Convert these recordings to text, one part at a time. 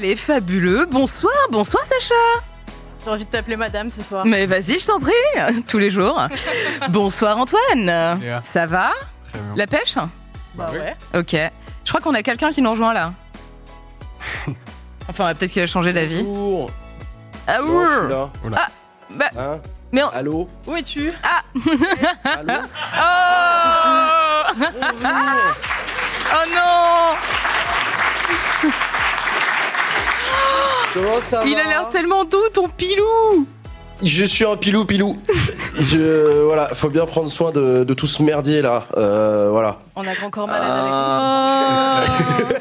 Allez, fabuleux. Bonsoir, bonsoir Sacha. J'ai envie de t'appeler madame ce soir. Mais vas-y, je t'en prie, tous les jours. bonsoir Antoine. Ça va Très bien. La pêche? Bah oui. ouais. Ok. Je crois qu'on a quelqu'un qui nous rejoint là. Enfin, peut-être qu'il a changé d'avis. Bonjour. Ah ouh. Ah, bah, Hein? mais on- Allô? Où es-tu? Allô? Oh Bonjour. Oh non Comment ça Il va a l'air tellement doux, ton pilou Je suis un pilou pilou. Je voilà, faut bien prendre soin de, de tout ce merdier là. Euh, voilà. On a encore malade avec nous.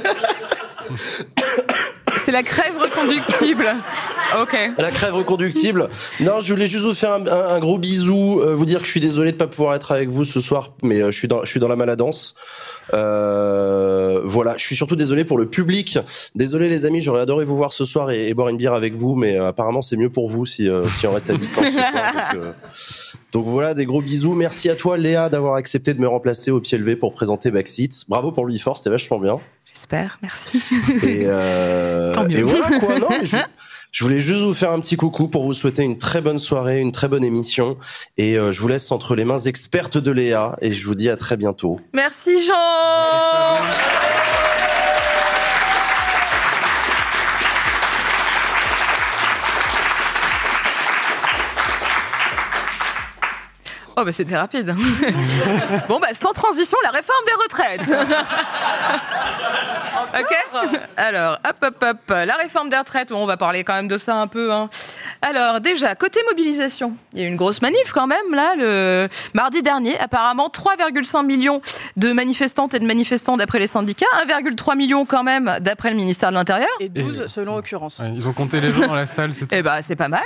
Oh. C'est la crève reconductible. Ok. La crève reconductible. Non, je voulais juste vous faire un, un- un gros bisou, euh, vous dire que je suis désolé de pas pouvoir être avec vous ce soir, mais euh, je suis dans je suis dans la maladance. Euh, voilà, je suis surtout désolé pour le public. Désolé les amis, j'aurais adoré vous voir ce soir et, et boire une bière avec vous, mais euh, apparemment c'est mieux pour vous si euh, si on reste à distance ce soir. Donc, euh, donc voilà, des gros bisous. Merci à toi Léa d'avoir accepté de me remplacer au pied levé pour présenter Backseat. Bravo pour le Before, c'était vachement bien. J'espère, merci. Et, euh, Tant mieux. et voilà quoi. Non, mais je, je voulais juste vous faire un petit coucou pour vous souhaiter une très bonne soirée, une très bonne émission. Et euh, je vous laisse entre les mains expertes de Léa. Et je vous dis à très bientôt. Merci Jean Oh bah c'était rapide. bon bah sans transition, la réforme des retraites. ok Alors, hop hop hop, la réforme des retraites, bon, on va parler quand même de ça un peu. Hein. Alors déjà, côté mobilisation, il y a eu une grosse manif quand même là, le mardi dernier. Apparemment 3,5 millions de manifestantes et de manifestants d'après les syndicats, 1,3 million quand même d'après le ministère de l'Intérieur. Et 12 Et- selon occurrence. Ouais, ils ont compté les gens dans la salle, c'est Eh ben, c'est pas mal.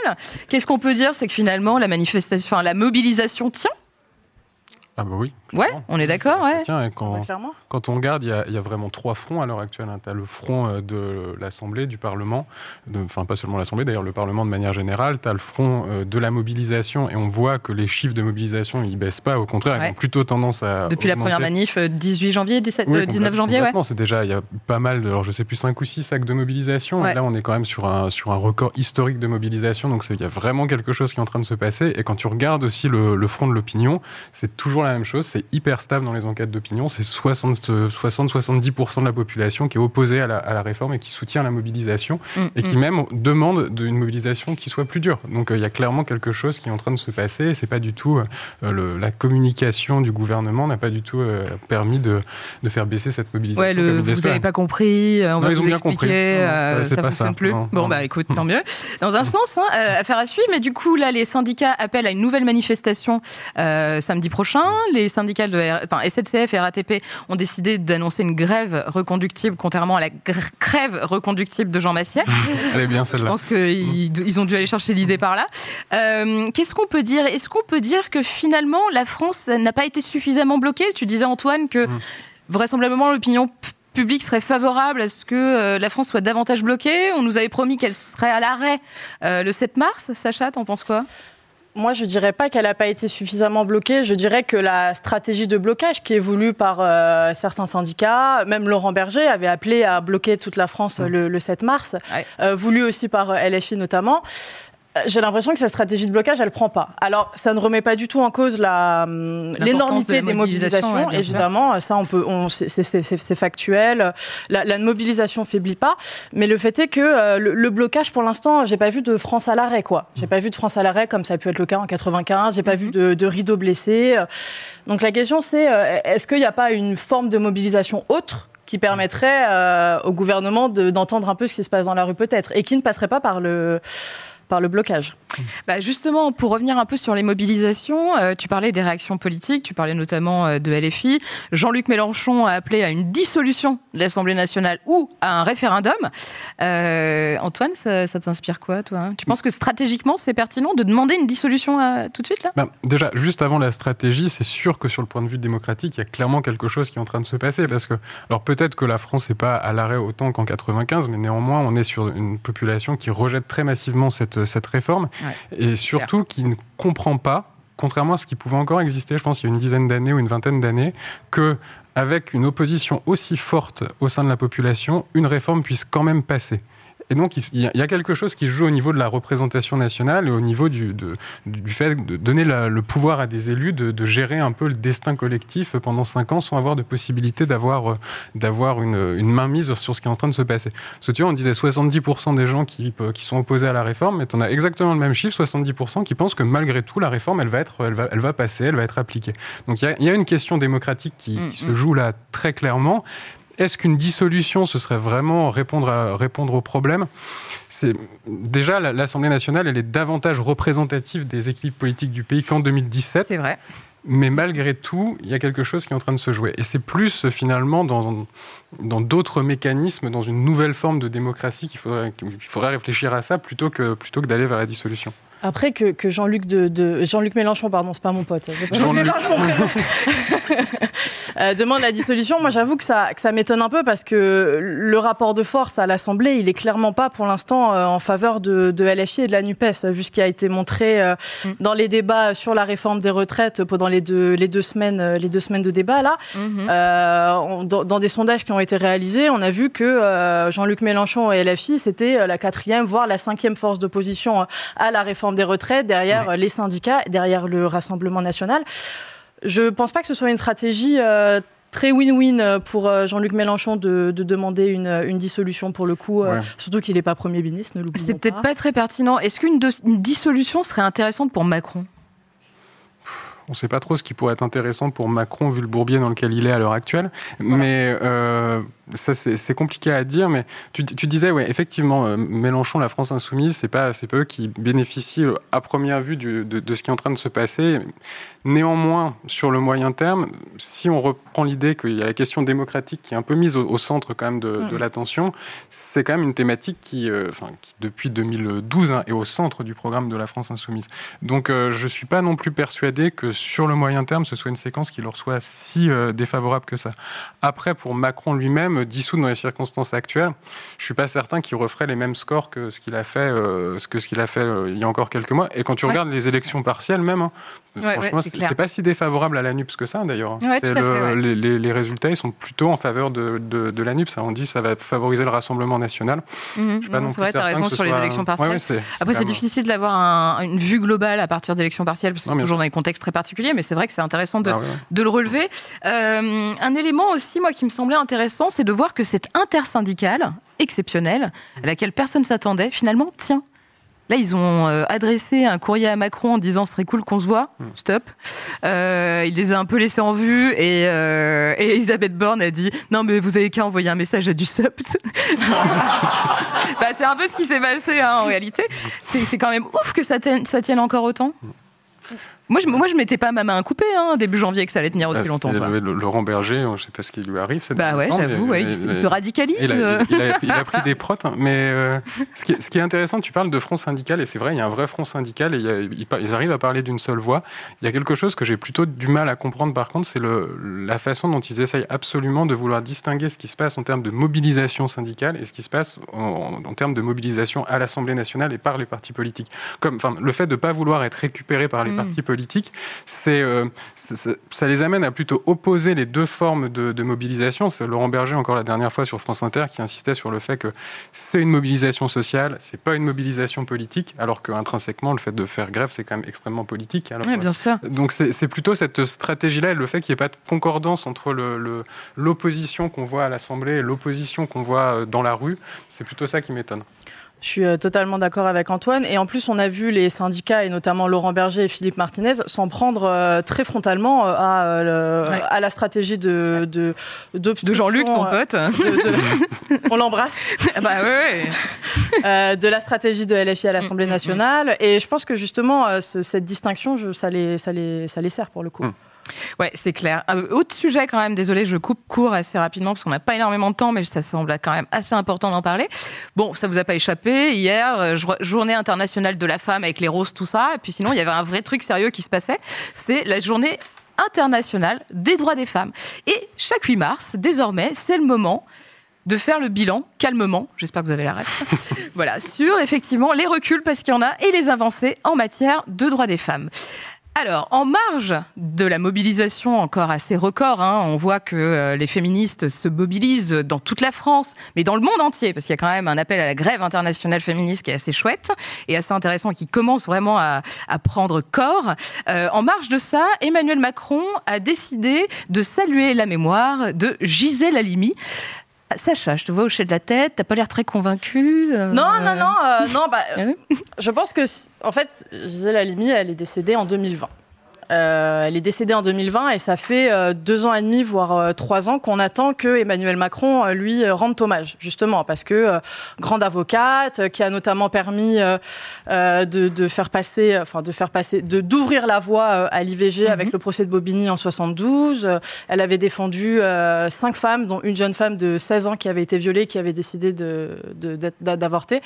Qu'est-ce qu'on peut dire C'est que finalement, la manifestation, enfin, la mobilisation. Ah bah oui. Ouais, on est d'accord, ouais. et quand, Bah, clairement. Quand on regarde, il y a, il y a vraiment trois fronts à l'heure actuelle. Tu as le front euh, de l'Assemblée, du Parlement, de- enfin pas seulement l'Assemblée, d'ailleurs le Parlement de manière générale. Tu as le front euh, de la mobilisation et on voit que les chiffres de mobilisation, ils baissent pas. Au contraire, Ouais. ils ont plutôt tendance à Depuis la première manif, euh, 18 janvier, 17, Oui, euh, 19 complète- janvier, ouais. C'est déjà, il y a pas mal de, alors je sais plus, 5 ou 6 actes de mobilisation. Ouais. Et là, on est quand même sur un, sur un record historique de mobilisation. Donc, il y a vraiment quelque chose qui est en train de se passer. Et quand tu regardes aussi le, le front de l'opinion, c'est toujours la même chose. C'est hyper stable dans les enquêtes d'opinion. C'est 60-70% de la population qui est opposée à la, à la réforme et qui soutient la mobilisation Mm, et qui mm. même demande d'une mobilisation qui soit plus dure. Donc, euh, il y a clairement quelque chose qui est en train de se passer. Et c'est pas du tout, euh, le- la communication du gouvernement n'a pas du tout euh, permis de, de faire baisser cette mobilisation. Ouais, le, vous n'avez pas compris, euh, on Non, va ils ont vous bien expliquer, compris. Non, euh, ça, pas fonctionne ça. plus. Non, bon, bah écoute, tant mieux. Dans un sens, hein, euh, affaire à suivre, mais du coup, là, les syndicats appellent à une nouvelle manifestation euh, samedi prochain. Les syndicats de enfin, SNCF et RATP ont décidé d'annoncer une grève reconductible, contrairement à la gr- crève reconductible de Jean Massier. Elle est bien Je celle-là. pense qu'ils ils ont dû aller chercher l'idée par là. Euh, Qu'est-ce qu'on peut dire? Est-ce qu'on peut dire que finalement la France n'a pas été suffisamment bloquée? Tu disais Antoine que Mm. vraisemblablement l'opinion p- publique serait favorable à ce que euh, la France soit davantage bloquée. On nous avait promis qu'elle serait à l'arrêt euh, le 7 mars. Sacha, t'en penses quoi? Moi, je dirais pas qu'elle n'a pas été suffisamment bloquée. Je dirais que la stratégie de blocage qui est voulue par euh, certains syndicats, même Laurent Berger avait appelé à bloquer toute la France euh, le, le 7 mars, Ouais. euh, voulu aussi par euh, LFI notamment. Euh, J'ai l'impression que cette stratégie de blocage, elle prend pas. Alors, ça ne remet pas du tout en cause la hum, de l'énormité des mobilisation, mobilisations. ouais, évidemment, ça, on peut, on, c'est- c'est c'est- c'est factuel. La, la mobilisation faiblit pas, mais le fait est que euh, le, le blocage, pour l'instant, j'ai pas vu de France à l'arrêt, quoi. J'ai pas vu de France à l'arrêt comme ça a pu être le cas en 95. J'ai pas vu de, de rideau blessé. Donc la question, c'est euh, est-ce qu'il n'y a pas une forme de mobilisation autre qui permettrait euh, au gouvernement de- d'entendre un peu ce qui se passe dans la rue peut-être et qui ne passerait pas par le par le blocage. Bah justement, pour revenir un peu sur les mobilisations, euh, tu parlais des réactions politiques, tu parlais notamment euh, de LFI. Jean-Luc Mélenchon a appelé à une dissolution de l'Assemblée nationale ou à un référendum. Euh, Antoine, ça, ça t'inspire quoi, toi hein? Tu penses que stratégiquement, c'est pertinent de demander une dissolution tout de suite là? Ben, déjà, juste avant la stratégie, c'est sûr que sur le point de vue démocratique, il y a clairement quelque chose qui est en train de se passer. Parce que, alors peut-être que la France n'est pas à l'arrêt autant qu'en 95, mais néanmoins, on est sur une population qui rejette très massivement cette, cette réforme Ouais, et surtout qui ne comprend pas contrairement à ce qui pouvait encore exister, je pense, il y a une dizaine d'années ou une vingtaine d'années, que avec une opposition aussi forte au sein de la population, une réforme puisse quand même passer. Et donc, il y a quelque chose qui joue au niveau de la représentation nationale et au niveau du, du fait de donner le pouvoir à des élus de, gérer un peu le destin collectif pendant cinq ans sans avoir de possibilité d'avoir d'avoir une, une mainmise sur ce qui est en train de se passer. Parce que tu vois, on disait 70% des gens qui, qui sont opposés à la réforme, mais on a exactement le même chiffre, 70% qui pensent que malgré tout, la réforme, elle va, être, elle va, elle va passer, elle va être appliquée. Donc, il y a, il y a une question démocratique qui, qui se mm, mm. joue là très clairement. Est-ce qu'une dissolution, ce serait vraiment répondre, à, répondre au problème? Déjà, l'Assemblée nationale, elle est davantage représentative des équilibres politiques du pays qu'en 2017. C'est vrai. Mais malgré tout, il y a quelque chose qui est en train de se jouer. Et c'est plus finalement dans dans d'autres mécanismes, dans une nouvelle forme de démocratie qu'il faudrait, qu'il faudrait réfléchir à ça plutôt que, plutôt que d'aller vers la dissolution. Après que, que Jean-Luc de, de Jean-Luc Mélenchon, pardon, c'est pas mon pote. Jean-Luc euh, demande la dissolution. Moi, j'avoue que ça, que ça m'étonne un peu parce que le rapport de force à l'Assemblée, il est clairement pas pour l'instant euh, en faveur de, de, LFI et de la Nupes, vu ce qui a été montré euh, mm. dans les débats sur la réforme des retraites pendant les deux, les deux semaines, les deux semaines de débat là, mm-hmm. dans, dans, des sondages qui ont été réalisés, on a vu que Jean-Luc Mélenchon et LFI, c'était la quatrième, voire la cinquième force d'opposition à la réforme des retraites, derrière les syndicats, derrière le Rassemblement national. Je ne pense pas que ce soit une stratégie euh, très win-win pour euh, Jean-Luc Mélenchon de, demander une, dissolution pour le coup, euh, surtout qu'il n'est pas Premier ministre, ne l'oublions pas. C'est peut-être pas très pertinent. Est-ce qu'une dissolution serait intéressante pour Macron? On ne sait pas trop ce qui pourrait être intéressant pour Macron vu le bourbier dans lequel il est à l'heure actuelle. Mais ça c'est compliqué à dire, mais tu, disais, ouais, effectivement, euh, Mélenchon, la France insoumise, c'est pas, pas eux qui bénéficient euh, à première vue de, de, ce qui est en train de se passer. Néanmoins, sur le moyen terme, si on reprend l'idée qu'il y a la question démocratique qui est un peu mise au, centre quand même de, mm. l'attention, c'est quand même une thématique qui, euh, enfin, qui depuis 2012 hein, est au centre du programme de la France insoumise. Donc, je suis pas non plus persuadé que sur le moyen terme, ce soit une séquence qui leur soit si défavorable que ça. Après, pour Macron lui-même dissoudre dans les circonstances actuelles, je suis pas certain qu'il referait les mêmes scores que ce qu'il a fait, euh, que ce qu'il a fait euh, il y a encore quelques mois. Et quand tu regardes les élections partielles même, hein, franchement, c'est pas si défavorable à la NUPS que ça d'ailleurs. les, les, résultats ils sont plutôt en faveur de, de, la NUPS. On dit ça va favoriser le Rassemblement national. Mhm. je suis pas non, plus as raison sur les élections partielles. Après, c'est difficile d'avoir une vue globale à partir d'élections partielles parce que c'est toujours dans des contextes très particuliers, mais c'est vrai que c'est intéressant de, ah de, le relever. Euh, un élément aussi, moi, qui me semblait intéressant, c'est de voir que cette intersyndicale exceptionnelle, à laquelle personne s'attendait, finalement tient. Là, ils ont euh, adressé un courrier à Macron en disant ce serait cool qu'on se voit. Hmm. Stop. Euh, il les a un peu laissés en vue et, euh, et Elisabeth Borne a dit non mais vous avez qu'à envoyer un message à du stop. bah, c'est un peu ce qui s'est passé hein, en réalité. C'est quand même ouf que ça ça tienne encore autant. Moi, je, moi, je mettais pas ma main à couper, hein, début janvier, que ça allait tenir aussi ah, longtemps. Quoi. Laurent Berger, je sais pas ce qui lui arrive. Cette bah ouais, j'avoue, ouais, il, se radicalise. Il a, il, a, pris des protes, hein, mais euh, ce, qui est, ce, qui est, intéressant, tu parles de front syndical, et c'est vrai, il y a un vrai front syndical, et ils arrivent à parler d'une seule voix. Il y a quelque chose que j'ai plutôt du mal à comprendre, par contre, c'est la façon dont ils essayent absolument de vouloir distinguer ce qui se passe en termes de mobilisation syndicale et ce qui se passe en, en termes de mobilisation à l'Assemblée nationale et par les partis politiques. Comme, enfin, le fait de ne pas vouloir être récupéré par les mm. partis politiques politique, c'est, euh, ça les amène à plutôt opposer les deux formes de, mobilisation. C'est Laurent Berger, encore la dernière fois sur France Inter, qui insistait sur le fait que c'est une mobilisation sociale, c'est pas une mobilisation politique, alors qu'intrinsèquement, le fait de faire grève, c'est quand même extrêmement politique. Alors, oui, bien sûr. Donc c'est plutôt cette stratégie-là et le fait qu'il n'y ait pas de concordance entre l'opposition le, qu'on voit à l'Assemblée et l'opposition qu'on voit euh, dans la rue, c'est plutôt ça qui m'étonne. Je suis euh, totalement d'accord avec Antoine. Et en plus, on a vu les syndicats, et notamment Laurent Berger et Philippe Martinez, s'en prendre euh, très frontalement euh, à, à la stratégie de, de, de Jean-Luc, ton pote. on l'embrasse. Ah bah de la stratégie de LFI à l'Assemblée mm, mm, mm. nationale. Et je pense que justement, cette distinction, je, ça, les, ça, les, ça les sert pour le coup. Ouais, c'est clair. Euh, autre sujet quand même, désolé, je coupe court assez rapidement parce qu'on n'a pas énormément de temps, mais ça semble quand même assez important d'en parler. Bon, ça vous a pas échappé, hier, euh, journée internationale de la femme avec les roses, tout ça, et puis sinon, il y avait un vrai truc sérieux qui se passait, c'est la journée internationale des droits des femmes. Et chaque 8 mars, désormais, c'est le moment de faire le bilan calmement, j'espère que vous avez la ref, voilà, sur effectivement les reculs parce qu'il y en a et les avancées en matière de droits des femmes. Alors, en marge de la mobilisation encore assez record, hein, on voit que euh, les féministes se mobilisent dans toute la France, mais dans le monde entier, parce qu'il y a quand même un appel à la grève internationale féministe qui est assez chouette et assez intéressant, qui commence vraiment à, à prendre corps. Euh, en marge de ça, Emmanuel Macron a décidé de saluer la mémoire de Gisèle Halimi. Sacha, je te vois hocher de la tête, t'as pas l'air très convaincu. euh, Non, non, non, euh, non. Bah, Ah je pense que, en fait, Gisèle Halimi, elle est décédée en 2020. Euh, elle est décédée en 2020 et ça fait euh, deux ans et demi, voire euh, trois ans qu'on attend que Emmanuel Macron lui rende hommage, justement, parce que grande avocate, qui a notamment permis de, de faire passer, enfin de faire passer, de d'ouvrir la voie à l'IVG avec le procès de Bobigny en 72. Euh, elle avait défendu cinq femmes, dont une jeune femme de 16 ans qui avait été violée, qui avait décidé de de- d'avorter.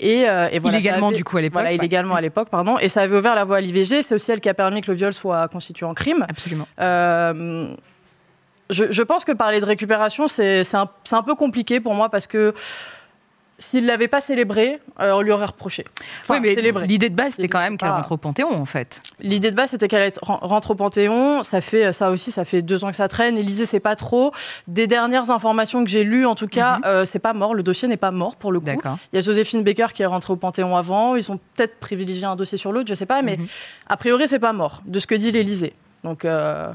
Et, et voilà, Illégalement, avait- du coup, à l'époque. voilà, ouais. illégalement à l'époque, pardon. Et ça avait ouvert la voie à l'IVG. C'est aussi elle qui a permis que le viol soit constitué en crime. Absolument. Euh, je, je pense que parler de récupération, c'est un, c'est un peu compliqué pour moi parce que s'il l'avait pas célébré, euh, on lui aurait reproché. Enfin, oui, mais l'idée de base, c'était quand même qu'elle Ah. rentre au Panthéon, en fait. L'idée de base, c'était qu'elle rentre au Panthéon. Ça fait ça aussi, ça fait deux ans que ça traîne. Élysée, c'est pas trop. Des dernières informations que j'ai lues, en tout cas, Mhm. euh, c'est pas mort. Le dossier n'est pas mort pour le coup. Il y a Joséphine Baker qui est rentrée au Panthéon avant. Ils ont peut-être privilégié un dossier sur l'autre, je sais pas, mais Mhm. a priori, c'est pas mort, de ce que dit l'Élysée. Donc, euh,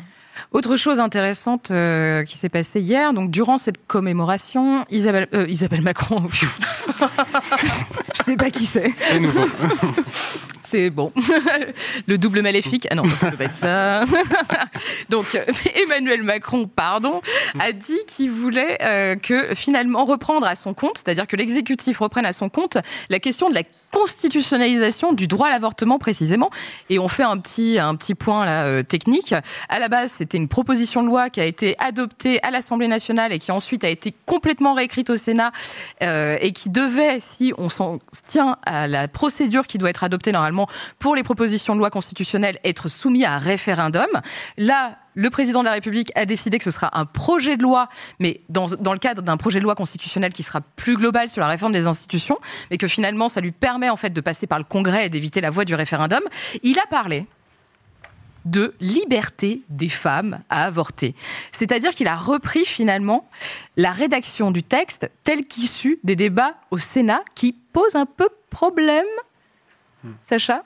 Autre chose intéressante euh, qui s'est passée hier, donc durant cette commémoration, Isabelle, euh, Isabelle Macron, je sais pas qui c'est, C'est nouveau. c'est bon, le double maléfique, ah non, ça peut pas être ça. donc euh, Emmanuel Macron, pardon, a dit qu'il voulait euh, que finalement reprendre à son compte, c'est-à-dire que l'exécutif reprenne à son compte la question de la constitutionnalisation du droit à l'avortement précisément. Et on fait un petit un petit point là euh, technique. À la base, c'était une proposition de loi qui a été adoptée à l'Assemblée nationale et qui ensuite a été complètement réécrite au Sénat euh, et qui devait, si on s'en tient à la procédure qui doit être adoptée normalement pour les propositions de loi constitutionnelles, être soumis à référendum. Là, le président de la République a décidé que ce sera un projet de loi, mais dans, dans le cadre d'un projet de loi constitutionnel qui sera plus global sur la réforme des institutions, mais que finalement, ça lui permet en fait de passer par le Congrès et d'éviter la voie du référendum. Il a parlé de liberté des femmes à avorter. C'est-à-dire qu'il a repris finalement la rédaction du texte tel qu'issue des débats au Sénat qui pose un peu problème. Sacha,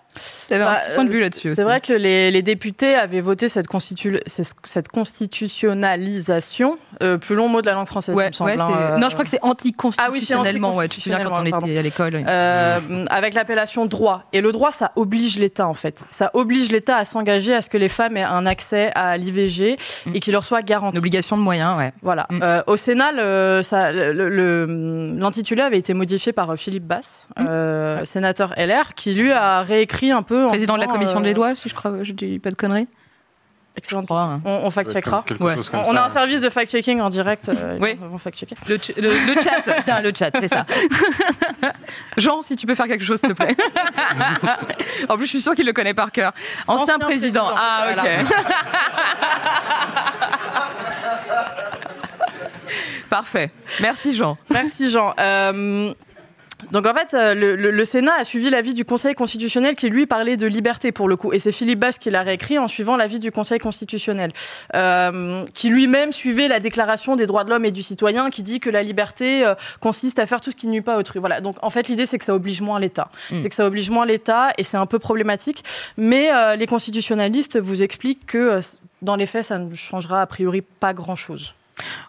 tu avais un Bah, petit point de vue euh, là-dessus aussi. C'est vrai que les, les députés avaient voté cette, constitu- cette- cette constitutionnalisation, euh, plus long mot de la langue française, il Ouais, me semble. ouais, hein, c'est- euh, Non, je crois que c'est anticonstitutionnellement. Ah oui, c'est ouais, tu te souviens quand on était à l'école. euh, avec l'appellation droit. Et le droit, ça oblige l'État, en fait. Ça oblige l'État à s'engager à ce que les femmes aient un accès à l'IVG Mm. et qu'il leur soit garanti. Une obligation de moyens, ouais. Voilà. Mm. Au Sénat, l'intitulé avait été modifié par Philippe Basse, Mm. euh, sénateur LR, qui lui a réécrit un peu. en Président de la commission euh, des lois, si je crois, je dis pas de conneries. Crois, hein. On, on fact-checkera. Quelque Ouais. chose comme On, a un service de fact-checking en direct. euh, Oui. On va fact-checker. Le, ch- le- le chat, tiens, le chat, fais ça. Jean, si tu peux faire quelque chose, s'il te plaît. en plus, je suis sûre qu'il le connaît par cœur. Ancien, Ancien président. président, Ah, ok. voilà. Parfait. Merci, Jean. Merci Jean. Euh, donc en fait, euh, le, le- le Sénat a suivi l'avis du Conseil constitutionnel qui lui parlait de liberté pour le coup, et c'est Philippe Basse qui l'a réécrit en suivant l'avis du Conseil constitutionnel, euh, qui lui-même suivait la Déclaration des droits de l'homme et du citoyen, qui dit que la liberté euh, consiste à faire tout ce qui ne nuit pas à autrui. Voilà. Donc en fait, l'idée c'est que ça oblige moins l'État, Mm. c'est que ça oblige moins l'État, et c'est un peu problématique. Mais euh, les constitutionnalistes vous expliquent que euh, dans les faits, ça ne changera a priori pas grand-chose.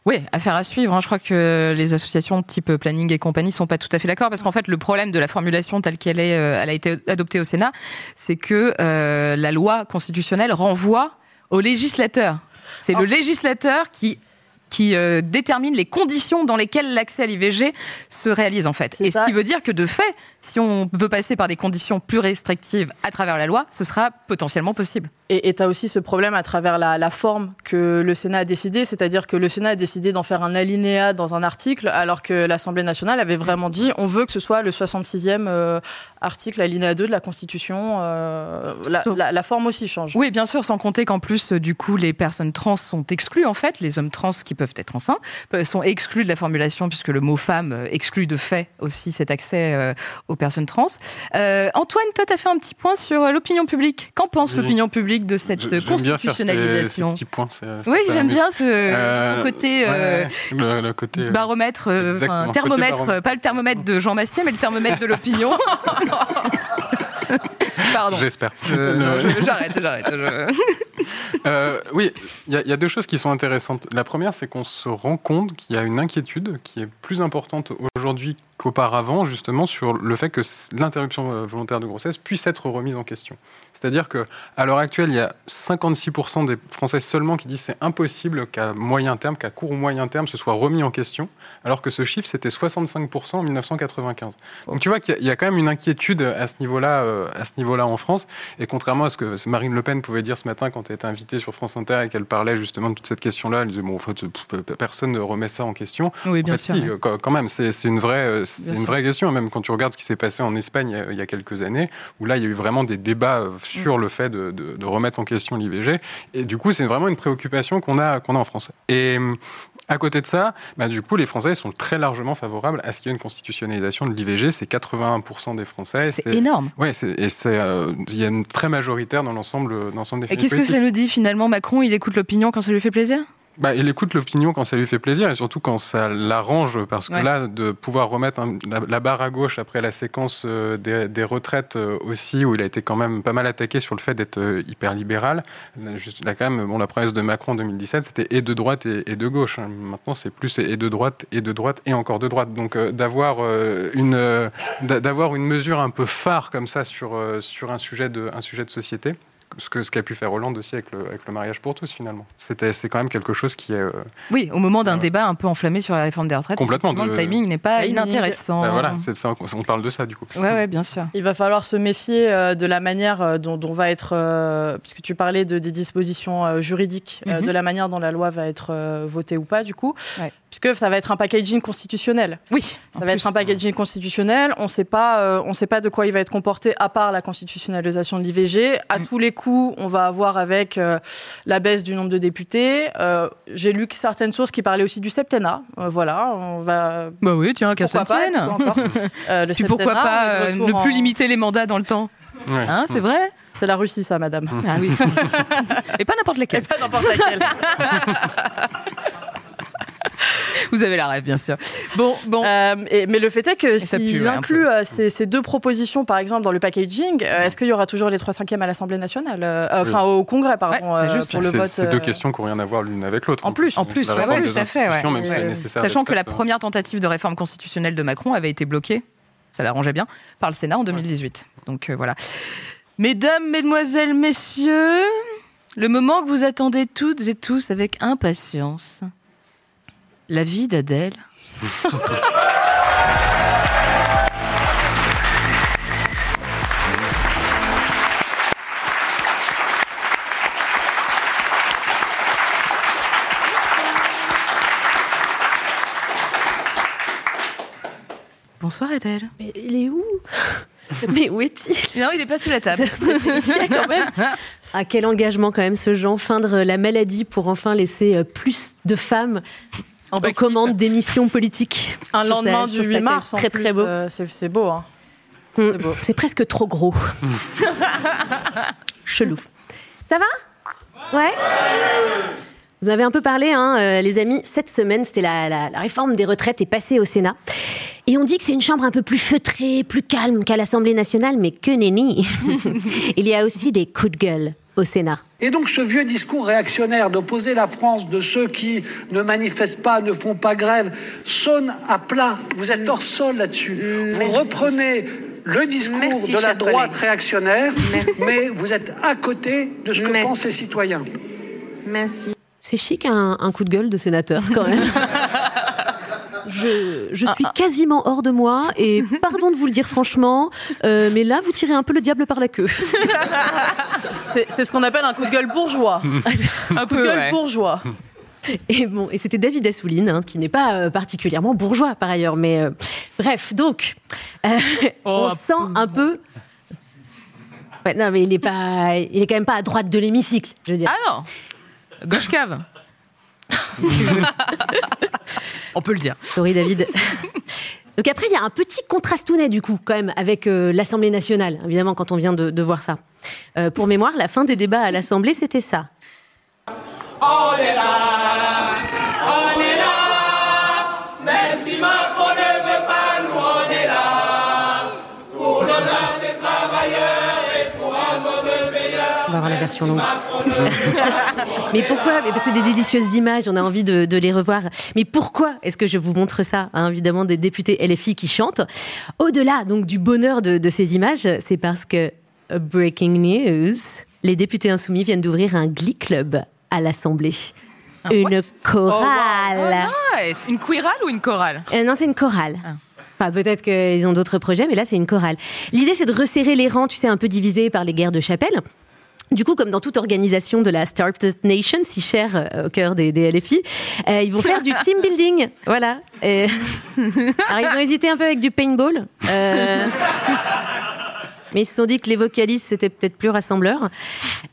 Oui, affaire à suivre. hein. Je crois que les associations type planning et compagnie sont pas tout à fait d'accord parce qu'en fait, le problème de la formulation telle qu'elle est, euh, elle a été adoptée au Sénat, c'est que euh, la loi constitutionnelle renvoie au législateur. C'est Oh. le législateur qui qui euh, détermine les conditions dans lesquelles l'accès à l'IVG se réalise en fait. Et ça. ce qui veut dire que de fait, si on veut passer par des conditions plus restrictives à travers la loi, ce sera potentiellement possible. Et tu as aussi ce problème à travers la, la forme que le Sénat a décidé, c'est-à-dire que le Sénat a décidé d'en faire un alinéa dans un article, alors que l'Assemblée nationale avait vraiment dit on veut que ce soit le 66e euh, article, alinéa 2 de la Constitution. euh, la, la- la forme aussi change. Oui, bien sûr, sans compter qu'en plus, du coup, les personnes trans sont exclues, en fait, les hommes trans qui peuvent être enceintes, sont exclues de la formulation puisque le mot femme euh, exclut de fait aussi cet accès euh, aux personnes trans. Euh, Antoine, toi, tu as fait un petit point sur l'opinion publique. Qu'en pense Oui. l'opinion publique de cette Je- ces- constitutionnalisation ces petits points, Oui, j'aime bien ce, Euh, ce côté euh, ouais, le, le côté baromètre, côté thermomètre, baromètre. pas le thermomètre de Jean Massier, mais le thermomètre de l'opinion. Pardon. J'espère. Je- je- J'arrête, j'arrête. je- Euh, oui, il y, a- il y a deux choses qui sont intéressantes. La première, c'est qu'on se rend compte qu'il y a une inquiétude qui est plus importante aujourd'hui qu'auparavant, justement, sur le fait que l'interruption euh, volontaire de grossesse puisse être remise en question. C'est-à-dire que à l'heure actuelle, il y a 56% des Français seulement qui disent c'est impossible qu'à moyen terme, qu'à court ou moyen terme, ce soit remis en question, alors que ce chiffre c'était 65% en 1995. Donc tu vois qu'il y y, a quand même une inquiétude à ce niveau-là, euh, à ce niveau-là en France. Et contrairement à ce que Marine Le Pen pouvait dire ce matin quand elle était invitée sur France Inter et qu'elle parlait justement de toute cette question-là, elle disait bon, en fait, personne ne remet ça en question. Oui, bien En fait, sûr. si, quand même, c'est une vraie, euh, une vraie question. Même quand tu regardes ce qui s'est passé en Espagne il y a- quelques années, où là il y a eu vraiment des débats euh, sur Mm. le fait de, de- de remettre en question l'IVG. Et du coup, c'est vraiment une préoccupation qu'on a, qu'on a en France. Et à côté de ça, bah, du coup, les Français sont très largement favorables à ce qu'il y ait une constitutionnalisation de l'IVG. C'est 81% des Français. C'est énorme. C'est- et c'est euh, il y a une très majoritaire dans l'ensemble dans l'ensemble des Et qu'est-ce que ça nous dit finalement Macron, il écoute l'opinion quand ça lui fait plaisir? Bah, il écoute l'opinion quand ça lui fait plaisir et surtout quand ça l'arrange, parce que Ouais. là, de pouvoir remettre un- la, la barre à gauche après la séquence euh, des, des retraites euh, aussi, où il a été quand même pas mal attaqué sur le fait d'être euh, hyper libéral. Là, juste- là, quand même, bon, la promesse de Macron en 2017, c'était et de droite et, et de gauche. hein. Maintenant, c'est plus et de droite et de droite et encore de droite. Donc, d'avoir une d'avoir une mesure un peu phare comme ça sur sur un sujet de un sujet de société. Ce que ce qu'a pu faire Hollande aussi avec le, avec le mariage pour tous finalement. C'était c'est quand même quelque chose qui est euh, Oui, au moment d'un Ouais. débat un peu enflammé sur la réforme des retraites, Complètement, de- le timing n'est pas Timing. inintéressant. Bah voilà, ça, on parle de ça du coup. Ouais, ouais, bien sûr. Il va falloir se méfier euh, de la manière euh, dont, dont va être, euh, puisque tu parlais de, des dispositions euh, juridiques, euh, Mhm. de la manière dont la loi va être euh, votée ou pas, du coup, Ouais. Puisque ça va être un packaging constitutionnel. Oui, Ça va être un packaging constitutionnel. On ne sait pas, euh, on sait pas de quoi il va être comporté à part la constitutionnalisation de l'IVG. À Mm. tous les coups, on va avoir avec euh, la baisse du nombre de députés. Euh, J'ai lu que certaines sources qui parlaient aussi du septennat. Euh, voilà, on va. Bah oui, tiens, qu'à ça tienne. le Puis pourquoi septennat, pas euh, ne plus en- limiter les mandats dans le temps Ouais. Hein, c'est vrai C'est la Russie, ça, madame. Ah oui. Et pas n'importe Et laquelle. pas n'importe laquelle. Vous avez la rêve, bien sûr. Bon, bon. Euh, et- mais le fait est que s'il ouais, inclut euh, ces, ces deux propositions, par exemple, dans le packaging, euh, est-ce qu'il y aura toujours les 3 cinquièmes à l'Assemblée nationale Enfin, au Congrès, pardon, Ouais, c'est euh, juste. pour le vote. c'est deux questions qui n'ont rien à voir l'une avec l'autre. En plus, en plus, la ouais, tout à fait, si. Sachant que la faite, première tentative de réforme constitutionnelle de Macron avait été bloquée, ça l'arrangeait bien, par le Sénat en 2018. Donc euh, voilà. Mesdames, mesdemoiselles, messieurs, le moment que vous attendez toutes et tous avec impatience. La vie d'Adèle. Bonsoir Adèle. Mais il est où? Mais où est-il? Non, il est pas sous la table. Il y a quand même. Ah, quel engagement quand même ce Jean, feindre la maladie pour enfin laisser euh, plus de femmes En aux backflip. commandes d'émissions politiques. Un Je lendemain du trouve 8 ça mars, Très plus, très beau. euh, c'est beau. Hein. Mm. c'est beau. C'est presque trop gros. Chelou. Ça va? Ouais Vous avez un peu parlé, hein, euh, les amis. Cette semaine, c'était la, la- la réforme des retraites est passée au Sénat. Et on dit que c'est une chambre un peu plus feutrée, plus calme qu'à l'Assemblée nationale, mais que nenni. Il y a aussi des coups de gueule au Sénat. Et donc ce vieux discours réactionnaire d'opposer la France de ceux qui ne manifestent pas, ne font pas grève, sonne à plat. Vous êtes hors sol là-dessus. Vous reprenez le discours Merci, de la droite collègue. réactionnaire, Merci. mais vous êtes à côté de ce que Merci. pensent les citoyens. Merci. C'est chic un, un coup de gueule de sénateur quand même. Je, je suis quasiment hors de moi et pardon de vous le dire franchement, euh, mais là vous tirez un peu le diable par la queue. C'est c'est ce qu'on appelle un coup de gueule bourgeois. Un coup de gueule ouais. bourgeois. Et bon, et c'était David Assouline, hein, qui n'est pas euh, particulièrement bourgeois par ailleurs, mais euh, bref, donc euh, Oh, on un sent un peu. Ouais, non, mais il est pas, il est quand même pas à droite de l'hémicycle, je veux dire. Ah non Gauche cave On peut le dire. Sorry David. Donc après, il y a un petit contrastounet du coup, quand même, avec euh, l'Assemblée nationale, évidemment, quand on vient de, de voir ça. Euh, pour mémoire, la fin des débats à l'Assemblée, c'était ça. On est là, meilleur. On va voir la version longue. Mais pourquoi parce que c'est des délicieuses images, on a envie de, de les revoir. Mais pourquoi est-ce que je vous montre ça hein, Évidemment, des députés LFI qui chantent. Au-delà donc du bonheur de, de ces images, c'est parce que euh, breaking news, les députés insoumis viennent d'ouvrir un Glee Club à l'Assemblée. Un Une what chorale. Oh, nice. Une quirale ou une chorale Euh, non, c'est une chorale. Ah. Enfin, peut-être qu'ils ont d'autres projets, mais là, c'est une chorale. L'idée, c'est de resserrer les rangs, tu sais, un peu divisés par les guerres de chapelle. Du coup, comme dans toute organisation de la Startup Nation, si chère euh, au cœur des, des LFI, euh, ils vont faire du team building. Voilà. Et- Alors, ils ont hésité un peu avec du paintball. Euh, Mais ils se sont dit que les vocalistes, c'était peut-être plus rassembleur.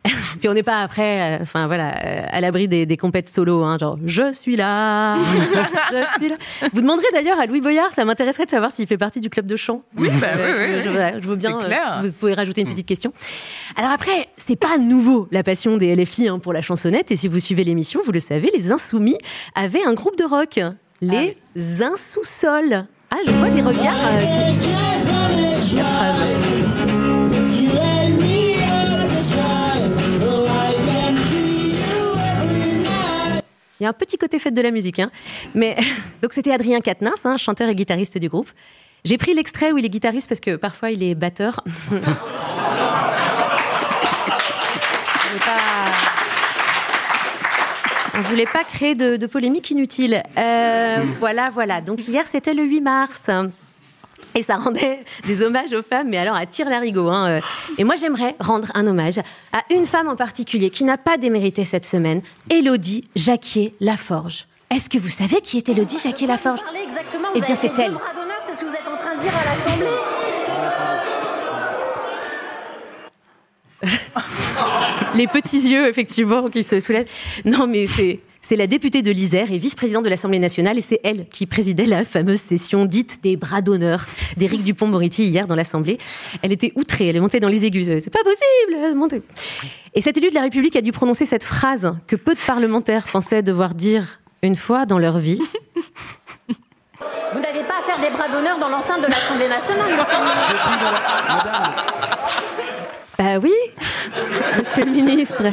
Puis on n'est pas après, euh, enfin voilà, euh, à l'abri des, des compètes solo, hein, genre je suis là, je suis là. Vous demanderez d'ailleurs à Louis Boyard, ça m'intéresserait de savoir s'il fait partie du club de chant. Oui, bah Euh, oui, oui, je, je- oui. je veux bien. C'est clair. euh, vous pouvez rajouter une petite question. Alors après, c'est pas nouveau la passion des LFI hein, pour la chansonnette. Et si vous suivez l'émission, vous le savez, les Insoumis avaient un groupe de rock, les Insous-Sols. Ah, je vois des regards. euh, Il y a un petit côté fête de la musique, hein. Mais donc c'était Adrien Quatennens, hein, chanteur et guitariste du groupe. J'ai pris l'extrait où il est guitariste parce que parfois il est batteur. On voulait pas créer de, de polémique inutile. Euh, voilà, voilà. Donc hier c'était le 8 mars. Et ça rendait des hommages aux femmes, mais alors à tire larigot. Hein. euh. Et moi, j'aimerais rendre un hommage à une femme en particulier qui n'a pas démérité cette semaine, Élodie Jacquier-Laforge. Est-ce que vous savez qui est Élodie Jacquier-Laforge? Eh bien, c'est elle. c'est ce que vous êtes en train de dire à l'Assemblée. Les petits yeux, effectivement, qui se soulèvent. Non, mais c'est. C'est la députée de l'Isère et vice-présidente de l'Assemblée nationale, et c'est elle qui présidait la fameuse session dite des bras d'honneur d'Éric Dupont-Moretti hier dans l'Assemblée. Elle était outrée, elle est montée dans les aigus. C'est pas possible, elle est montée. Et cet élu de la République a dû prononcer cette phrase que peu de parlementaires pensaient devoir dire une fois dans leur vie. Vous n'avez pas à faire des bras d'honneur dans l'enceinte de l'Assemblée nationale, monsieur le ministre. Bah oui, monsieur le ministre.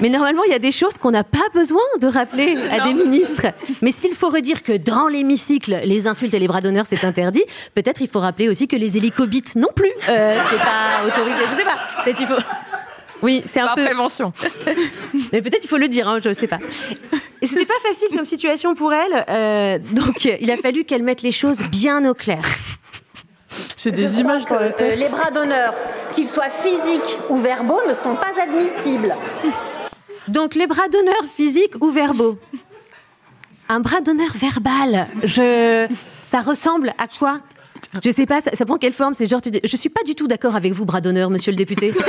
Mais normalement, il y a des choses qu'on n'a pas besoin de rappeler à des ministres. Mais s'il faut redire que dans l'hémicycle, les insultes et les bras d'honneur, c'est interdit, peut-être il faut rappeler aussi que les hélicobites non plus, euh, c'est pas autorisé. Je sais pas. Peut-être il faut. Oui, c'est un Par peu. prévention. Mais peut-être il faut le dire, hein, je sais pas. Et c'était pas facile comme situation pour elle, euh, donc il a fallu qu'elle mette les choses bien au clair. J'ai Je des crois images dans que, la euh, tête. les bras d'honneur, qu'ils soient physiques ou verbaux, ne sont pas admissibles. Donc les bras d'honneur physiques ou verbaux? Un bras d'honneur verbal, je... ça ressemble à quoi? Je sais pas, ça, ça prend quelle forme C'est genre, tu dis, je suis pas du tout d'accord avec vous, bras d'honneur, monsieur le député.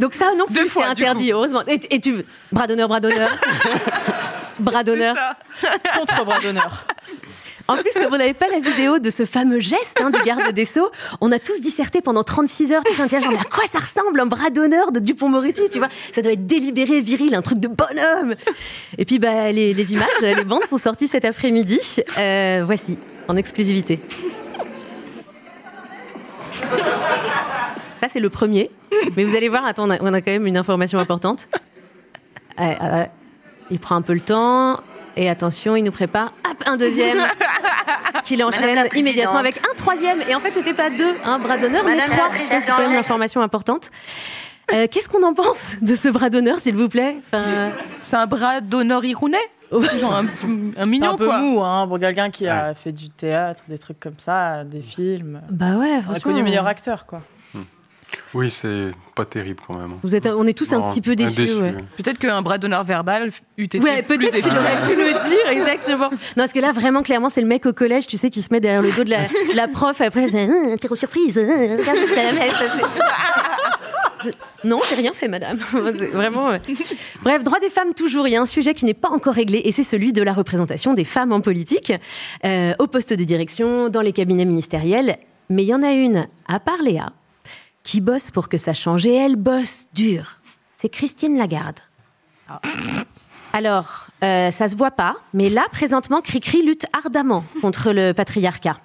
Donc ça non Deux plus, c'est interdit, heureusement. Et, et tu bras d'honneur, bras d'honneur, bras d'honneur. Contre bras d'honneur. En plus, comme on n'avait pas la vidéo de ce fameux geste hein, du garde des Sceaux, on a tous disserté pendant 36 heures, tous mais à quoi ça ressemble un bras d'honneur de Dupont-Moretti, tu vois? Ça doit être délibéré, viril, un truc de bonhomme Et puis, bah, les, images, les bandes sont sorties cet après-midi. Euh, voici, en exclusivité. Ça, c'est le premier. Mais vous allez voir, on a, quand même une information importante. Il prend un peu le temps. Et attention, il nous prépare hop, un deuxième qu'il enchaîne immédiatement avec un troisième. Et en fait, c'était pas deux, un bras d'honneur, mais trois. C'est quand même une information importante. Euh, Qu'est-ce qu'on en pense de ce bras d'honneur, s'il vous plaît? Enfin, C'est un bras d'honneur Genre un, mignon, un peu quoi. mou, hein, pour quelqu'un qui a fait du théâtre, des trucs comme ça, des films. Bah ouais, On a franchement. connu meilleur acteur, quoi. Oui, c'est pas terrible quand même. Vous êtes, on est tous un petit peu déçus. ouais. Peut-être qu'un bras d'honneur verbal eût été Ouais, plus peut-être qu'il aurait pu le dire, exactement. Non, parce que là, vraiment, clairement, c'est le mec au collège, tu sais, qui se met derrière le dos de la, de la prof, après, il fait, Hum, interro surprise, regarde, je t'ai la messe. Ça, c'est- Non, j'ai rien fait, madame. Vraiment. Bref, droit des femmes, toujours. Il y a un sujet qui n'est pas encore réglé et c'est celui de la représentation des femmes en politique, euh, au poste de direction, dans les cabinets ministériels. Mais il y en a une, à part Léa, qui bosse pour que ça change et elle bosse dur. C'est Christine Lagarde. Alors, euh, ça se voit pas, mais là, présentement, Cricri lutte ardemment contre le patriarcat.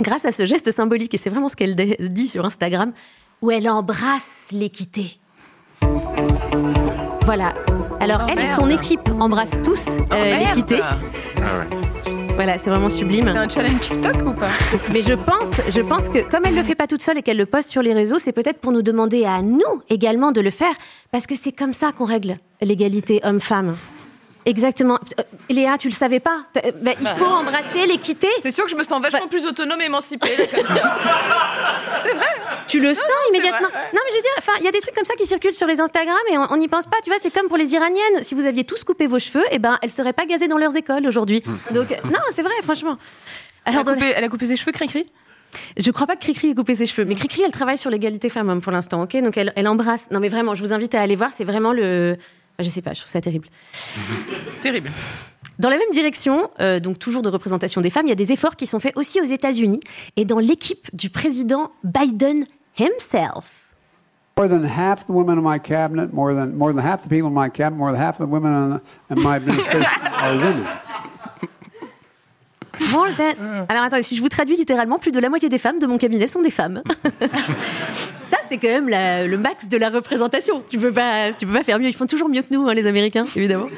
Grâce à ce geste symbolique, et c'est vraiment ce qu'elle dit sur Instagram, où elle embrasse l'équité. Voilà. Alors, Oh, elle et son équipe embrassent tous euh, Oh, l'équité. Ah ouais. Voilà, c'est vraiment sublime. C'est un challenge TikTok ou pas Mais je pense, je pense que comme elle le fait pas toute seule et qu'elle le poste sur les réseaux, c'est peut-être pour nous demander à nous également de le faire, parce que c'est comme ça qu'on règle l'égalité homme-femme. Exactement. Euh, Léa, tu le savais pas Euh, ben, Il faut embrasser l'équité. C'est sûr que je me sens vachement Bah- plus autonome et émancipée. là, comme ça. c'est vrai. Tu le sens immédiatement. vrai, ouais. Non, mais je veux dire, enfin, il y a des trucs comme ça qui circulent sur les Instagram et on n'y pense pas. Tu vois, c'est comme pour les Iraniennes. Si vous aviez tous coupé vos cheveux, eh ben, elles seraient pas gazées dans leurs écoles aujourd'hui. Donc, euh, non, c'est vrai, franchement. Elle Alors, a, dans coupé, elle a coupé ses cheveux, Cricri? Je crois pas que Cricri ait coupé ses cheveux, mais Cricri, elle travaille sur l'égalité femmes-hommes pour l'instant, ok? Donc elle, elle embrasse. Non, mais vraiment, je vous invite à aller voir, c'est vraiment le. Je sais pas, je trouve ça terrible. Terrible. Dans la même direction, euh, donc toujours de représentation des femmes, il y a des efforts qui sont faits aussi aux États-Unis et dans l'équipe du président Biden himself. More than half the women in my cabinet, more than more than half the people in my cabinet, more than half of the women in, in my administration are women. More than- Alors attendez, si je vous traduis littéralement, plus de la moitié des femmes de mon cabinet sont des femmes. C'est quand même la- le max de la représentation. Tu peux pas, tu peux pas faire mieux. Ils font toujours mieux que nous, hein, les Américains, évidemment.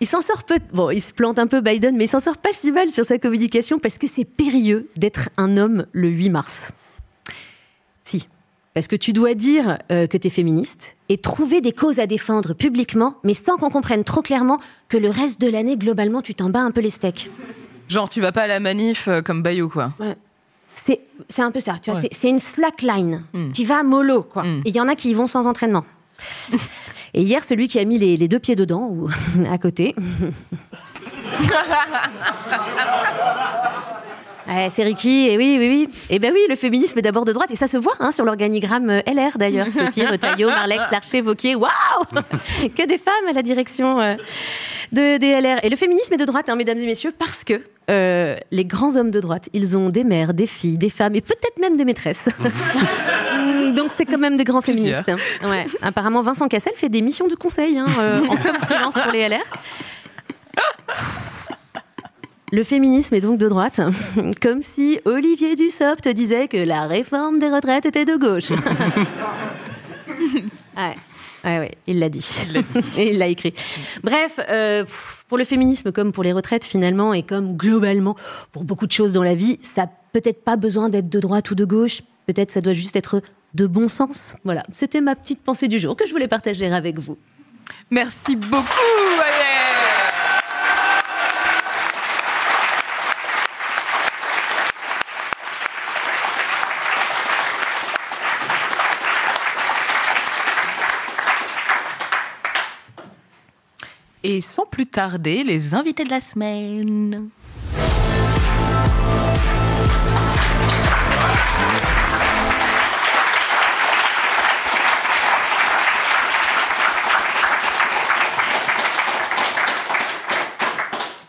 Il s'en sort peu. Bon, il se plante un peu Biden, mais il s'en sort pas si mal sur sa communication parce que c'est périlleux d'être un homme le 8 mars. Si. Parce que tu dois dire euh, que tu es féministe et trouver des causes à défendre publiquement, mais sans qu'on comprenne trop clairement que le reste de l'année, globalement, tu t'en bats un peu les steaks. Genre, tu vas pas à la manif euh, comme Bayo, quoi. C'est un peu ça, tu vois. Ouais. c'est- une slackline. Mm. Tu vas mollo, quoi. Mm. Et il y en a qui y vont sans entraînement. Et hier, celui qui a mis les, les deux pieds dedans, ou à côté. Ouais, c'est Ricky, et oui, oui, oui. Et ben oui, le féminisme est d'abord de droite, et ça se voit hein, sur l'organigramme euh, LR d'ailleurs. Petit, Retailleau, Marlex, Larcher, Vauquier, waouh Que des femmes à la direction euh, de, des LR. Et le féminisme est de droite, hein, mesdames et messieurs, parce que euh, les grands hommes de droite, ils ont des mères, des filles, des femmes, et peut-être même des maîtresses. Mm, Donc c'est quand même des grands Plusieurs. féministes. hein. Ouais. Apparemment, Vincent Cassel fait des missions de conseil hein, euh, en freelance pour les LR. Le féminisme est donc de droite, comme si Olivier Dussopt te disait que la réforme des retraites était de gauche. ouais. Ouais, ouais, il l'a dit. Et il l'a écrit. Bref, euh, pour le féminisme, comme pour les retraites finalement, et comme globalement pour beaucoup de choses dans la vie, ça n'a peut-être pas besoin d'être de droite ou de gauche. Peut-être ça doit juste être de bon sens. Voilà, c'était ma petite pensée du jour que je voulais partager avec vous. Merci beaucoup. Et sans plus tarder, les invités de la semaine.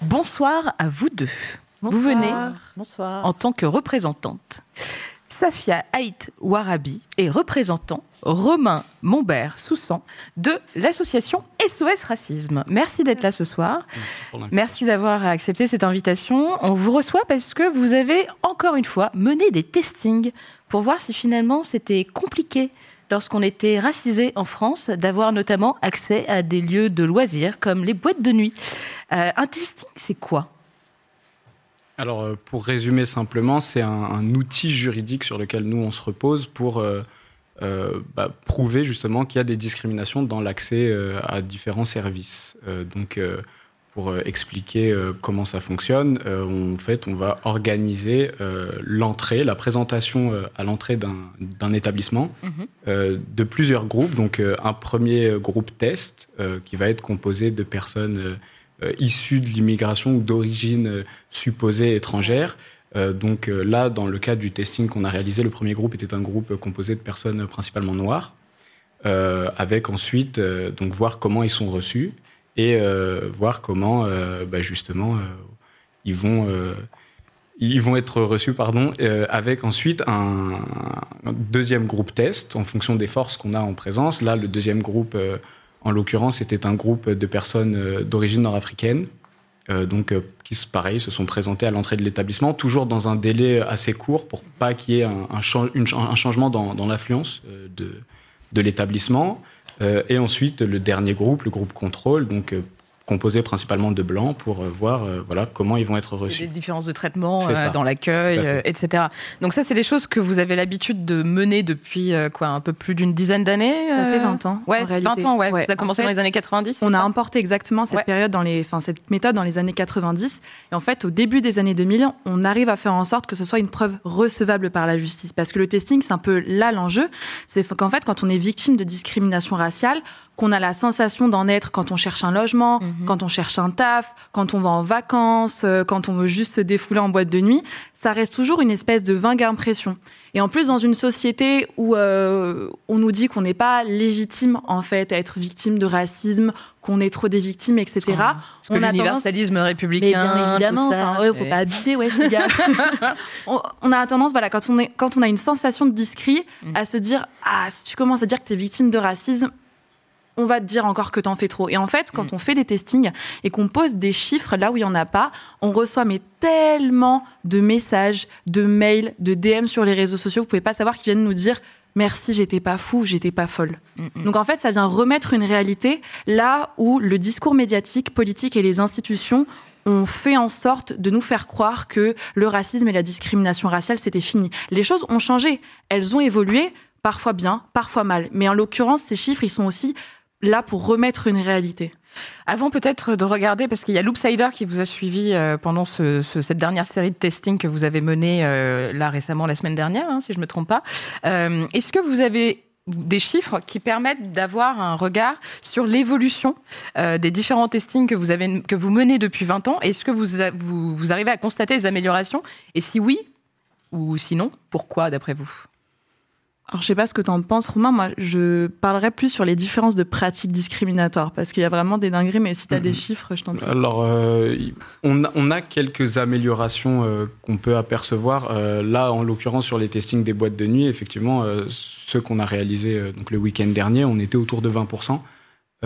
Bonsoir à vous deux. Vous venez Bonsoir. en tant que représentante. Safia Haït Warabi est représentant Romain Montbert Soussan de l'association SOS Racisme. Merci d'être là ce soir. Merci d'avoir accepté cette invitation. On vous reçoit parce que vous avez encore une fois mené des testings pour voir si finalement c'était compliqué lorsqu'on était racisé en France d'avoir notamment accès à des lieux de loisirs comme les boîtes de nuit. Euh, un testing, c'est quoi? Alors, euh, pour résumer simplement, c'est un, un outil juridique sur lequel nous, on se repose pour euh, euh, bah, prouver justement qu'il y a des discriminations dans l'accès euh, à différents services. Donc, pour expliquer comment ça fonctionne, on- en fait, on va organiser l'entrée, la présentation à l'entrée d'un établissement Mhm. de plusieurs groupes. Donc, un premier groupe test qui va être composé de personnes euh, issues de l'immigration ou d'origine euh, supposée étrangère, Euh, donc là, dans le cadre du testing qu'on a réalisé, le premier groupe était un groupe composé de personnes principalement noires, avec ensuite donc voir comment ils sont reçus et voir comment bah, justement ils vont ils vont être reçus pardon avec ensuite un, deuxième groupe test en fonction des forces qu'on a en présence. Là, le deuxième groupe en l'occurrence, c'était un groupe de personnes euh, d'origine nord-africaine, euh, donc euh, qui, pareil, se sont présentés à l'entrée de l'établissement, toujours dans un délai assez court pour pas qu'il y ait un, changement dans, euh, de, de l'établissement. Et ensuite, le dernier groupe, le groupe contrôle, donc euh, composé principalement de blancs, pour euh, voir euh, voilà, comment ils vont être reçus. des différences de traitement euh, dans l'accueil, euh, etc. Donc ça, c'est des choses que vous avez l'habitude de mener depuis euh, quoi, un peu plus d'une dizaine d'années. Ça fait euh 20 ans. Ouais, en réalité. 20 ans, ouais. Ouais. Ça a commencé En dans les années 90. On a importé exactement cette Ouais. période dans les, enfin cette méthode dans les années 90. Et en fait, au début des années 2000, on arrive à faire en sorte que ce soit une preuve recevable par la justice. Parce que le testing, c'est un peu là l'enjeu. C'est qu'en fait, quand on est victime de discrimination raciale, qu'on a la sensation d'en être quand on cherche un logement, Mhm. quand on cherche un taf, quand on va en vacances, euh, quand on veut juste se défouler en boîte de nuit, ça reste toujours une espèce de vague impression. Et en plus, dans une société où euh, on nous dit qu'on n'est pas légitime en fait à être victime de racisme, qu'on est trop des victimes, etc. Parce que on a l'universalisme Mais républicain, bien évidemment, ça, enfin, ouais, faut pas abuser, ouais, les gars. on, on a tendance, voilà, quand on est, quand on a une sensation de discrit, Mm. à se dire, ah, si tu commences à dire que tu es victime de racisme, on va te dire encore que t'en fais trop. Et en fait, quand Mm. on fait des testings et qu'on pose des chiffres là où il y en a pas, on reçoit mais tellement de messages, de mails, de DM sur les réseaux sociaux, vous pouvez pas savoir qu'ils viennent nous dire merci, j'étais pas fou, j'étais pas folle. Donc en fait, ça vient remettre une réalité là où le discours médiatique, politique et les institutions ont fait en sorte de nous faire croire que le racisme et la discrimination raciale, c'était fini. Les choses ont changé, elles ont évolué, parfois bien, parfois mal. Mais en l'occurrence, ces chiffres, ils sont aussi là pour remettre une réalité. Avant peut-être de regarder, parce qu'il y a Loopsider qui vous a suivi euh, pendant ce, ce- cette dernière série de testing que vous avez menée euh, là récemment, la semaine dernière, hein, si je me trompe pas. Euh, Est-ce que vous avez des chiffres qui permettent d'avoir un regard sur l'évolution euh, des différents testings que vous avez que vous menez depuis 20 ans? Est-ce que vous, vous vous arrivez à constater des améliorations? Et si oui ou sinon, pourquoi d'après vous? Alors, je sais pas ce que tu en penses, Romain. Moi, je parlerai plus sur les différences de pratiques discriminatoires, parce qu'il y a vraiment des dingueries, mais si tu as des chiffres, je t'en prie. Alors, euh, on, a, on a quelques améliorations euh, qu'on peut apercevoir. Euh, là, en l'occurrence, sur les testings des boîtes de nuit, effectivement, ceux qu'on a réalisés donc le week-end dernier, on était autour de 20%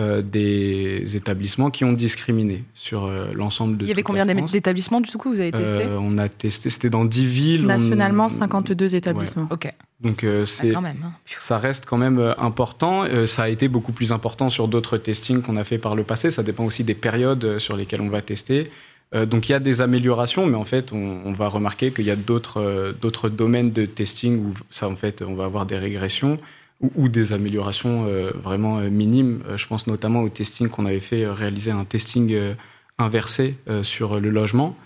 euh, des établissements qui ont discriminé sur euh, l'ensemble de Il y avait combien d'établissements du coup vous avez testé Euh, On a testé, c'était dans 10 villes. on- Nationalement, 52 établissements. Ok, Donc, euh, Ah, c'est quand même. hein. ça reste quand même important. Euh, ça a été beaucoup plus important sur d'autres testings qu'on a fait par le passé. Ça dépend aussi des périodes sur lesquelles on va tester. Donc il y a des améliorations, mais en fait, on, on va remarquer qu'il y a d'autres euh, d'autres domaines de testing où ça, en fait, on va avoir des régressions ou, des améliorations euh, vraiment euh, minimes. Euh, je pense notamment au testing qu'on avait fait réaliser un testing inversé sur le logement,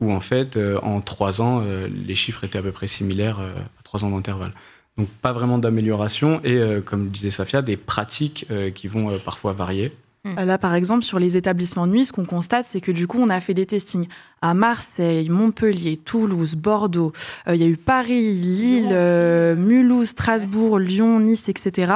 où en fait, en trois ans, les chiffres étaient à peu près similaires à trois ans d'intervalle. Donc pas vraiment d'amélioration et, comme le disait Safia, des pratiques qui vont parfois varier. Euh, Là, par exemple, sur les établissements de nuit, ce qu'on constate, c'est que du coup, on a fait des testings à Marseille, Montpellier, Toulouse, Bordeaux. Euh, Il y a eu Paris, Lille, euh, Mulhouse, Strasbourg, Lyon, Nice, etc.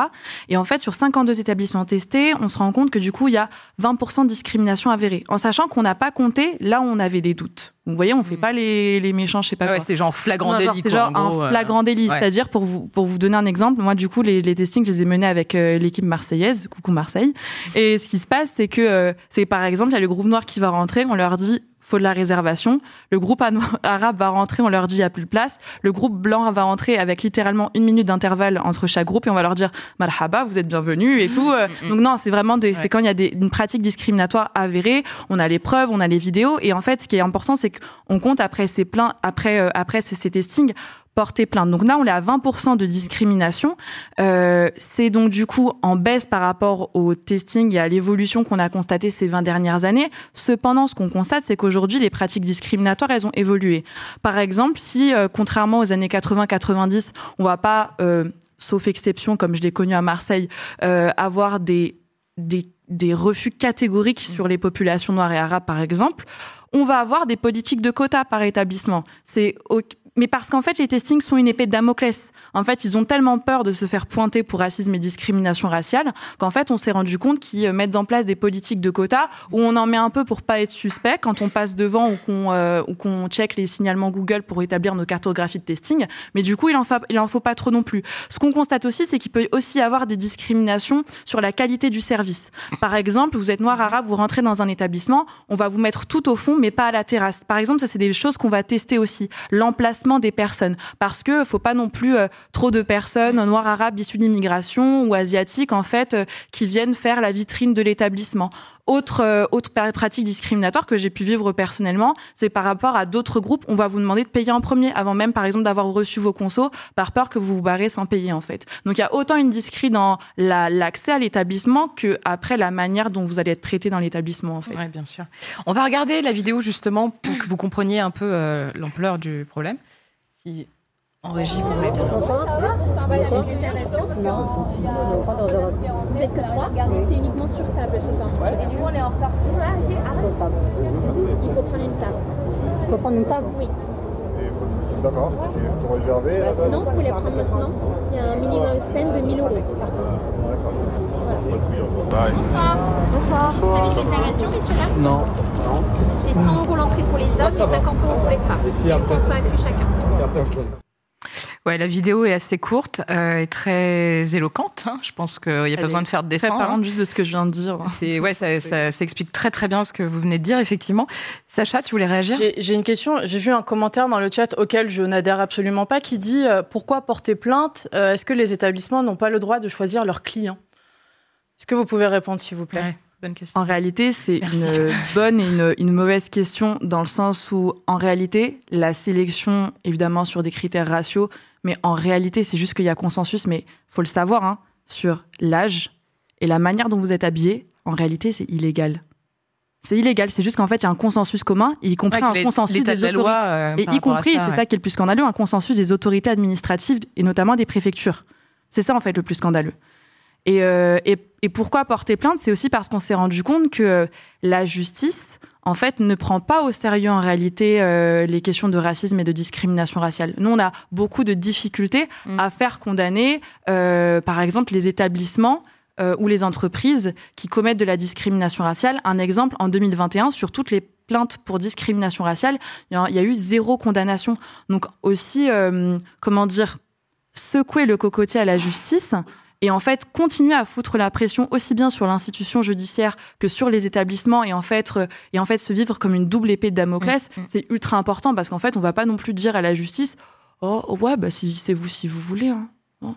Et en fait, sur 52 établissements testés, on se rend compte que du coup, il y a 20% de discrimination avérée. En sachant qu'on n'a pas compté là où on avait des doutes. Donc, vous voyez, on fait pas les, les méchants, je sais pas Ah ouais, quoi. c'était genre flagrant délit. C'est quoi, genre en gros, un euh. flagrant délit. ouais. C'est-à-dire, pour vous, pour vous donner un exemple, moi, du coup, les, les testings, je les ai menés avec euh, l'équipe marseillaise. Coucou Marseille. Et ce qui se passe, c'est que, euh, c'est par exemple, il y a le groupe noir qui va rentrer, on leur dit, faut de la réservation. Le groupe arabe va rentrer, on leur dit, il n'y a plus de place. Le groupe blanc va rentrer avec littéralement une minute d'intervalle entre chaque groupe et on va leur dire, marhaba, vous êtes bienvenus et tout. Euh, Donc non, c'est vraiment des, Ouais. c'est quand il y a des, une pratique discriminatoire avérée, on a les preuves, on a les vidéos et en fait, ce qui est important, c'est qu'on compte après ces plaintes, après, euh, après ce- ces testings, porter plainte. Donc là, on est à 20% de discrimination. Euh, c'est donc du coup en baisse par rapport au testing et à l'évolution qu'on a constatée ces 20 dernières années. Cependant, ce qu'on constate, c'est qu'aujourd'hui, les pratiques discriminatoires, elles ont évolué. Par exemple, si, euh, contrairement aux années 80-90, on va pas, euh, sauf exception, comme je l'ai connu à Marseille, euh, avoir des, des, des refus catégoriques sur les populations noires et arabes, par exemple, on va avoir des politiques de quotas par établissement. C'est mais parce qu'en fait, les testings sont une épée de Damoclès. En fait, ils ont tellement peur de se faire pointer pour racisme et discrimination raciale qu'en fait, on s'est rendu compte qu'ils euh, mettent en place des politiques de quotas où on en met un peu pour pas être suspect quand on passe devant ou qu'on euh, check les signalements Google pour établir nos cartographies de testing. Mais du coup, il en, il en faut pas trop non plus. Ce qu'on constate aussi, c'est qu'il peut aussi y avoir des discriminations sur la qualité du service. Par exemple, vous êtes noir arabe, vous rentrez dans un établissement, on va vous mettre tout au fond, mais pas à la terrasse. Par exemple, ça c'est des choses qu'on va tester aussi. L'emplacement des personnes, parce que faut pas non plus euh, trop de personnes noires arabes issues d'immigration ou asiatiques en fait euh, qui viennent faire la vitrine de l'établissement. Autre euh, autre pratique discriminatoire que j'ai pu vivre personnellement, c'est par rapport à d'autres groupes, on va vous demander de payer en premier avant même par exemple d'avoir reçu vos consos par peur que vous vous barrez sans payer en fait. Donc il y a autant une discri dans l'accès à l'établissement que après la manière dont vous allez être traité dans l'établissement en fait. Bien sûr. On va regarder la vidéo justement pour que vous compreniez un peu l'ampleur du problème. En régie, vous voulez bien. Bonsoir. Bonsoir. Bonsoir. Non, pas dangereuse. Vous êtes que trois C'est uniquement sur table ce soir. Ouais. Et nous, on est en retard. Sur table. Il faut prendre une table. Il faut prendre une table Oui. D'accord. Il faut réserver. Sinon, vous voulez prendre maintenant Il y a un minimum spend de 1000 euros par contre. Voilà. Bonsoir. Bonsoir. Vous avez une réservation, messieurs là Non. Non. C'est 100 euros l'entrée pour les hommes et 50 euros pour les femmes. Et si après, ça inclut chacun. Ouais, la vidéo est assez courte euh, et très éloquente. Hein. Je pense qu'il n'y a pas besoin de faire de dessin. Très parlante juste de ce que je viens de dire. C'est ouais, ça, ça, ça, explique très très bien ce que vous venez de dire effectivement. Sacha, tu voulais réagir? J'ai une question. J'ai vu un commentaire dans le chat auquel je n'adhère absolument pas qui dit euh, pourquoi porter plainte euh, Est-ce que les établissements n'ont pas le droit de choisir leurs clients? Est-ce que vous pouvez répondre s'il vous plaît? Ouais. Bonne question. En réalité, c'est une bonne et une, une, mauvaise question dans le sens où, en réalité, la sélection, évidemment, sur des critères raciaux, mais en réalité, c'est juste qu'il y a consensus, mais faut le savoir, hein, sur l'âge et la manière dont vous êtes habillé. En réalité, c'est illégal. C'est illégal, c'est juste qu'en fait, il y a un consensus commun, y compris ouais, un consensus des de autorités. euh, et y compris, c'est ouais. ça qui est le plus scandaleux, un consensus des autorités administratives et notamment des préfectures. C'est ça, en fait, le plus scandaleux. Et, euh, et, et, pourquoi porter plainte? C'est aussi parce qu'on s'est rendu compte que la justice, en fait, ne prend pas au sérieux en réalité euh, les questions de racisme et de discrimination raciale. Nous, on a beaucoup de difficultés mmh. à faire condamner, euh, par exemple, les établissements euh, ou les entreprises qui commettent de la discrimination raciale. Un exemple, en 2021, sur toutes les plaintes pour discrimination raciale, il y, y, a eu zéro condamnation. Donc aussi, euh, comment dire, secouer le cocotier à la justice et en fait continuer à foutre la pression aussi bien sur l'institution judiciaire que sur les établissements et en fait euh, et en fait se vivre comme une double épée de Damoclès, mmh, mmh. c'est ultra important parce qu'en fait on va pas non plus dire à la justice oh ouais bah si c'est vous si vous voulez hein. Bon.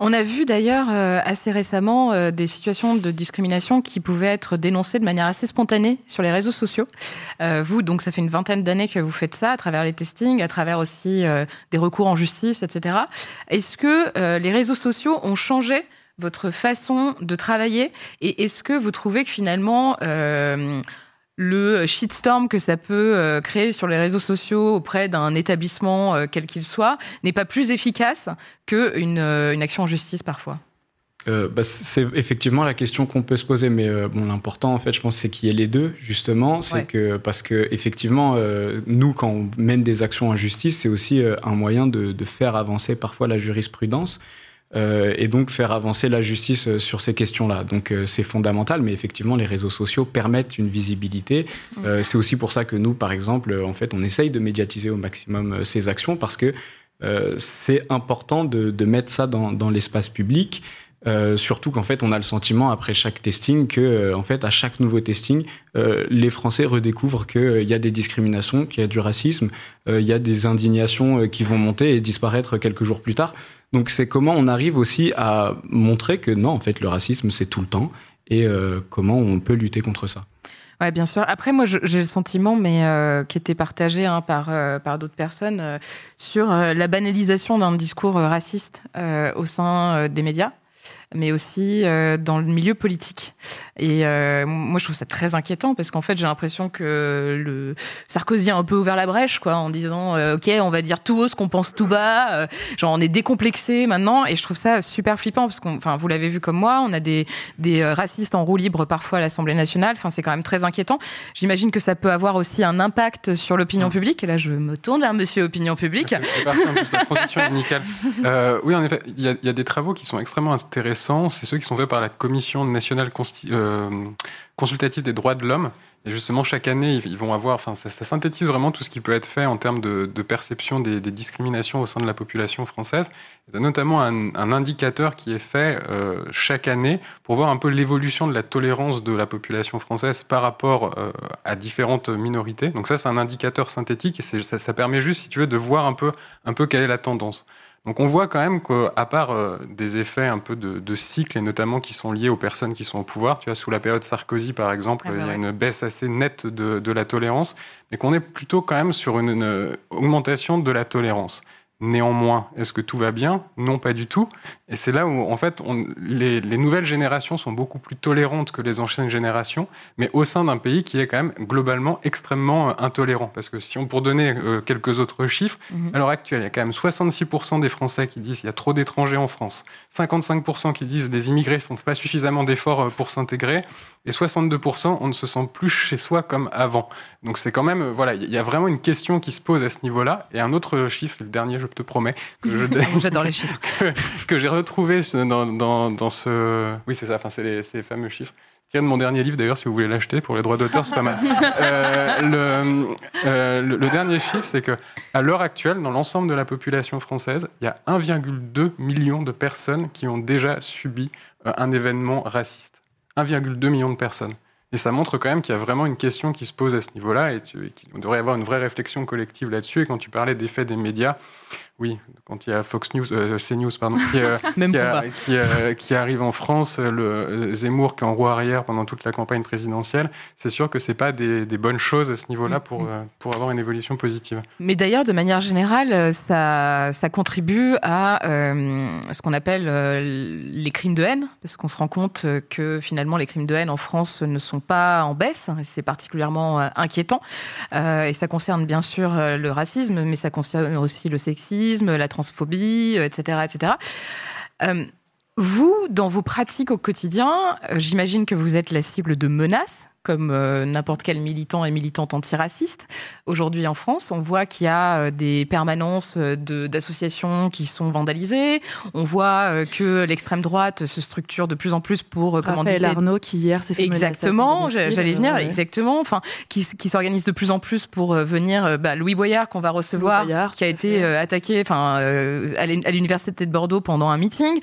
On a vu d'ailleurs euh, assez récemment euh, des situations de discrimination qui pouvaient être dénoncées de manière assez spontanée sur les réseaux sociaux. Euh, vous, donc, ça fait une vingtaine d'années que vous faites ça à travers les testings, à travers aussi des recours en justice, etc. Est-ce que les réseaux sociaux ont changé votre façon de travailler? Et est-ce que vous trouvez que finalement euh, le shitstorm que ça peut euh, créer sur les réseaux sociaux auprès d'un établissement euh, quel qu'il soit n'est pas plus efficace qu'une euh, une action en justice parfois euh, bah, c'est effectivement la question qu'on peut se poser, mais euh, bon, l'important en fait, je pense, c'est qu'il y ait les deux justement, c'est ouais. que parce que effectivement, euh, nous, quand on mène des actions en justice, c'est aussi un moyen de, de, faire avancer parfois la jurisprudence. Euh, et donc faire avancer la justice sur ces questions-là. Donc euh, c'est fondamental, mais effectivement les réseaux sociaux permettent une visibilité. Euh, c'est aussi pour ça que nous, par exemple, en fait, on essaye de médiatiser au maximum ces actions parce que c'est important de, de, mettre ça dans, dans l'espace public. Euh, surtout qu'en fait, on a le sentiment après chaque testing que, euh, en fait, à chaque nouveau testing, euh, les Français redécouvrent qu'il y a des discriminations, qu'il y a du racisme, il y a des indignations qui vont monter et disparaître quelques jours plus tard. Donc, c'est comment on arrive aussi à montrer que non, en fait, le racisme, c'est tout le temps et comment on peut lutter contre ça. Ouais, bien sûr. Après, moi, j'ai le sentiment, mais euh, qui était partagé hein, par euh, par d'autres personnes, euh, sur la banalisation d'un discours raciste au sein des médias. mais aussi euh, dans le milieu politique. Et euh, moi, je trouve ça très inquiétant parce qu'en fait, j'ai l'impression que le Sarkozy a un peu ouvert la brèche, quoi, en disant euh, OK, on va dire tout haut ce qu'on pense tout bas. euh, genre, on est décomplexé maintenant, et je trouve ça super flippant parce qu'on, enfin, vous l'avez vu comme moi, on a des des euh, racistes en roue libre parfois à l'Assemblée nationale. Enfin, c'est quand même très inquiétant. J'imagine que ça peut avoir aussi un impact sur l'opinion publique. Et là, je me tourne vers Monsieur opinion publique. C'est parfait, en plus, la transition est nickel. Euh, oui, en effet, il y, y a des travaux qui sont extrêmement intéressants. C'est ceux qui sont faits par la Commission nationale consti- euh, consultative des droits de l'homme. Et justement, chaque année, ils vont avoir, enfin, ça, synthétise vraiment tout ce qui peut être fait en termes de, perception des, discriminations au sein de la population française. Il y a notamment un, indicateur qui est fait euh, chaque année pour voir un peu l'évolution de la tolérance de la population française par rapport euh, à différentes minorités. Donc ça, c'est un indicateur synthétique et ça, ça permet juste, si tu veux, de voir un peu, un peu quelle est la tendance. Donc on voit quand même qu'à part euh, des effets un peu de, de cycle et notamment qui sont liés aux personnes qui sont au pouvoir, tu vois, sous la période Sarkozy par exemple, Ah bah il y a ouais. une baisse assez nette de, de la tolérance, mais qu'on est plutôt quand même sur une, une augmentation de la tolérance. Néanmoins, est-ce que tout va bien? Non, pas du tout. Et c'est là où, en fait, on- les, les nouvelles générations sont beaucoup plus tolérantes que les anciennes générations, mais au sein d'un pays qui est quand même globalement extrêmement euh, intolérant. Parce que si on, pour donner euh, quelques autres chiffres, Mhm. à l'heure actuelle, il y a quand même 66% des Français qui disent qu'il y a trop d'étrangers en France, 55% qui disent les immigrés font pas suffisamment d'efforts euh, pour s'intégrer, et 62% on ne se sent plus chez soi comme avant. Donc c'est quand même, euh, voilà, il y a vraiment une question qui se pose à ce niveau-là. Et un autre chiffre, c'est le dernier, je te promets, que je J'adore les chiffres. que, que j'ai retrouvé dans, dans, dans ce. Oui, c'est ça, enfin, c'est les, ces fameux chiffres. Tiré de mon dernier livre d'ailleurs, si vous voulez l'acheter pour les droits d'auteur, c'est pas mal. Euh, le, euh, le, le dernier chiffre, c'est que à l'heure actuelle, dans l'ensemble de la population française, il y a 1,2 million de personnes qui ont déjà subi euh, un événement raciste. 1,2 million de personnes. Et ça montre quand même qu'il y a vraiment une question qui se pose à ce niveau-là et qu'il devrait avoir une vraie réflexion collective là-dessus. Et quand tu parlais d'effet des médias, oui, quand il y a Fox News, euh, CNews, pardon, qui, euh, Même qui, a- combat. qui, euh, qui arrive en France, euh, le Zemmour qui est en roue arrière pendant toute la campagne présidentielle, c'est sûr que c'est pas des, des bonnes choses à ce niveau-là pour, euh, pour avoir une évolution positive. Mais d'ailleurs, de manière générale, ça, ça contribue à euh, ce qu'on appelle les crimes de haine, parce qu'on se rend compte que finalement les crimes de haine en France ne sont pas en baisse, hein, et c'est particulièrement inquiétant. Et ça concerne bien sûr le racisme, mais ça concerne aussi le sexisme, la transphobie, euh, etc., etc. Euh, vous, dans vos pratiques au quotidien, euh, j'imagine que vous êtes la cible de menaces, comme euh, n'importe quel militant et militante antiraciste. Aujourd'hui en France, on voit qu'il y a euh, des permanences euh, de- d'associations qui sont vandalisées. On voit euh, que l'extrême droite se structure de plus en plus pour Raphaël commanditer Arnaud qui hier s'est fait Exactement, j'allais venir, ouais. exactement. Enfin, qui, qui s'organise de plus en plus pour venir. bah, Louis Boyard qu'on va recevoir, qui a été attaqué, enfin, euh, à l'université de Bordeaux pendant un meeting.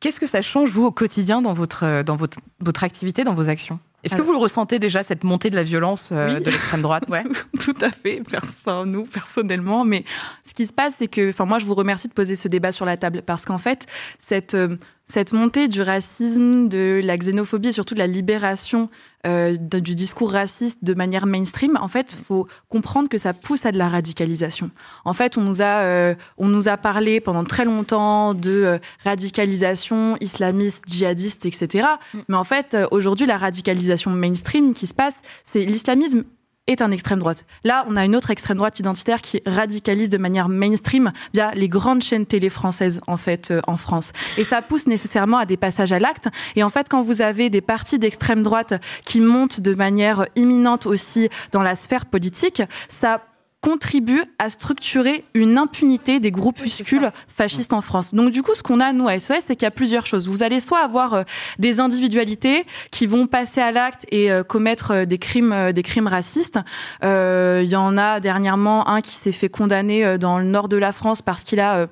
Qu'est-ce que ça change vous au quotidien dans votre euh, dans votre votre activité, dans vos actions? Est-ce que vous le ressentez déjà cette montée de la violence euh, Oui. de l'extrême droite? Ouais. Tout à fait, enfin, nous personnellement. Mais ce qui se passe, c'est que, enfin, moi, je vous remercie de poser ce débat sur la table parce qu'en fait, cette euh, cette montée du racisme, de la xénophobie et surtout de la libération euh, du discours raciste de manière mainstream, en fait, faut comprendre que ça pousse à de la radicalisation. En fait, on nous a euh, on nous a parlé pendant très longtemps de euh, radicalisation islamiste, djihadiste, etc. Mais en fait, euh, aujourd'hui, la radicalisation mainstream qui se passe, c'est l'islamisme est un extrême droite. Là, on a une autre extrême droite identitaire qui radicalise de manière mainstream via les grandes chaînes télé françaises en fait euh, en France. Et ça pousse nécessairement à des passages à l'acte. Et en fait, quand vous avez des partis d'extrême droite qui montent de manière imminente aussi dans la sphère politique, ça contribue à structurer une impunité des groupuscules fascistes en France. Donc du coup, ce qu'on a nous à SOS, c'est qu'il y a plusieurs choses. Vous allez soit avoir euh, des individualités qui vont passer à l'acte et euh, commettre euh, des crimes, euh, des crimes racistes. Euh, Il y en a dernièrement un qui s'est fait condamner dans le nord de la France parce qu'il a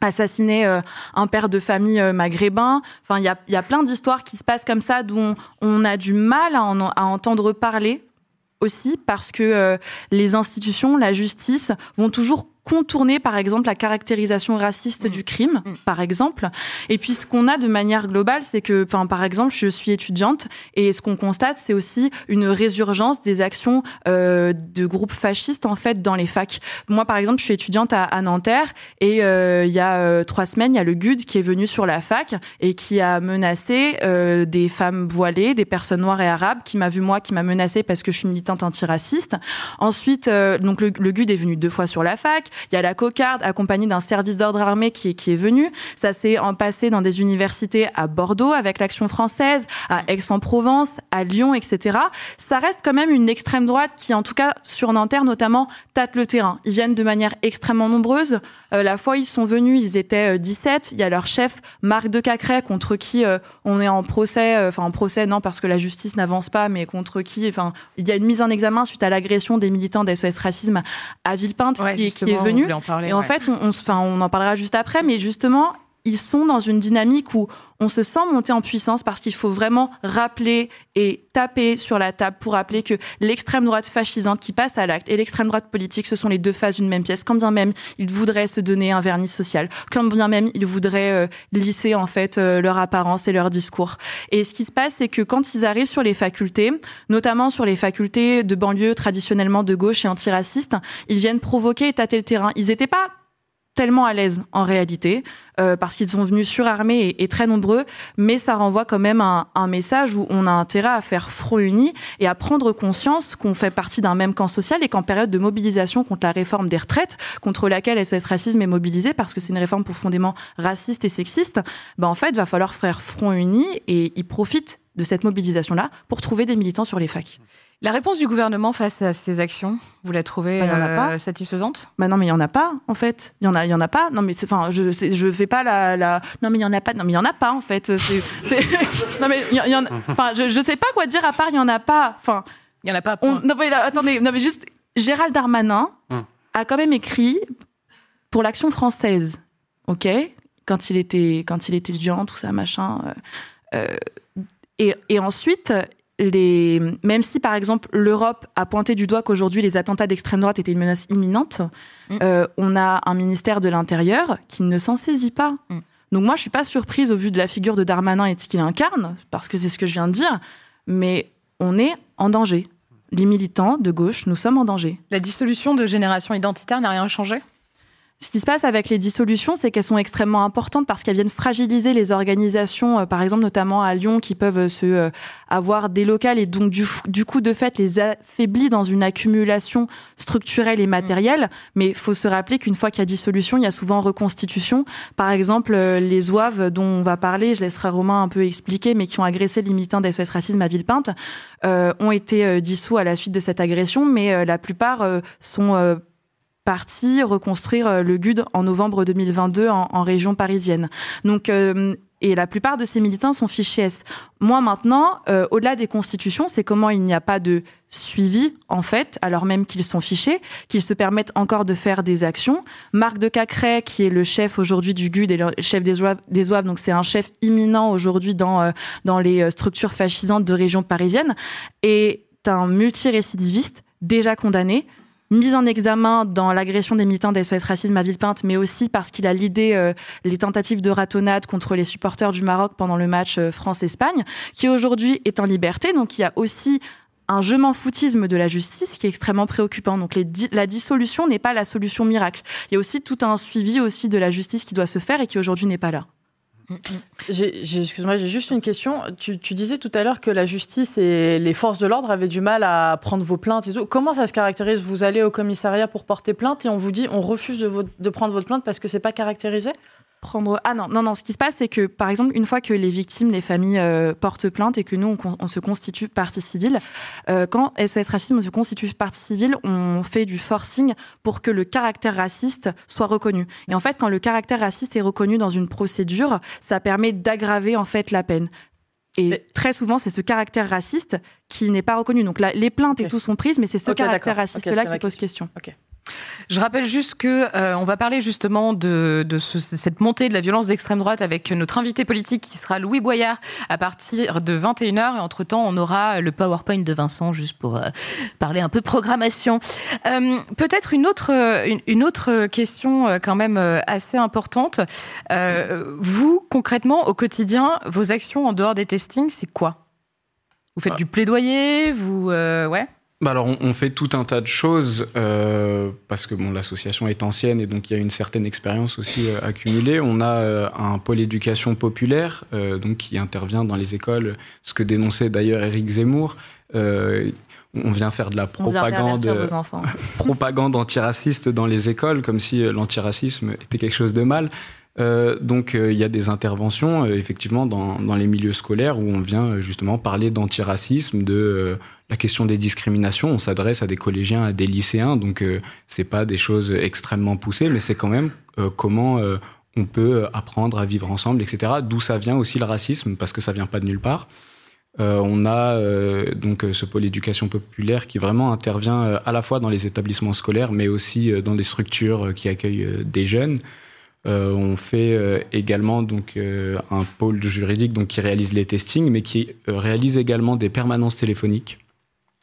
assassiné euh, un père de famille euh, maghrébin. Enfin, il y a, y a plein d'histoires qui se passent comme ça d'où on, on a du mal à, en- à entendre parler aussi parce que euh, les institutions, la justice vont toujours contourner, par exemple, la caractérisation raciste du crime, par exemple. Et puis, ce qu'on a de manière globale, c'est que, enfin, par exemple, je suis étudiante et ce qu'on constate, c'est aussi une résurgence des actions euh, de groupes fascistes, en fait, dans les facs. Moi, par exemple, je suis étudiante à, à Nanterre et euh, il y a euh, trois semaines, il y a le GUD qui est venu sur la fac et qui a menacé euh, des femmes voilées, des personnes noires et arabes, qui m'a vu moi, qui m'a menacé parce que je suis militante antiraciste. Ensuite, euh, donc le, le GUD est venu deux fois sur la fac. Il y a la cocarde accompagnée d'un service d'ordre armé qui est, qui est venu. Ça s'est en passé dans des universités à Bordeaux avec l'Action française, à Aix-en-Provence, à Lyon, etc. Ça reste quand même une extrême droite qui, en tout cas sur Nanterre notamment, tâte le terrain. Ils viennent de manière extrêmement nombreuse. Euh, la fois ils sont venus, ils étaient euh, 17. Il y a leur chef Marc de Cacré contre qui euh, on est en procès, euh, enfin en procès non parce que la justice n'avance pas, mais contre qui, enfin il y a une mise en examen suite à l'agression des militants d'SOS Racisme à Villepinte Ouais, qui, est- qui est on en parler, et en ouais. fait, on en parlera juste après, mais justement, ils sont dans une dynamique où on se sent monter en puissance parce qu'il faut vraiment rappeler et taper sur la table pour rappeler que l'extrême droite fascisante qui passe à l'acte et l'extrême droite politique, ce sont les deux faces d'une même pièce. Quand bien même ils voudraient se donner un vernis social, quand bien même ils voudraient euh, lisser en fait euh, leur apparence et leur discours. Et ce qui se passe, c'est que quand ils arrivent sur les facultés, notamment sur les facultés de banlieue traditionnellement de gauche et antiracistes, ils viennent provoquer et tâter le terrain. Ils n'étaient pas tellement à l'aise en réalité, euh, parce qu'ils sont venus surarmés et, et très nombreux, mais ça renvoie quand même un, un message où on a intérêt à faire front uni et à prendre conscience qu'on fait partie d'un même camp social et qu'en période de mobilisation contre la réforme des retraites, contre laquelle SOS Racisme est mobilisé, parce que c'est une réforme profondément raciste et sexiste, ben en fait, va falloir faire front uni et ils profitent de cette mobilisation-là pour trouver des militants sur les facs. La réponse du gouvernement face à ces actions, vous la trouvez Bah, il y en a euh, pas. satisfaisante? Bah non, mais il y en a pas en fait. Il y en a, il y en a pas. Non mais c'est, enfin, je, c'est- je fais pas la, la. Non mais il y en a pas. Non mais il y en a pas en fait. Non mais il y, en- il y en, enfin, je, je sais pas quoi dire à part il y en a pas. Enfin, il y en a pas. On, non mais là, attendez, non mais juste Gérald Darmanin Hum. a quand même écrit pour l'action française, ok, quand il était, quand il était étudiant, tout ça, machin. euh, euh, et, et ensuite, les, même si par exemple l'Europe a pointé du doigt qu'aujourd'hui les attentats d'extrême droite étaient une menace imminente, euh, on a un ministère de l'Intérieur qui ne s'en saisit pas. Donc moi, je suis pas surprise au vu de la figure de Darmanin et de ce qu'il incarne, parce que c'est ce que je viens de dire, mais on est en danger. Les militants de gauche, nous sommes en danger. La dissolution de Génération Identitaire n'a rien changé? Ce qui se passe avec les dissolutions, c'est qu'elles sont extrêmement importantes parce qu'elles viennent fragiliser les organisations, euh, par exemple notamment à Lyon, qui peuvent euh, se euh, avoir des locales et donc du, du coup de fait les affaiblit dans une accumulation structurelle et matérielle. Mais il faut se rappeler qu'une fois qu'il y a dissolution, il y a souvent reconstitution. Par exemple, euh, les OAV dont on va parler, je laisserai Romain un peu expliquer, mais qui ont agressé les militants d'SOS Racisme à Villepinte, euh, ont été dissous à la suite de cette agression, mais euh, la plupart euh, sont partis reconstruire euh, le GUD en novembre 2022 en, en région parisienne. Donc euh, et la plupart de ces militants sont fichés. Moi maintenant, euh, au-delà des constitutions, c'est comment il n'y a pas de suivi en fait, alors même qu'ils sont fichés, qu'ils se permettent encore de faire des actions. Marc de Cacré, qui est le chef aujourd'hui du GUD et le chef des OAV, donc c'est un chef imminent aujourd'hui dans dans les structures fascisantes de région parisienne, est un multirécidiviste déjà condamné mis en examen dans l'agression des militants d'SOS Racisme à Villepinte, mais aussi parce qu'il a lidé euh, les tentatives de ratonnade contre les supporters du Maroc pendant le match euh, France-Espagne, qui aujourd'hui est en liberté. Donc il y a aussi un je m'en foutisme de la justice qui est extrêmement préoccupant. Donc la dissolution n'est pas la solution miracle. Il y a aussi tout un suivi aussi de la justice qui doit se faire et qui aujourd'hui n'est pas là. Excuse-moi, j'ai juste une question. Tu, disais tout à l'heure que la justice et les forces de l'ordre avaient du mal à prendre vos plaintes et tout. Comment ça se caractérise? Vous allez au commissariat pour porter plainte et on vous dit on refuse de, de prendre votre plainte parce que c'est pas caractérisé? Prendre ah non non non ce qui se passe c'est que par exemple une fois que les victimes les familles euh, portent plainte et que nous on, se constitue partie civile euh, quand SOS Racisme se constitue partie civile on fait du forcing pour que le caractère raciste soit reconnu. Et en fait quand le caractère raciste est reconnu dans une procédure ça permet d'aggraver en fait la peine. Et très souvent, c'est ce caractère raciste qui n'est pas reconnu. Donc là, les plaintes et tout sont prises, mais c'est ce caractère raciste-là qui pose question. Je rappelle juste que euh, on va parler justement de, de ce- cette montée de la violence d'extrême droite avec notre invité politique qui sera Louis Boyard à partir de 21h et entre temps on aura le PowerPoint de Vincent juste pour euh, parler un peu programmation. Euh, Peut-être une autre une, une autre question euh, quand même euh, assez importante. Euh, vous concrètement au quotidien vos actions en dehors des testings c'est quoi? Vous faites Ah. du plaidoyer vous euh, ouais? Bah alors, on, on fait tout un tas de choses euh, parce que bon, l'association est ancienne et donc il y a une certaine expérience aussi euh, accumulée. On a euh, un pôle éducation populaire euh, donc qui intervient dans les écoles, ce que dénonçait d'ailleurs Éric Zemmour. Euh, on vient faire de la propagande, propagande antiraciste dans les écoles, comme si l'antiracisme était quelque chose de mal. Euh, donc euh, il y a des interventions euh, effectivement dans, dans les milieux scolaires où on vient justement parler d'antiracisme, de euh, la question des discriminations. On s'adresse à des collégiens, à des lycéens, donc euh, c'est pas des choses extrêmement poussées, mais c'est quand même euh, comment euh, on peut euh, apprendre à vivre ensemble, etc. D'où ça vient aussi le racisme, parce que ça vient pas de nulle part. On a donc ce pôle éducation populaire qui vraiment intervient à la fois dans les établissements scolaires, mais aussi dans des structures qui accueillent des jeunes. On fait également donc un pôle juridique donc qui réalise les testings, mais qui réalise également des permanences téléphoniques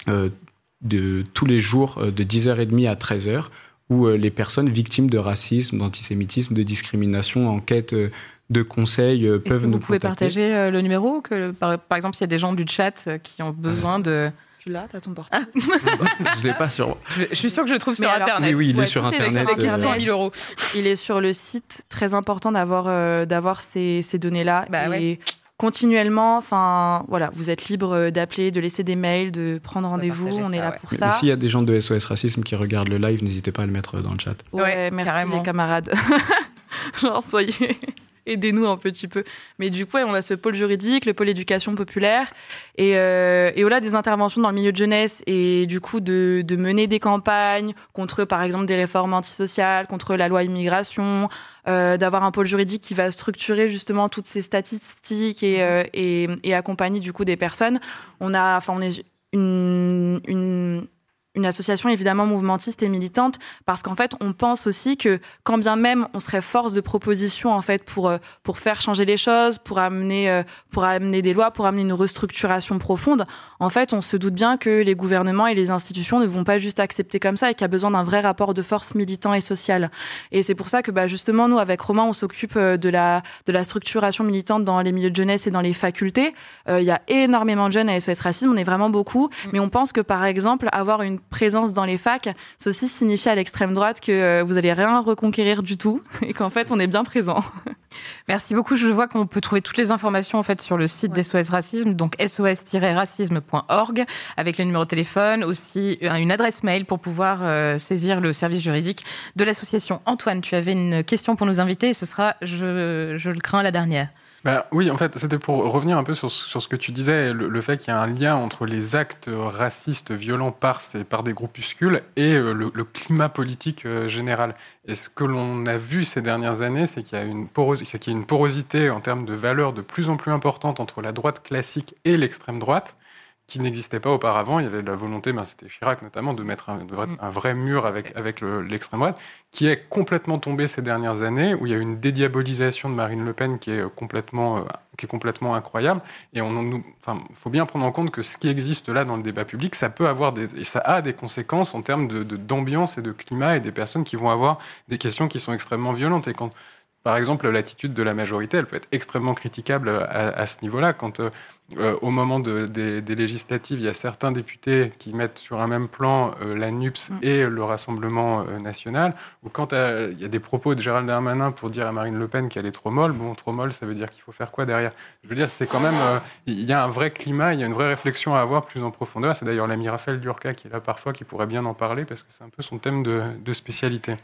de tous les jours euh, de 10h30 à 13h où euh, les personnes victimes de racisme, d'antisémitisme, de discrimination en quête euh, de conseils euh, peuvent que nous vous pouvez contacter. partager euh, le numéro que, par, par exemple, s'il y a des gens du chat euh, qui ont besoin de... Tu l'as, t'as ton portable. Je l'ai pas sur. Je, je suis sûre que je le trouve Mais sur alors- Internet. Oui, oui, il est sur est Internet. avec euh, Internet. 1000 euros. Il est sur le site. Très important d'avoir euh, d'avoir ces, ces données-là. Bah et ouais. Continuellement, enfin, voilà, vous êtes libre d'appeler, de laisser des mails, de prendre rendez-vous. On est ça, là ouais. pour Mais ça. S'il y a des gens de SOS Racisme qui regardent le live, n'hésitez pas à le mettre dans le chat. Ouais, Ouais, merci carrément. les camarades. Genre, soyez. Aidez-nous un petit peu. Mais du coup, on a ce pôle juridique, le pôle éducation populaire, et, euh, et au-delà des interventions dans le milieu de jeunesse, et du coup de, de mener des campagnes contre, par exemple, des réformes antisociales, contre la loi immigration, euh, d'avoir un pôle juridique qui va structurer justement toutes ces statistiques et, euh, et, et accompagner du coup des personnes. On a, enfin, on est une, une une association évidemment mouvementiste et militante parce qu'en fait on pense aussi que quand bien même on serait force de proposition en fait pour euh, pour faire changer les choses pour amener euh, pour amener des lois pour amener une restructuration profonde en fait on se doute bien que les gouvernements et les institutions ne vont pas juste accepter comme ça et qu'il y a besoin d'un vrai rapport de force militant et social et c'est pour ça que bah justement nous avec Romain on s'occupe euh, de la de la structuration militante dans les milieux de jeunesse et dans les facultés. Euh, il y a énormément de jeunes à SOS Racisme on est vraiment beaucoup mais on pense que par exemple avoir une présence dans les facs, c'est aussi signifier à l'extrême droite que euh, vous allez rien reconquérir du tout et qu'en fait on est bien présent. Merci beaucoup. Je vois qu'on peut trouver toutes les informations en fait sur le site d'SOS Racisme, donc sos-racisme.org, avec les numéros de téléphone, aussi euh, une adresse mail pour pouvoir euh, saisir le service juridique de l'association. Antoine, tu avais une question pour nous inviter et ce sera, je, je le crains, la dernière. Bah, oui, en fait, c'était pour revenir un peu sur, ce- que tu disais, le, fait qu'il y a un lien entre les actes racistes violents par, par des groupuscules et euh, le, climat politique euh, général. Et ce que l'on a vu ces dernières années, c'est qu'il y, une poros- c'est qu'il y a une porosité en termes de valeurs de plus en plus importante entre la droite classique et l'extrême droite qui n'existait pas auparavant. Il y avait la volonté, ben, c'était Chirac notamment, de mettre un, de vrai- un vrai mur avec, avec le- l'extrême droite, qui est complètement tombé ces dernières années, où il y a une dédiabolisation de Marine Le Pen qui est euh, complètement, euh, qui est complètement incroyable. Et on nous, enfin, faut bien prendre en compte que ce qui existe là dans le débat public, ça peut avoir des, et ça a des conséquences en termes de, de- d'ambiance et de climat et des personnes qui vont avoir des questions qui sont extrêmement violentes. Et quand, par exemple, l'attitude de la majorité, elle peut être extrêmement critiquable à, à ce niveau-là. Quand, euh, euh, au moment de- des, des législatives, il y a certains députés qui mettent sur un même plan euh, la NUPS Mm. et le Rassemblement euh, national, ou quand il y a des propos de Gérald Darmanin pour dire à Marine Le Pen qu'elle est trop molle, bon, trop molle, ça veut dire qu'il faut faire quoi derrière? Je veux dire, c'est quand même, il y a un vrai climat, il y a une vraie réflexion à avoir plus en profondeur. C'est d'ailleurs l'ami Raphaël Durca qui est là parfois, qui pourrait bien en parler, parce que c'est un peu son thème de, de spécialité.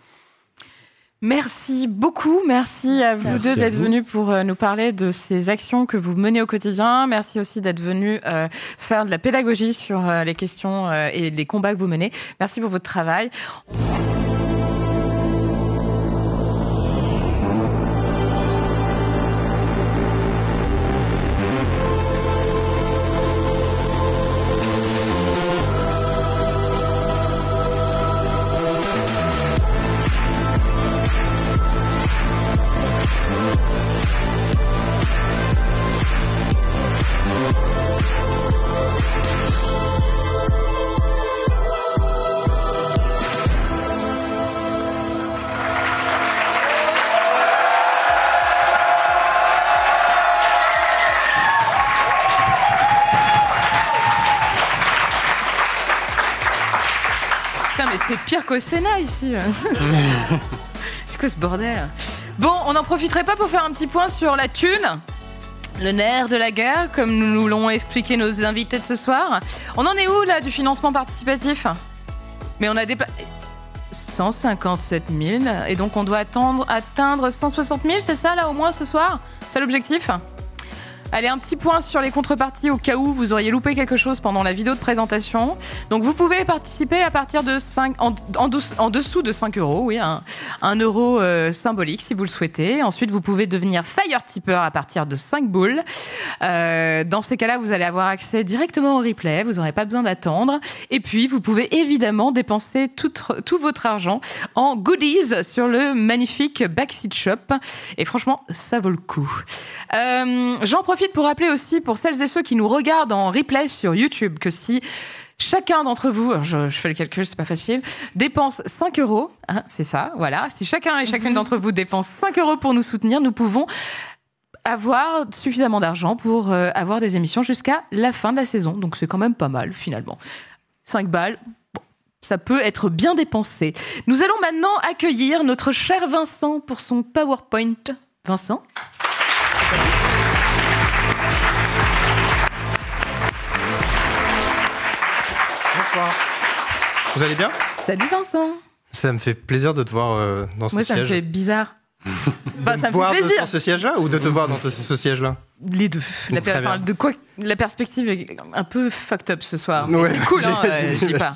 Merci beaucoup. Merci à vous Merci deux d'être venus pour euh, nous parler de ces actions que vous menez au quotidien. Merci aussi d'être venus euh, faire de la pédagogie sur euh, les questions euh, et les combats que vous menez. Merci pour votre travail. Qu'au Sénat ici. C'est quoi ce bordel Bon, on n'en profiterait pas pour faire un petit point sur la thune le nerf de la guerre, comme nous l'ont expliqué nos invités de ce soir. On en est où là du financement participatif Mais on a dépassé 157 000 et donc on doit attendre, atteindre 160 000, c'est ça là au moins ce soir? C'est l'objectif? Allez, un petit point sur les contreparties au cas où vous auriez loupé quelque chose pendant la vidéo de présentation. Donc vous pouvez participer à partir de 5, en, en, dessous, de 5 euros, oui, un, euro euh, symbolique si vous le souhaitez. Ensuite, vous pouvez devenir Fire Tipper à partir de 5 boules. Euh, dans ces cas-là, vous allez avoir accès directement au replay, vous n'aurez pas besoin d'attendre. Et puis, vous pouvez évidemment dépenser tout, tout votre argent en goodies sur le magnifique Backseat Shop. Et franchement, ça vaut le coup. Euh, J'en profite pour rappeler aussi pour celles et ceux qui nous regardent en replay sur YouTube que si chacun d'entre vous, je, je, fais le calcul, c'est pas facile, dépense 5 euros, hein, c'est ça, voilà. Si chacun et chacune d'entre vous dépense 5 euros pour nous soutenir, nous pouvons avoir suffisamment d'argent pour euh, avoir des émissions jusqu'à la fin de la saison. Donc c'est quand même pas mal finalement. 5 balles, ça peut être bien dépensé. Nous allons maintenant accueillir notre cher Vincent pour son PowerPoint. Vincent? Bonsoir. Vous allez bien? Salut Vincent. Ça me fait plaisir de te voir euh, dans ce Moi, siège. ça me fait bizarre. bah, ça me voir fait plaisir. dans ce siège-là ou de te voir dans ce, ce siège-là? Les deux. La, Très enfin, de quoi La perspective est un peu fucked up ce soir. Ouais, c'est cool, hein, euh, je dis pas.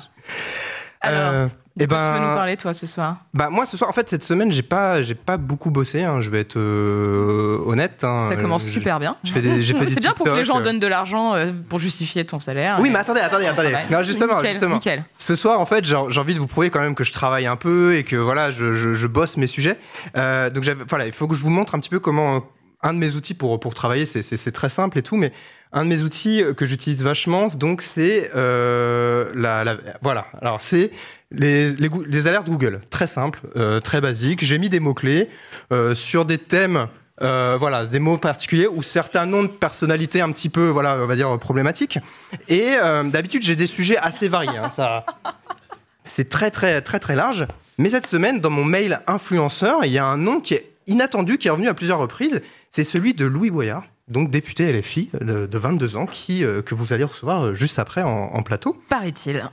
Alors, Euh, eh de quoi tu veux nous ben, parler toi ce soir? bah moi ce soir en fait cette semaine j'ai pas j'ai pas beaucoup bossé hein, je vais être euh, honnête. hein. Ça commence Euh, super bien. Je fais des, j'ai fait des C'est bien pour que les gens donnent de l'argent euh, pour justifier ton salaire. Oui, Et- mais attendez, attendez, attendez. Non, justement, Nickel, justement. nickel. Ce soir, en fait, j'ai envie de vous prouver quand même que je travaille un peu et que voilà, je, je, je bosse mes sujets. Euh, donc, voilà, il faut que je vous montre un petit peu comment un de mes outils pour pour travailler, c'est c'est c'est très simple et tout, mais un de mes outils euh, que j'utilise vachement, donc c'est euh, la, voilà. Alors c'est les, alertes Google, très simple, euh, très basique. J'ai mis des mots clés sur des thèmes. Voilà, des mots particuliers ou certains noms de personnalités un petit peu, voilà, on va dire problématiques. Et d'habitude, j'ai des sujets assez variés. hein, ça, c'est très très très très large. Mais cette semaine, dans mon mail influenceur, il y a un nom qui est inattendu, qui est revenu à plusieurs reprises. C'est celui de Louis Boyard, donc député LFI de, de 22 ans, qui euh, que vous allez recevoir euh, juste après en, en plateau. Paraît-il.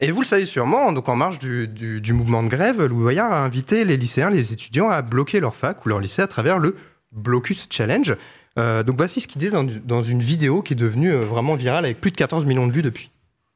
Et vous le savez sûrement, donc en marge du, du, du mouvement de grève, Louis Boyard a invité les lycéens, les étudiants à bloquer leur fac ou leur lycée à travers le Blocus Challenge. Euh, donc voici ce qu'il dit dans, dans une vidéo qui est devenue euh, vraiment virale avec plus de 14 millions de vues depuis.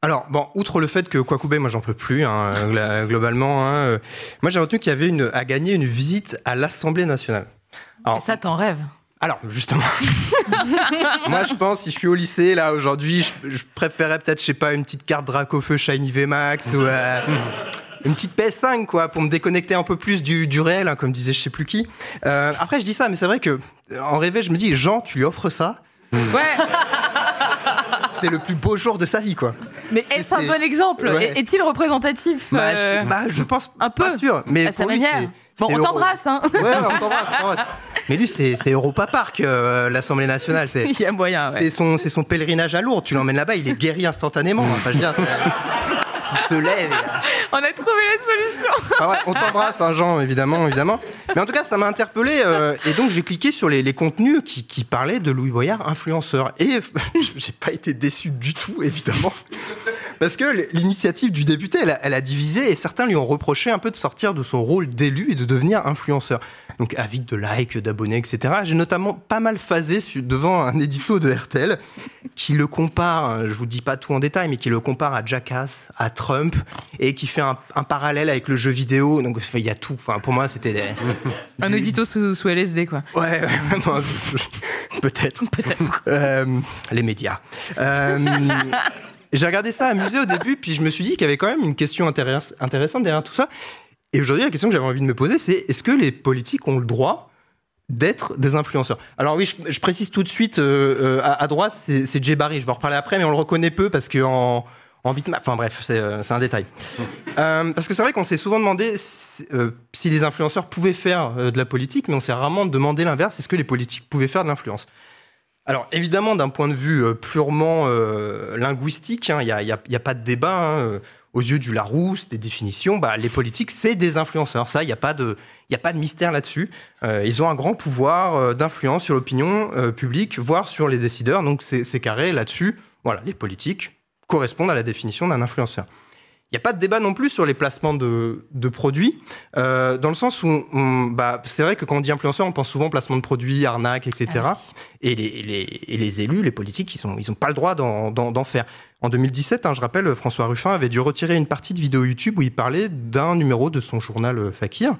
Alors, bon, outre le fait que Kwakubé, moi j'en peux plus, hein, globalement, hein, euh, moi j'ai retenu qu'il y avait une, à gagner une visite à l'Assemblée nationale. Alors, Et ça, t'en rêves. alors, justement, moi je pense, si je suis au lycée, là, aujourd'hui, je, je préférerais peut-être, je sais pas, une petite carte Dracofeu Shiny VMAX ou euh, une petite PS5, quoi, pour me déconnecter un peu plus du, du réel, hein, comme disait je sais plus qui. Euh, après, je dis ça, mais c'est vrai que, en rêvé, je me dis, Jean, tu lui offres ça Ouais. c'est le plus beau jour de sa vie, quoi. Mais est-ce un bon exemple Ouais. Est-il représentatif Bah, euh, je, bah, je pense un peu pas sûr, mais à sa pour lui, manière c'est- Bon, c'est on euro- t'embrasse, hein. Ouais, on t'embrasse. Mais lui, c'est Europa Park, euh, l'Assemblée nationale. C'est Il y a moyen, ouais. c'est son, pèlerinage à Lourdes. Tu l'emmènes là-bas, il est guéri instantanément. Enfin, je veux dire, se lève. On a trouvé la solution. Ouais, on t'embrasse, hein, Jean, évidemment, évidemment. Mais en tout cas, ça m'a interpellé. euh, et donc, j'ai cliqué sur les, les contenus qui, qui parlaient de Louis Boyard, influenceur. Et j'ai pas été déçu du tout, évidemment. Parce que l'initiative du député, elle a, elle a divisé et certains lui ont reproché un peu de sortir de son rôle d'élu et de devenir influenceur. Donc, avide de likes, d'abonnés, etc. J'ai notamment pas mal phasé devant un édito de RTL qui le compare, hein, je vous dis pas tout en détail, mais qui le compare à Jackass, à Trump, et qui fait un, un parallèle avec le jeu vidéo. Donc, il y a tout. Enfin, pour moi, c'était des... Un audito sous, sous LSD, quoi. Ouais, ouais, bon, peut-être. Peut-être. Euh, les médias. Euh, j'ai regardé ça amusé au début, puis je me suis dit qu'il y avait quand même une question intéress- intéressante derrière tout ça. Et aujourd'hui, la question que j'avais envie de me poser, c'est est-ce que les politiques ont le droit d'être des influenceurs? Alors oui, je, je précise tout de suite, euh, euh, à, à droite, c'est Jay Barry, je vais en reparler après, mais on le reconnaît peu parce qu'en en bitmap, enfin bref, c'est euh, un détail. Parce que c'est vrai qu'on s'est souvent demandé si, les influenceurs pouvaient faire de la politique, mais on s'est rarement demandé l'inverse, est-ce que les politiques pouvaient faire de l'influence? Alors évidemment, d'un point de vue purement linguistique, hein, il n'y a, pas de débat. hein, aux yeux du Larousse, des définitions, bah, les politiques, c'est des influenceurs. Ça, il n'y a, pas de- a pas de mystère là-dessus. Euh, ils ont un grand pouvoir euh, d'influence sur l'opinion euh, publique, voire sur les décideurs. Donc c'est c'est carré là-dessus. Voilà, les politiques correspondent à la définition d'un influenceur. Il n'y a pas de débat non plus sur les placements de, de produits, euh, dans le sens où, on- bah, c'est vrai que quand on dit influenceur, on pense souvent placement de produits, arnaque, etc. et, les, et les- et les élus, les politiques, ils n'ont ils ont pas le droit d'en d'en- d'en faire. En 2017, hein, je rappelle, François Ruffin avait dû retirer une partie de vidéo YouTube où il parlait d'un numéro de son journal euh, Fakir.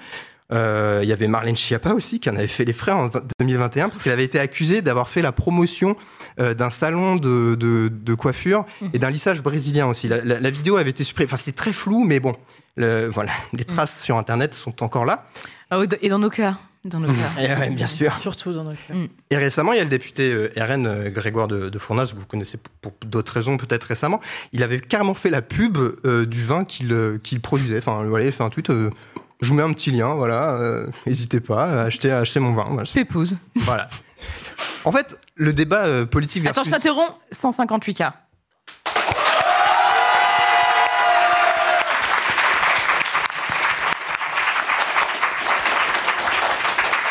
Euh, il y avait Marlène Schiappa aussi qui en avait fait les frais en 2021 parce qu'elle avait été accusée d'avoir fait la promotion euh, d'un salon de, de- de coiffure et d'un lissage brésilien aussi. La, la- la vidéo avait été supprimée. Enfin, c'est très flou, mais bon, le- voilà, les traces sur Internet sont encore là. Ah Et dans nos cœurs. Dans nos cœurs. Et ouais, bien sûr. Surtout dans nos cœurs. Et récemment, il y a le député euh, RN euh, Grégoire de, de Fournas, que vous connaissez pour, d'autres raisons peut-être récemment. Il avait carrément fait la pub euh, du vin qu'il euh, produisait. Enfin, voilà, il a fait un tweet. euh, je vous mets un petit lien, voilà. euh, N'hésitez pas à acheter, à acheter mon vin. Voilà. T'épouses. Voilà. En fait, le débat euh, politique Attends, je versus... t'interromps. 158K.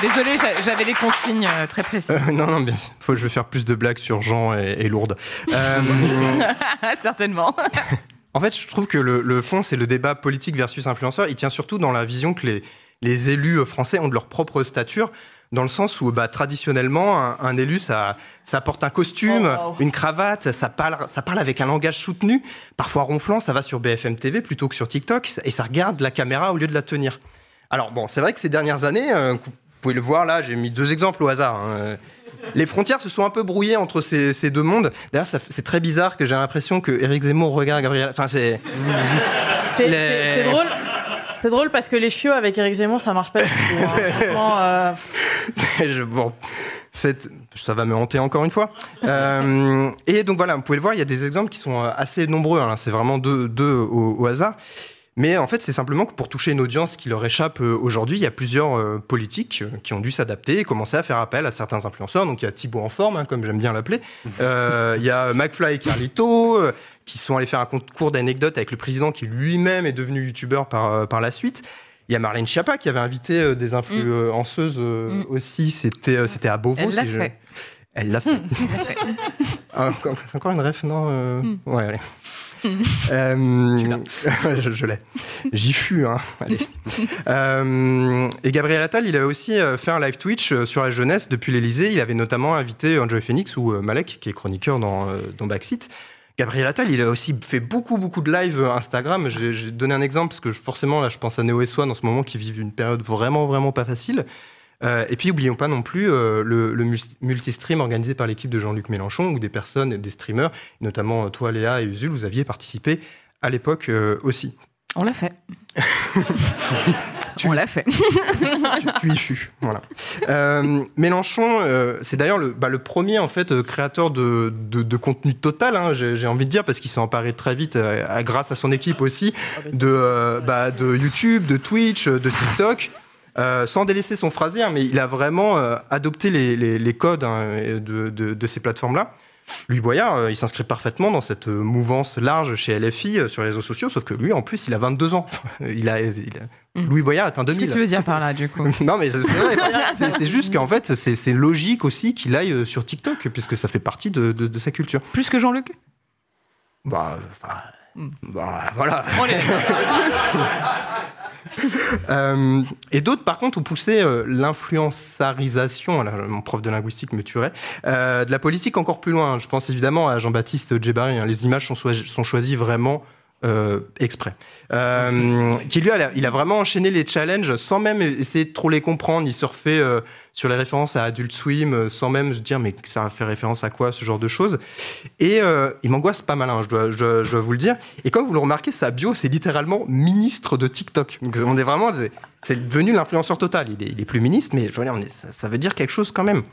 Désolée, j'a- j'avais des consignes euh, très précises. Euh, non, non, bien sûr. Faut que je vais faire plus de blagues sur Jean et, et Lourdes. Euh, Certainement. En fait, je trouve que le, le fond, c'est le débat politique versus influenceur. Il tient surtout dans la vision que les, les élus français ont de leur propre stature, dans le sens où bah, traditionnellement, un, un élu, ça, ça porte un costume, Oh, wow. une cravate, ça parle, ça parle avec un langage soutenu, parfois ronflant, ça va sur BFM TV plutôt que sur TikTok, et ça regarde la caméra au lieu de la tenir. Alors bon, c'est vrai que ces dernières années, euh, vous pouvez le voir là, j'ai mis deux exemples au hasard. hein. Les frontières se sont un peu brouillées entre ces, ces deux mondes. D'ailleurs, c'est très bizarre que j'ai l'impression que Éric Zemmour regarde Gabriel. Enfin, c'est. Les- drôle. C'est drôle parce que les chiots avec Eric Zemmour, ça marche pas du tout. hein. Euh, Je- bon, ça va me hanter encore une fois. Euh, et donc voilà, vous pouvez le voir, il y a des exemples qui sont euh, assez nombreux. hein. C'est vraiment deux, deux au, au hasard. Mais en fait, c'est simplement que pour toucher une audience qui leur échappe euh, aujourd'hui, il y a plusieurs euh, politiques euh, qui ont dû s'adapter et commencer à faire appel à certains influenceurs. Donc il y a Thibaut en forme, hein, comme j'aime bien l'appeler. Euh, il y a McFly et Carlito euh, qui sont allés faire un concours d'anecdotes avec le président qui lui-même est devenu youtubeur par, euh, par la suite. Il y a Marlène Schiappa qui avait invité euh, des influenceuses euh, aussi. C'était euh, c'était à Beauvau. Elle l'a si je- fait. Elle l'a fait. Encore, encore une ref, non euh, Ouais, allez. Euh, je je l'ai. J'y fus, hein. Allez. Euh, et Gabriel Attal, il avait aussi euh, fait un live Twitch sur la jeunesse depuis l'Elysée. Il avait notamment invité Enjoy Phoenix ou Malek, qui est chroniqueur dans, dans Backseat. Gabriel Attal, il a aussi fait beaucoup, beaucoup de live euh, Instagram. J'ai donné un exemple parce que forcément, là, je pense à Neo S1 en ce moment qui vivent une période vraiment, vraiment pas facile. Euh, et puis, oublions pas non plus euh, le, le mul- multi-stream organisé par l'équipe de Jean-Luc Mélenchon, où des personnes, des streamers, notamment euh, toi, Léa et Usul, vous aviez participé à l'époque euh, aussi. On l'a fait. On l'a fait. tu, tu y fus. Voilà. Euh, Mélenchon, euh, c'est d'ailleurs le, bah, le premier en fait créateur de, de, de contenu total. hein, J'ai j'ai envie de dire parce qu'il s'est emparé très vite, euh, à- grâce à son équipe aussi, de, euh, bah, de YouTube, de Twitch, de TikTok. Euh, sans délaisser son phrasé, hein, mais il a vraiment euh, adopté les, les, les codes hein, de, de, de ces plateformes-là. Louis Boyard, euh, il s'inscrit parfaitement dans cette euh, mouvance large chez LFI euh, sur les réseaux sociaux, sauf que lui, en plus, il a 22 ans. il a, il a- Louis Boyard est un Qu'est-ce 2000. que tu veux dire par là, du coup Non, mais c'est vrai. C'est- c'est juste qu'en fait, c'est c'est logique aussi qu'il aille euh, sur TikTok, puisque ça fait partie de, de- de sa culture. Plus que Jean-Luc? Bah, enfin, bah, voilà. On est Euh, et d'autres, par contre, ont poussé euh, là, mon prof de linguistique me tuerait, euh, de la politique encore plus loin. Je pense évidemment à Jean-Baptiste Djebari. hein. Les images sont choisies vraiment euh, exprès. Euh, qui lui, a, il a vraiment enchaîné les challenges sans même essayer de trop les comprendre. Il surfait euh, sur les références à Adult Swim euh, sans même se dire mais ça fait référence à quoi, ce genre de choses. Et euh, il m'angoisse pas mal, hein, je, dois, vous le dire. Et comme vous le remarquez, sa bio, c'est littéralement ministre de TikTok. Donc on est vraiment, c'est- devenu l'influenceur total. Il est, plus ministre, mais je ça veut dire quelque chose quand même.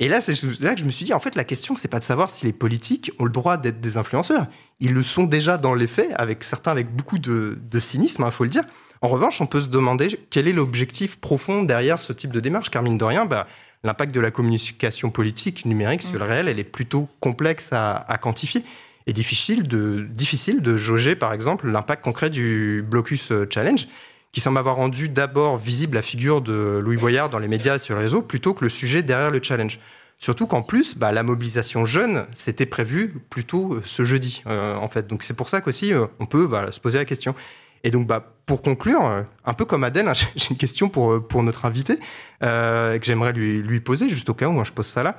Et là, c'est là que je me suis dit, en fait, la question, c'est pas de savoir si les politiques ont le droit d'être des influenceurs. Ils le sont déjà dans les faits, avec certains avec beaucoup de, de cynisme, il faut le dire. En revanche, on peut se demander quel est l'objectif profond derrière ce type de démarche, car mine de rien, bah, l'impact de la communication politique numérique sur le réel, elle est plutôt complexe à, à quantifier et difficile de, difficile de jauger, par exemple, l'impact concret du Blocus Challenge, qui semble avoir rendu d'abord visible la figure de Louis Boyard dans les médias et sur les réseaux, plutôt que le sujet derrière le challenge. Surtout qu'en plus, bah, la mobilisation jeune, c'était prévu plutôt euh, ce jeudi, euh, en fait. Donc c'est pour ça qu'aussi, euh, on peut bah, se poser la question. Et donc, bah, pour conclure, un peu comme Adèle, hein, j'ai une question pour, pour notre invité, que j'aimerais lui, lui poser, juste au cas où hein, je pose ça là.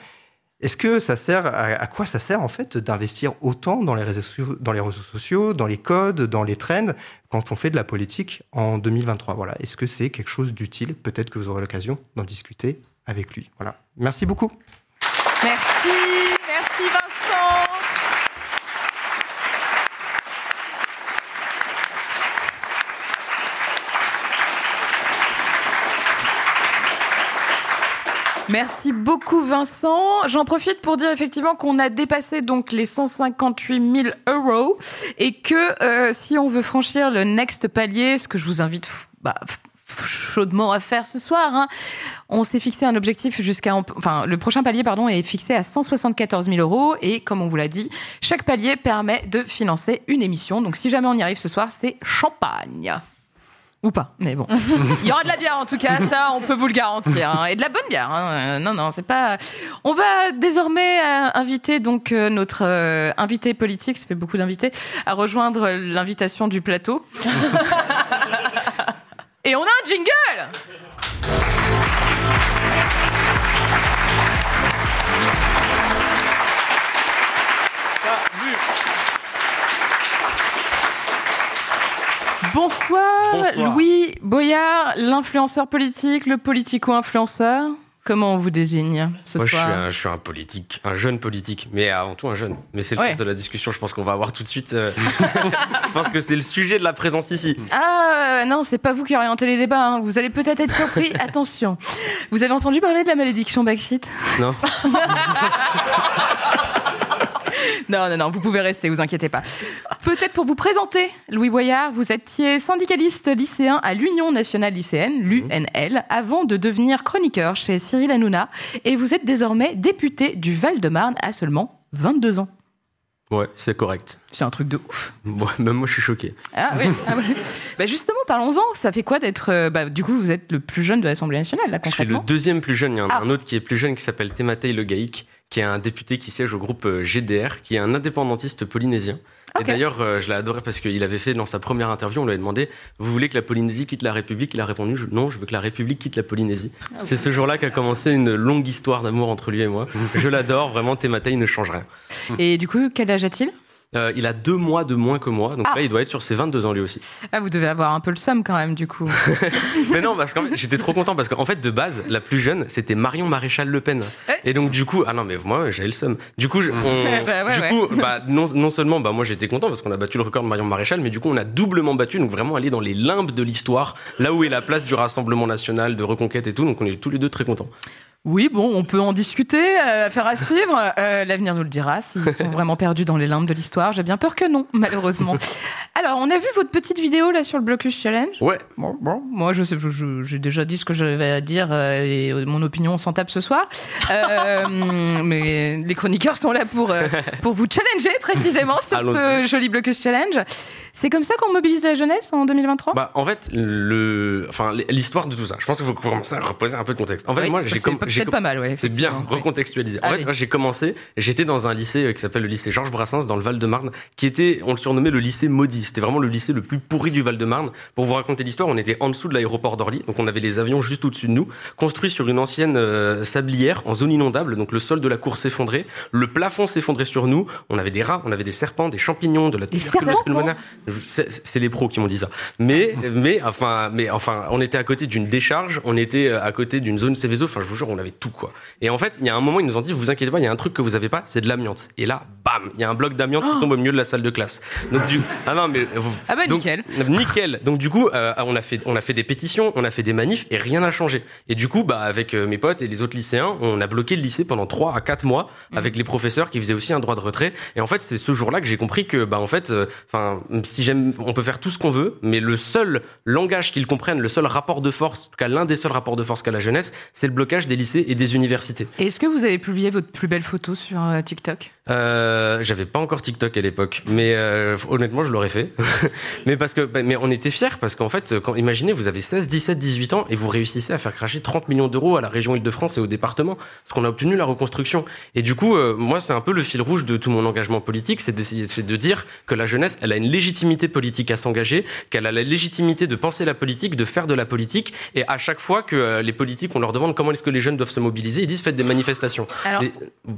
Est-ce que ça sert à, quoi ça sert en fait d'investir autant dans les, réseaux, sociaux- dans les réseaux sociaux, dans les codes, dans les trends quand on fait de la politique en 2023 Voilà. Est-ce que c'est quelque chose d'utile? Peut-être que vous aurez l'occasion d'en discuter avec lui. Voilà. Merci beaucoup. Merci, merci Vincent. Merci beaucoup Vincent. J'en profite pour dire effectivement qu'on a dépassé donc les 158 000 euros et que euh, si on veut franchir le next palier, ce que je vous invite bah, chaudement à faire ce soir, hein, on s'est fixé un objectif jusqu'à, enfin le prochain palier pardon est fixé à 174 000 euros et comme on vous l'a dit, chaque palier permet de financer une émission. Donc si jamais on y arrive ce soir, c'est champagne. Ou pas, mais bon. Il y aura de la bière en tout cas, ça on peut vous le garantir. hein. Et de la bonne bière. hein. Euh, Non, non, c'est pas. On va désormais euh, inviter donc euh, notre euh, invité politique, ça fait beaucoup d'invités, à rejoindre l'invitation du plateau. Et on a un jingle Bonsoir, Bonsoir. Louis Boyard, l'influenceur politique, le politico-influenceur. Comment on vous désigne ce Moi, je suis, soir un, je suis un politique, un jeune politique, mais avant tout un jeune. Mais c'est le Ouais. sens de la discussion, je pense qu'on va avoir tout de suite. euh, je pense que c'est le sujet de la présence ici. Ah non, c'est pas vous qui orientez les débats. hein. Vous allez peut-être être surpris. Attention. Vous avez entendu parler de la malédiction Backseat Non Non, non, non, vous pouvez rester, vous inquiétez pas. Peut-être pour vous présenter, Louis Boyard, vous étiez syndicaliste lycéen à l'Union nationale lycéenne, l'UNL, avant de devenir chroniqueur chez Cyril Hanouna, et vous êtes désormais député du Val-de-Marne à seulement 22 ans. Ouais, c'est correct. C'est un truc de ouf. Bon, même moi, je suis choqué. Ah oui. ah. Bah justement, parlons-en. Ça fait quoi d'être. euh, Bah, du coup, vous êtes le plus jeune de l'Assemblée nationale, là, Je suis le concrètement? deuxième plus jeune. Il y en a Ah. un autre qui est plus jeune qui s'appelle Tematei Le Gaïk, qui est un député qui siège au groupe euh, GDR, qui est un indépendantiste polynésien. Et d'ailleurs, euh, je l'ai adoré parce qu'il avait fait dans sa première interview, on lui avait demandé Vous voulez que la Polynésie quitte la République? Il a répondu Je- Non, je veux que la République quitte la Polynésie. Ah C'est ce jour-là qu'a commencé une longue histoire d'amour entre lui et moi. je l'adore, vraiment, Tematei ne change rien. Et du coup, quel âge a-t-il? Euh, il a deux mois de moins que moi, donc Ah. là, il doit être sur ses 22 ans lui aussi. Ah, vous devez avoir un peu le somme quand même, du coup. Mais non, parce qu'en fait, j'étais trop content parce qu'en fait, de base, la plus jeune, c'était Marion Maréchal Le Pen. Et donc, du coup, ah non, mais moi, j'avais le seum. Du coup, je- on, Bah ouais, du ouais. coup, bah, non, non seulement, bah, moi, j'étais content parce qu'on a battu le record de Marion Maréchal, mais du coup, on a doublement battu, donc vraiment aller dans les limbes de l'histoire, là où est la place du Rassemblement National, de Reconquête et tout, donc on est tous les deux très contents. Oui, bon, on peut en discuter, euh, faire à suivre. Euh, L'avenir nous le dira s'ils sont vraiment perdus dans les limbes de l'histoire. J'ai bien peur que non, malheureusement. Alors, on a vu votre petite vidéo là sur le Blocus Challenge. Ouais. Bon, bon, moi, je j'ai déjà dit ce que j'avais à dire euh, et euh, mon opinion s'en tape ce soir. Euh, mais les chroniqueurs sont là pour euh, pour vous challenger précisément sur ce joli Blocus Challenge. C'est comme ça qu'on mobilise la jeunesse en 2023 Bah, en fait, le, enfin, l'histoire de tout ça. Je pense qu'il faut commencer à reposer un peu de contexte. En fait, Oui, moi, j'ai comme, j'ai pas mal, ouais, C'est bien recontextualisé. En Allez. fait, moi, j'ai commencé, j'étais dans un lycée euh, qui s'appelle le lycée Georges Brassens dans le Val-de-Marne, qui était, on le surnommait le lycée maudit. C'était vraiment le lycée le plus pourri du Val-de-Marne. Pour vous raconter l'histoire, on était en dessous de l'aéroport d'Orly, donc on avait les avions juste au-dessus de nous, construits sur une ancienne euh, sablière en zone inondable, donc le sol de la cour s'effondrait, le plafond s'effondrait sur nous, on avait des rats, on avait des serpents, des champignons, de la tuberculose serpents pulmonaire. C'est les pros qui m'ont dit ça. Mais, mais, enfin, mais, enfin, on était à côté d'une décharge, on était euh, à côté d'une zone Céveso. Enfin, je vous jure, on avait tout, quoi. Et en fait, il y a un moment, ils nous ont dit, vous inquiétez pas, il y a un truc que vous avez pas, c'est de l'amiante. Et là, bam, il y a un bloc d'amiante qui tombe au milieu de la salle de classe. Donc, du, ah non, mais, Ah bah, donc, nickel. Nickel. Donc du coup, euh, on a fait on a fait des pétitions, on a fait des manifs et rien n'a changé. Et du coup, bah avec euh, mes potes et les autres lycéens, on a bloqué le lycée pendant 3 à 4 mois avec les professeurs qui faisaient aussi un droit de retrait. Et en fait, c'est ce jour-là que j'ai compris que bah en fait, euh, enfin si j'aime, on peut faire tout ce qu'on veut, mais le seul langage qu'ils comprennent, le seul rapport de force, en tout cas l'un des seuls rapports de force qu'a la jeunesse, c'est le blocage des lycées et des universités. Est-ce que vous avez publié votre plus belle photo sur euh, TikTok? Euh, j'avais pas encore TikTok à l'époque, mais euh, honnêtement, je l'aurais fait. mais parce que, bah, mais on était fiers parce qu'en fait, quand imaginez, vous avez 16, 17, 18 ans et vous réussissez à faire cracher 30 millions d'euros à la région Île-de-France et au département, parce qu'on a obtenu la reconstruction. Et du coup, euh, moi, c'est un peu le fil rouge de tout mon engagement politique, c'est d'essayer c'est de dire que la jeunesse, elle a une légitimité politique à s'engager, qu'elle a la légitimité de penser la politique, de faire de la politique, et à chaque fois que euh, les politiques, on leur demande comment est-ce que les jeunes doivent se mobiliser, ils disent faites des manifestations. Alors,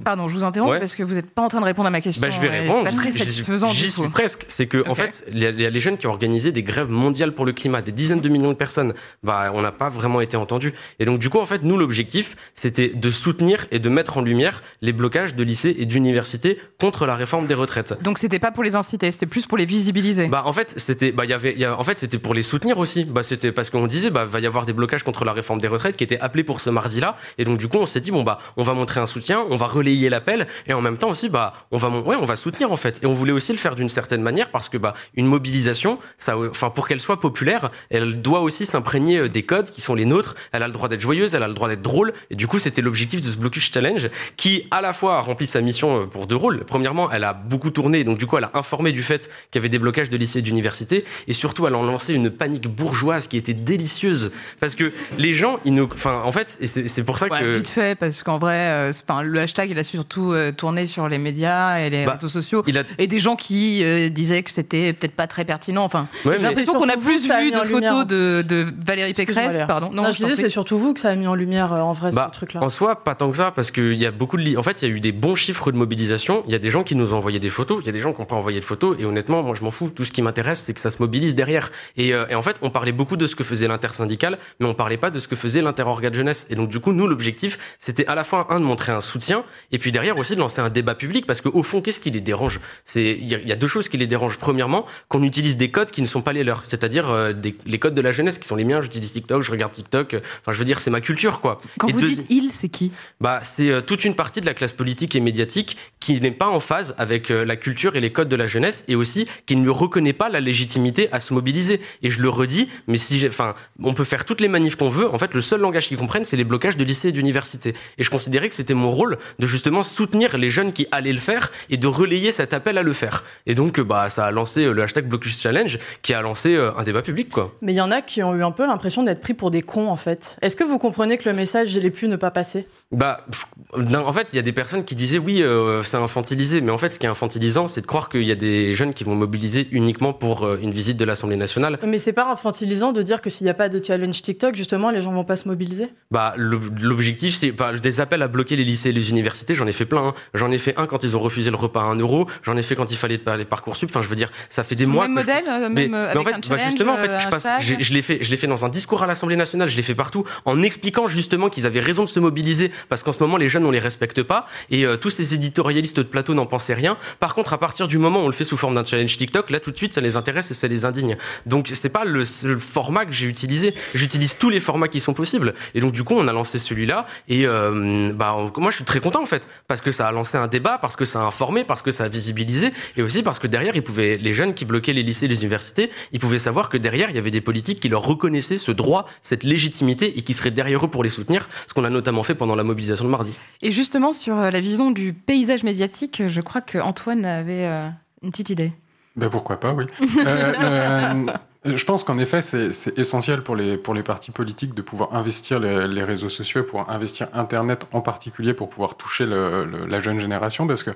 pardon, je vous interromps Ouais. parce que vous n'êtes pas en train de répondre à ma question. Bah, je vais répondre. C'est pas très J'y suis- satisfaisant J'y suis presque. C'est que, en fait, il y, a- il y a les jeunes qui ont organisé des grèves mondiales pour le climat, des dizaines de millions de personnes. Bah, on n'a pas vraiment été entendus. Et donc, du coup, en fait, nous, l'objectif, c'était de soutenir et de mettre en lumière les blocages de lycées et d'universités contre la réforme des retraites. Donc c'était pas pour les inciter, c'était plus pour les visibiliser. Bah en fait c'était bah il y avait y a- en fait c'était pour les soutenir aussi. Bah c'était parce qu'on disait bah va y avoir des blocages contre la réforme des retraites qui étaient appelés pour ce mardi là et donc du coup on s'est dit bon bah on va montrer un soutien on va relayer l'appel et en même temps aussi bah on va ouais on va soutenir en fait. Et on voulait aussi le faire d'une certaine manière parce que bah une mobilisation ça enfin pour qu'elle soit populaire elle doit aussi s'imprégner euh, des codes qui sont les nôtres. Elle a le droit d'être joyeuse elle a le droit d'être drôle. Et du coup c'était l'objectif de ce blocus challenge qui à la fois a rempli sa mission euh, pour deux rôles. Premièrement elle a beaucoup tourné donc du coup elle a informé du fait qu'il y avait des blocages de lycées et d'universités et surtout elle a lancé une panique bourgeoise qui était délicieuse parce que les gens ils nous enfin en fait c'est pour ça Ouais, que vite fait, parce qu'en vrai, euh, enfin, le hashtag, il a surtout euh, tourné sur les médias et les Bah, réseaux sociaux. il a- Et des gens qui euh, disaient que c'était peut-être pas très pertinent. Enfin, Ouais, j'ai mais- l'impression qu'on a plus vu de lumière. photos de, de Valérie Pécresse. Pardon. Non, Non, je t'en disais, c'est surtout vous que ça a mis en lumière euh, en vrai Bah, ce truc-là. En soi, pas tant que ça, parce qu'il y a beaucoup de. li- En fait, il y a eu des bons chiffres de mobilisation. Il y a des gens qui nous ont envoyé des photos. Il y a des gens qui n'ont pas envoyé de photos. Et honnêtement, moi, je m'en fous. Tout ce qui m'intéresse, c'est que ça se mobilise derrière. Et, euh, et en fait, on parlait beaucoup de ce que faisait l'intersyndical, mais on parlait pas de ce que faisait l'interorga de jeunesse. Et donc, du coup, nous, l'objectif, c'était à la fois un de montrer un soutien, et puis derrière aussi de lancer un débat public, parce qu'au fond, qu'est-ce qui les dérange? C'est il y, a- il y a deux choses qui les dérangent. Premièrement, qu'on utilise des codes qui ne sont pas les leurs, c'est-à-dire euh, des- les codes de la jeunesse qui sont les miens. J'utilise TikTok, je regarde TikTok. euh, Enfin, je veux dire, c'est ma culture, quoi. Quand Et vous dites il, c'est qui? Bah, c'est euh, toute une partie de la classe politique et médiatique qui n'est pas en phase avec euh, la culture et les codes de la jeunesse et aussi qui ne reconnaît pas la légitimité à se mobiliser. Et je le redis, mais si enfin, on peut faire toutes les manifs qu'on veut. En fait, le seul langage qu'ils comprennent, c'est les blocages de lycées et d'universités. Et je considérais que c'était mon rôle de justement soutenir les jeunes qui allaient le faire et de relayer cet appel à le faire. Et donc, euh, bah, ça a lancé euh, le hashtag Blocus Challenge qui a lancé euh, un débat public, quoi. Mais il y en a qui ont eu un peu l'impression d'être pris pour des cons, en fait. Est-ce que vous comprenez que le message, il ait pu ne pas passer? Bah, en fait, il y a des personnes qui disaient oui, euh, c'est infantilisé, mais en fait, ce qui est infantilisant, c'est de croire qu'il y a des jeunes qui vont mobiliser uniquement pour euh, une visite de l'Assemblée nationale. Mais c'est pas infantilisant de dire que s'il n'y a pas de challenge TikTok, justement, les gens vont pas se mobiliser? Bah, l'ob- l'objectif, c'est bah, des appels à bloquer les lycées et les universités. J'en ai fait plein. hein. J'en ai fait un quand ils ont refusé le repas à 1 euro. J'en ai fait quand il fallait parler parcoursup. Enfin, je veux dire, ça fait des mois. Même que je- modèle, euh, Mais, même, euh, mais en avec fait, un bah, justement, en fait, euh, je passe, l'ai fait, je l'ai fait dans un discours à l'Assemblée nationale. Je l'ai fait partout, en expliquant justement qu'ils avaient raison de se mobiliser parce qu'en ce moment, les jeunes, on les respecte pas et euh, tous ces éditorialistes de plateau n'en pensaient rien. Par contre, à partir du moment où on le fait sous forme d'un challenge TikTok, là, tout de suite, ça les intéresse et ça les indigne. Donc, c'est pas le seul format que j'ai utilisé. J'utilise tous les formats qui sont possibles. Et donc, du coup, on a lancé celui-là et euh, bah, moi, je suis très content en fait parce que ça a lancé un débat, parce que ça a informé, parce que ça a visibilisé et aussi parce que derrière, ils pouvaient, les jeunes qui bloquaient les lycées, les universités, ils pouvaient savoir que derrière, il y avait des politiques qui leur reconnaissaient ce droit, cette légitimité et qui seraient derrière eux pour les soutenir, ce qu'on a notamment fait pendant la mobilisation de mardi. Et justement, sur euh, la vision du paysage médiatique, je crois qu'Antoine avait euh, une petite idée. Ben pourquoi pas, oui. Euh, euh, je pense qu'en effet, c'est essentiel pour les, pour les partis politiques de pouvoir investir les, les réseaux sociaux pouvoir investir Internet en particulier pour pouvoir toucher le- le- la jeune génération parce que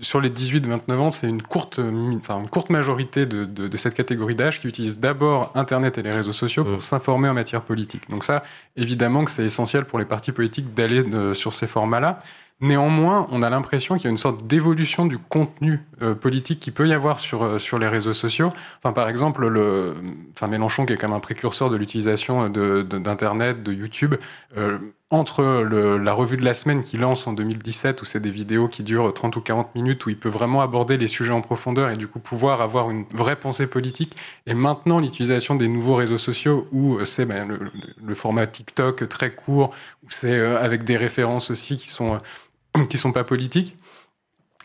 sur les 18-29 ans, c'est une courte, enfin, une courte majorité de, de, de cette catégorie d'âge qui utilise d'abord Internet et les réseaux sociaux pour s'informer en matière politique. Donc ça, évidemment que c'est essentiel pour les partis politiques d'aller euh, sur ces formats-là. Néanmoins, on a l'impression qu'il y a une sorte d'évolution du contenu euh, politique qui peut y avoir sur, euh, sur les réseaux sociaux. Enfin, par exemple, le, enfin, Mélenchon, qui est quand même un précurseur de l'utilisation de- de- d'Internet, de, YouTube, euh, entre la revue de la semaine qu'il lance en 2017, où c'est des vidéos qui durent 30 ou 40 minutes, où il peut vraiment aborder les sujets en profondeur et du coup pouvoir avoir une vraie pensée politique, et maintenant l'utilisation des nouveaux réseaux sociaux, où c'est ben, le, le- format TikTok très court, où c'est avec des références aussi qui sont... qui sont pas politiques.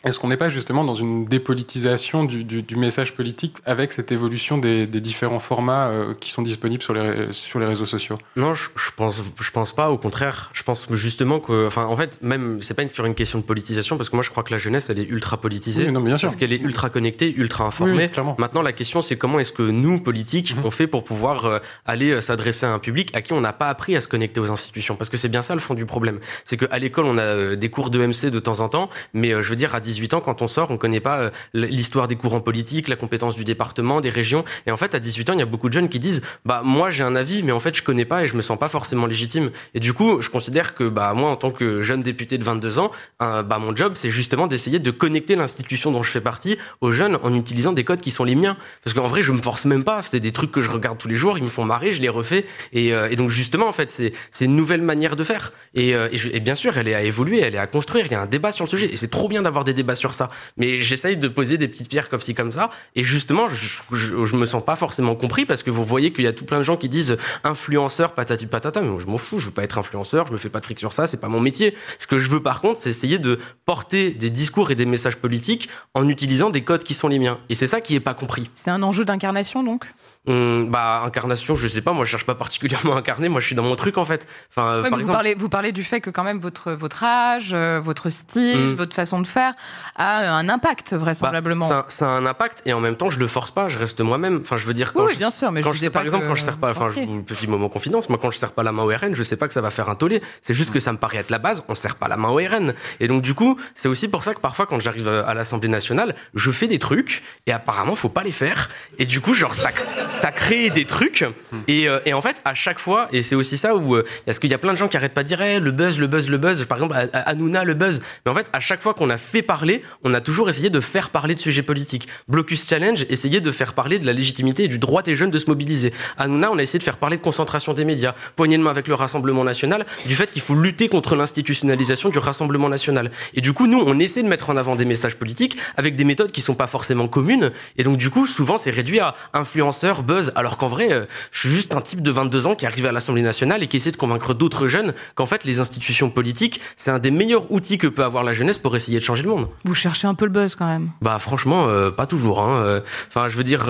Est-ce qu'on n'est pas justement dans une dépolitisation du, du- du message politique avec cette évolution des, des différents formats euh, qui sont disponibles sur les, sur les réseaux sociaux? Non, je, je pense, je pense pas. Au contraire, je pense justement que, enfin, en fait, même c'est pas une, sur une question de politisation parce que moi je crois que la jeunesse elle est ultra politisée, Oui, non, mais bien sûr. parce qu'elle est ultra connectée, ultra Oui, informée. oui, clairement. Maintenant, la question c'est comment est-ce que nous politiques Mhm. on fait pour pouvoir euh, aller euh, s'adresser à un public à qui on n'a pas appris à se connecter aux institutions, parce que c'est bien ça le fond du problème. C'est qu'à l'école on a des cours de MC de temps en temps, mais je veux dire à 18 ans quand on sort, on connaît pas euh, l'histoire des courants politiques, la compétence du département, des régions, et en fait à 18 ans il y a beaucoup de jeunes qui disent bah moi j'ai un avis, mais en fait je connais pas et je me sens pas forcément légitime. Et du coup je considère que bah moi en tant que jeune député de 22 ans, euh, bah mon job c'est justement d'essayer de connecter l'institution dont je fais partie aux jeunes en utilisant des codes qui sont les miens. Parce qu'en vrai je me force même pas, c'est des trucs que je regarde tous les jours, ils me font marrer, je les refais, et, euh, donc justement en fait c'est une nouvelle manière de faire. Et, et bien sûr elle est à évoluer, elle est à construire, il y a un débat sur le sujet et c'est trop bien d'avoir des débats sur ça. Mais j'essaye de poser des petites pierres comme ci comme ça, et justement je, je, je me sens pas forcément compris parce que vous voyez qu'il y a tout plein de gens qui disent influenceur patati patata, mais moi je m'en fous, je veux pas être influenceur, je me fais pas de fric sur ça, c'est pas mon métier. Ce que je veux par contre, c'est essayer de porter des discours et des messages politiques en utilisant des codes qui sont les miens. Et c'est ça qui est pas compris. C'est un enjeu d'incarnation donc? Hum, bah incarnation, je sais pas, moi je cherche pas particulièrement à incarner, moi je suis dans mon truc en fait. Enfin, euh, Ouais, par vous, exemple, parlez, vous parlez du fait que quand même votre, votre âge, euh, votre style, Mm. votre façon de faire a un impact vraisemblablement. Bah, ça, ça a un impact et en même temps je le force pas, je reste moi-même. Enfin, je veux dire quand Oui, je- bien sûr, mais je quand disais par exemple que quand je serre pas, enfin, je, petit moment confidence, moi quand je serre pas la main au RN, je sais pas que ça va faire un tollé. C'est juste que ça me paraît être la base. On serre pas la main au RN. Et donc du coup, c'est aussi pour ça que parfois quand j'arrive à l'Assemblée nationale, je fais des trucs et apparemment faut pas les faire. Et du coup, genre ça, ça crée des trucs. Et, euh, et en fait, à chaque fois, et c'est aussi ça où euh, parce qu'il y a plein de gens qui arrêtent pas de dire Eh, le buzz, le buzz, le buzz. Par exemple, Hanouna, le buzz. Mais en fait, à chaque fois qu'on a fait parler, on a toujours essayé de faire parler de sujets politiques. Blocus Challenge, essayer de faire parler de la légitimité et du droit des jeunes de se mobiliser. Hanouna, on a essayé de faire parler de concentration des médias. Poignée de main avec le Rassemblement national, du fait qu'il faut lutter contre l'institutionnalisation du Rassemblement national. Et du coup, nous, on essaie de mettre en avant des messages politiques avec des méthodes qui sont pas forcément communes. Et donc, du coup, souvent, c'est réduit à influenceur, buzz, alors qu'en vrai, euh, je suis juste un type de 22 ans qui arrive à l'Assemblée nationale et qui essaie de convaincre d'autres jeunes qu'en fait, les institutions politiques, c'est un des meilleurs outils que peut avoir la jeunesse pour essayer de changer le monde. Vous cherchez un peu le buzz quand même. Bah franchement, euh, pas toujours. Hein. Euh, Enfin, je veux dire,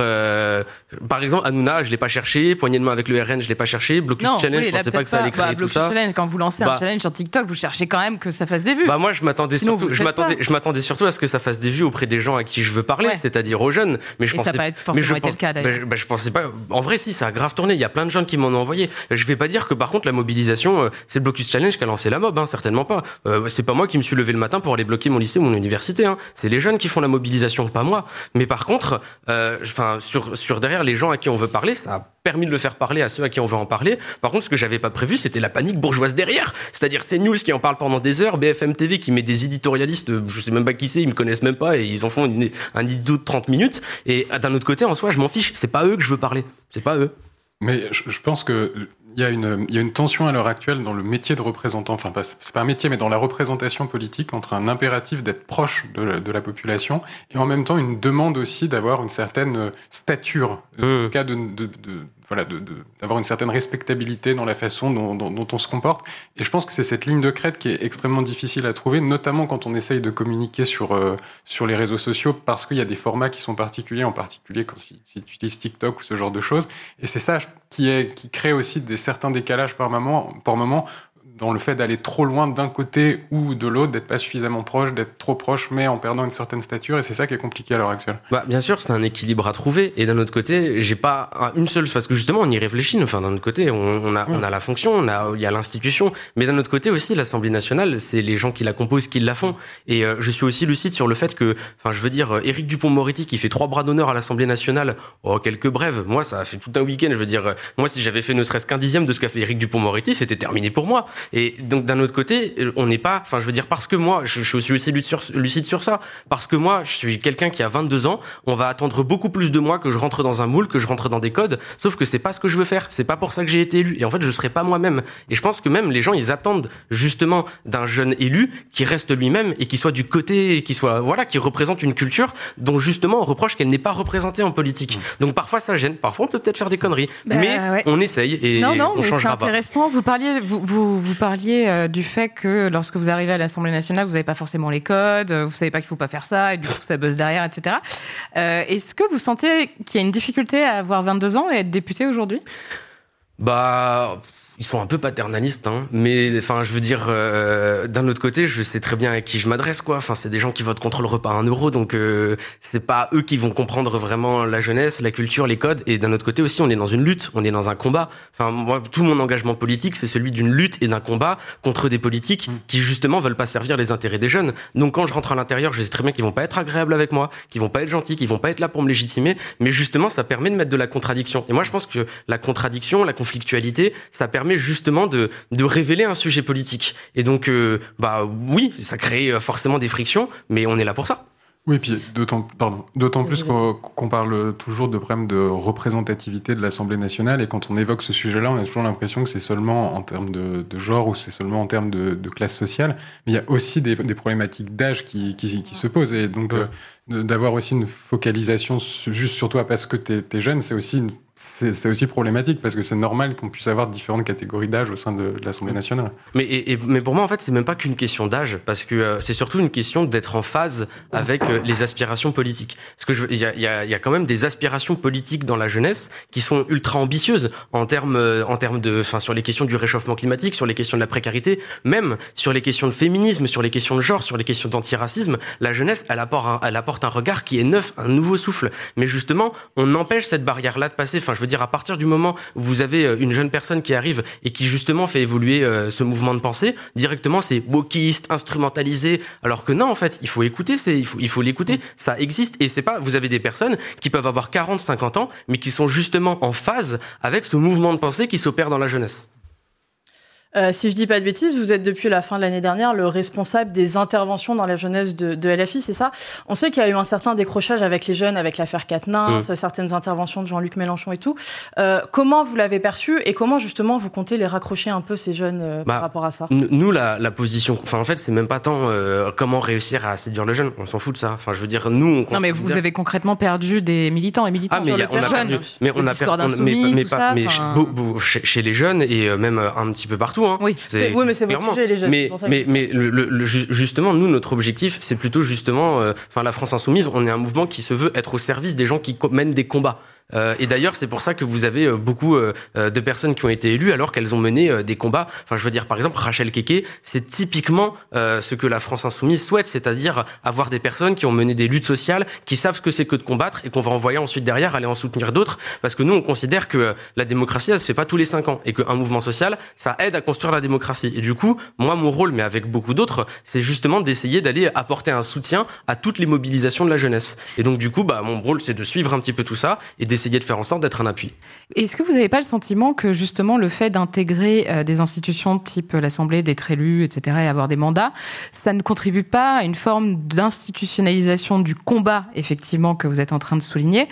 par exemple, Hanouna, je l'ai pas cherché. Poignée de main avec le RN, je l'ai pas cherché. Blocus non, Challenge, oui, je pensais pas que ça allait créer Bah, tout ça. Challenge, quand vous lancez Bah, un challenge sur TikTok, vous cherchez quand même que ça fasse des vues. Bah moi je m'attendais surtout, je faites m'attendais, pas. je m'attendais surtout à ce que ça fasse des vues auprès des gens à qui je veux parler, Ouais. c'est-à-dire aux jeunes. Mais je Et ça pensais, a pas être mais forcément je été le cas, bah, d'ailleurs. je- bah, je pensais En vrai si, ça a grave tourné. Il y a plein de jeunes qui m'en ont envoyé. Je vais pas dire que par contre la mobilisation, euh, c'est le Blocus Challenge qui a lancé la mob, hein, certainement pas. Euh, c'est pas moi qui me suis levé le matin pour aller bloquer mon lycée ou mon université. Hein. C'est les jeunes qui font la mobilisation, pas moi. Mais par contre, euh, enfin sur derrière les gens à qui on veut parler, ça a permis de le faire parler à ceux à qui on veut en parler. Par contre, ce que j'avais pas prévu, c'était la panique bourgeoise derrière. C'est-à-dire CNews qui en parle pendant des heures, BFM TV qui met des éditorialistes, euh, je sais même pas qui c'est, ils me connaissent même pas et ils en font une- un idiot de 30 minutes. Et d'un autre côté, en soi, je m'en fiche. C'est pas eux que veux parler. C'est pas eux. Mais je, je pense que il y, a une, il y a une tension à l'heure actuelle dans le métier de représentant, enfin pas, c'est pas un métier, mais dans la représentation politique entre un impératif d'être proche de la, de la population et en même temps une demande aussi d'avoir une certaine stature, en tout cas de, de, de- voilà, d'avoir une certaine respectabilité dans la façon dont, dont- dont on se comporte. Et je pense que c'est cette ligne de crête qui est extrêmement difficile à trouver, notamment quand on essaye de communiquer sur, euh, sur les réseaux sociaux, parce qu'il y a des formats qui sont particuliers, en particulier quand si, si tu utilises TikTok ou ce genre de choses. Et c'est ça qui, est, qui crée aussi des certains décalages par moment, par moment dans le fait d'aller trop loin d'un côté ou de l'autre, d'être pas suffisamment proche, d'être trop proche, mais en perdant une certaine stature. Et c'est ça qui est compliqué à l'heure actuelle. Bah, bien sûr, c'est un équilibre à trouver. Et d'un autre côté, j'ai pas un- une seule, parce que justement, on y réfléchit. Enfin, d'un autre côté, on, on a, on a la fonction, on a, il y a l'institution. Mais d'un autre côté aussi, l'Assemblée nationale, c'est les gens qui la composent qui la font. Et euh, je suis aussi lucide sur le fait que, enfin, je veux dire, euh, Éric Dupont-Moretti qui fait trois bras d'honneur à l'Assemblée nationale, oh, quelques brèves. Moi, ça a fait tout un week-end. Je veux dire, euh, moi, si j'avais fait ne serait-ce qu'un dixième de ce qu'a fait Éric Dupont-Moretti, c'était terminé pour moi. Et donc d'un autre côté, euh, on n'est pas, enfin je veux dire parce que moi, je, je suis aussi lucide sur, lucide sur ça, parce que moi, je suis quelqu'un qui a 22 ans, on va attendre beaucoup plus de moi que je rentre dans un moule, que je rentre dans des codes, sauf que c'est pas ce que je veux faire, c'est pas pour ça que j'ai été élu. Et en fait, je serai pas moi-même. Et je pense que même les gens, ils attendent justement d'un jeune élu qui reste lui-même et qui soit du côté, qui soit voilà, qui représente une culture dont justement on reproche qu'elle n'est pas représentée en politique. Donc parfois ça gêne, parfois on peut peut-être faire des conneries, Bah, mais ouais. on essaye et non, non, on mais changera pas. intéressant. Vous parliez, vous, vous, vous parliez euh, du fait que lorsque vous arrivez à l'Assemblée nationale, vous n'avez pas forcément les codes, vous savez pas qu'il faut pas faire ça, et du coup ça bosse derrière, etc. Euh, Est-ce que vous sentez qu'il y a une difficulté à avoir 22 ans et être député aujourd'hui? Bah, ils sont un peu paternalistes, hein. Mais enfin, je veux dire, euh, d'un autre côté, je sais très bien à qui je m'adresse, quoi. Enfin, c'est des gens qui votent contre le repas à un euro, donc euh, c'est pas eux qui vont comprendre vraiment la jeunesse, la culture, les codes. Et d'un autre côté aussi, on est dans une lutte, on est dans un combat. Enfin, moi, tout mon engagement politique, c'est celui d'une lutte et d'un combat contre des politiques qui justement veulent pas servir les intérêts des jeunes. Donc, quand je rentre à l'intérieur, je sais très bien qu'ils vont pas être agréables avec moi, qu'ils vont pas être gentils, qu'ils vont pas être là pour me légitimer. Mais justement, ça permet de mettre de la contradiction. Et moi, je pense que la contradiction, la conflictualité, ça permet justement de, de révéler un sujet politique. Et donc, euh, bah oui, ça crée euh, forcément des frictions, mais on est là pour ça. Oui, puis d'autant, pardon, d'autant plus qu'on qu'on parle toujours de problème de représentativité de l'Assemblée nationale. Et quand on évoque ce sujet-là, on a toujours l'impression que c'est seulement en termes de, de genre ou c'est seulement en termes de, de classe sociale, mais il y a aussi des, des problématiques d'âge qui, qui, qui, se posent. Et donc euh, d'avoir aussi une focalisation juste sur toi parce que tu es, jeune, c'est aussi une- c'est aussi problématique parce que c'est normal qu'on puisse avoir différentes catégories d'âge au sein de, de l'Assemblée nationale. Mais, et- et- mais pour moi, en fait, c'est même pas qu'une question d'âge, parce que euh, c'est surtout une question d'être en phase avec euh, les aspirations politiques. Parce que il y a, il y, a, il y a quand même des aspirations politiques dans la jeunesse qui sont ultra ambitieuses en termes, euh, en termes de, enfin, sur les questions du réchauffement climatique, sur les questions de la précarité, même sur les questions de féminisme, sur les questions de genre, sur les questions d'antiracisme. La jeunesse, elle apporte, un, elle apporte un regard qui est neuf, un nouveau souffle. Mais justement, on empêche cette barrière-là de passer. Enfin, je veux dire, à partir du moment où vous avez euh, une jeune personne qui arrive et qui justement fait évoluer euh, ce mouvement de pensée, directement c'est wokiste, instrumentalisé. Alors que non, en fait, il faut écouter, c'est, il faut, il faut l'écouter. Ça existe et c'est pas. Vous avez des personnes qui peuvent avoir 40, 50 ans, mais qui sont justement en phase avec ce mouvement de pensée qui s'opère dans la jeunesse. Euh, si je dis pas de bêtises, vous êtes depuis la fin de l'année dernière le responsable des interventions dans la jeunesse de, de LFI, c'est ça? On sait qu'il y a eu un certain décrochage avec les jeunes, avec l'affaire Quatennens, Mm. certaines interventions de Jean-Luc Mélenchon et tout. Euh, comment vous l'avez perçu et comment justement vous comptez les raccrocher un peu ces jeunes euh, par Bah, rapport à ça? Nous, la, la position, enfin en fait, c'est même pas tant euh, comment réussir à séduire le jeune. On s'en fout de ça. Enfin, je veux dire, nous, on Non, mais vous avez concrètement perdu des militants et militants Ah, mais sur y le a- on a perdu, mais on a perdu, mais, mais pas, ça, mais chez, beau- beau- chez- chez les jeunes et même un petit peu partout. Hein. Oui. Mais- oui, mais c'est votre sujet, les jeunes, Mais, mais, mais le, le- le- ju- justement, nous, notre objectif, c'est plutôt justement, euh, enfin, la France insoumise, on est un mouvement qui se veut être au service des gens qui mènent des combats. Euh, et d'ailleurs, c'est pour ça que vous avez euh, beaucoup euh, de personnes qui ont été élues alors qu'elles ont mené des combats. Enfin, je veux dire, par exemple, Rachel Keke, c'est typiquement ce que la France insoumise souhaite, c'est-à-dire avoir des personnes qui ont mené des luttes sociales, qui savent ce que c'est que de combattre et qu'on va envoyer ensuite derrière aller en soutenir d'autres. Parce que nous, on considère que la démocratie, elle se fait pas tous les cinq ans et qu'un mouvement social, ça aide à construire la démocratie. Et du coup, moi, mon rôle, mais avec beaucoup d'autres, c'est justement d'essayer d'aller apporter un soutien à toutes les mobilisations de la jeunesse. Et donc, du coup, bah, mon rôle, c'est de suivre un petit peu tout ça et d'essayer de faire en sorte d'être un appui. Est-ce que vous n'avez pas le sentiment que justement le fait d'intégrer euh, des institutions type l'Assemblée, d'être élu, etc., et avoir des mandats, ça ne contribue pas à une forme d'institutionnalisation du combat, effectivement, que vous êtes en train de souligner,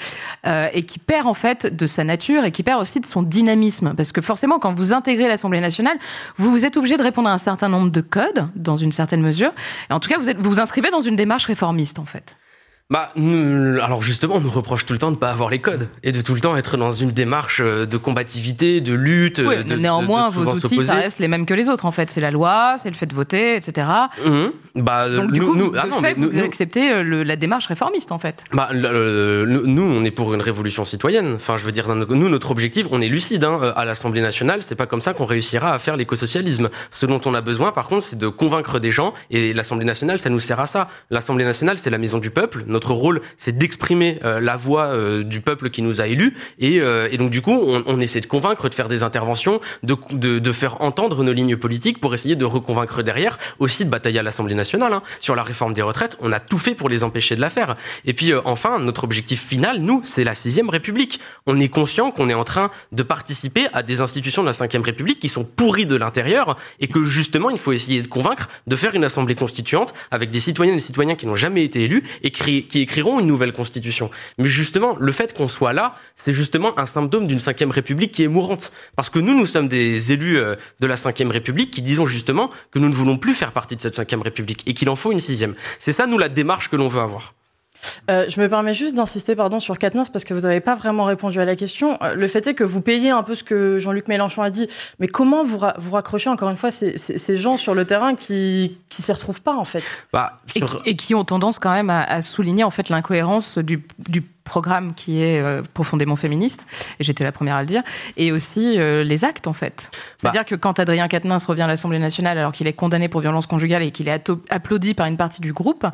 euh, et qui perd en fait de sa nature et qui perd aussi de son dynamisme? Parce que forcément, quand vous intégrez l'Assemblée nationale, vous vous êtes obligé de répondre à un certain nombre de codes, dans une certaine mesure, et en tout cas, vous êtes, vous, vous inscrivez dans une démarche réformiste, en fait. Bah, nous- alors justement, on nous reproche tout le temps de pas avoir les codes et de tout le temps être dans une démarche euh, de combativité, de lutte. Oui, de- de- néanmoins, de vos outils, s'opposer. ça reste les mêmes que les autres, en fait. C'est la loi, c'est le fait de voter, etc. Mhm. Bah, Donc, du nous, coup, nous- vous, ah non, fait, vous nous- acceptez euh, le- la démarche réformiste, en fait. Bah, le- le- nous, on est pour une révolution citoyenne. Enfin, je veux dire, nous, notre objectif, on est lucide. Hein, euh, à l'Assemblée nationale, c'est pas comme ça qu'on réussira à faire l'écosocialisme. Ce dont on a besoin, par contre, c'est de convaincre des gens. Et l'Assemblée nationale, ça nous sert à ça. L'Assemblée nationale, c'est la maison du peuple. Notre rôle, c'est d'exprimer euh, la voix euh, du peuple qui nous a élus. Et, euh, et donc, du coup, on, on essaie de convaincre, de faire des interventions, de, de, de faire entendre nos lignes politiques pour essayer de reconvaincre derrière, aussi de batailler à l'Assemblée nationale. hein. Sur la réforme des retraites, on a tout fait pour les empêcher de la faire. Et puis, enfin, notre objectif final, nous, c'est la sixième République. On est conscient qu'on est en train de participer à des institutions de la cinquième République qui sont pourries de l'intérieur et que justement, il faut essayer de convaincre de faire une assemblée constituante avec des citoyennes et des citoyens qui n'ont jamais été élus et qui, qui écriront une nouvelle constitution. Mais justement, le fait qu'on soit là, c'est justement un symptôme d'une cinquième République qui est mourante. Parce que nous, nous sommes des élus euh, de la cinquième République qui disons justement que nous ne voulons plus faire partie de cette cinquième République et qu'il en faut une sixième. C'est ça, nous, la démarche que l'on veut avoir. Euh, je me permets juste d'insister pardon sur Katniss parce que vous n'avez pas vraiment répondu à la question. Euh, le fait est que vous payez un peu ce que Jean-Luc Mélenchon a dit, mais comment vous, ra- vous raccrochez encore une fois ces, ces- ces gens sur le terrain qui qui s'y retrouvent pas en fait? Bah, et, qui- et qui ont tendance quand même à, à souligner en fait l'incohérence du, du programme qui est euh, profondément féministe, et j'étais la première à le dire, et aussi euh, les actes en fait. C'est-à-dire que quand Adrien Quatennens revient à l'Assemblée nationale alors qu'il est condamné pour violence conjugale et qu'il est applaudi par une partie du groupe,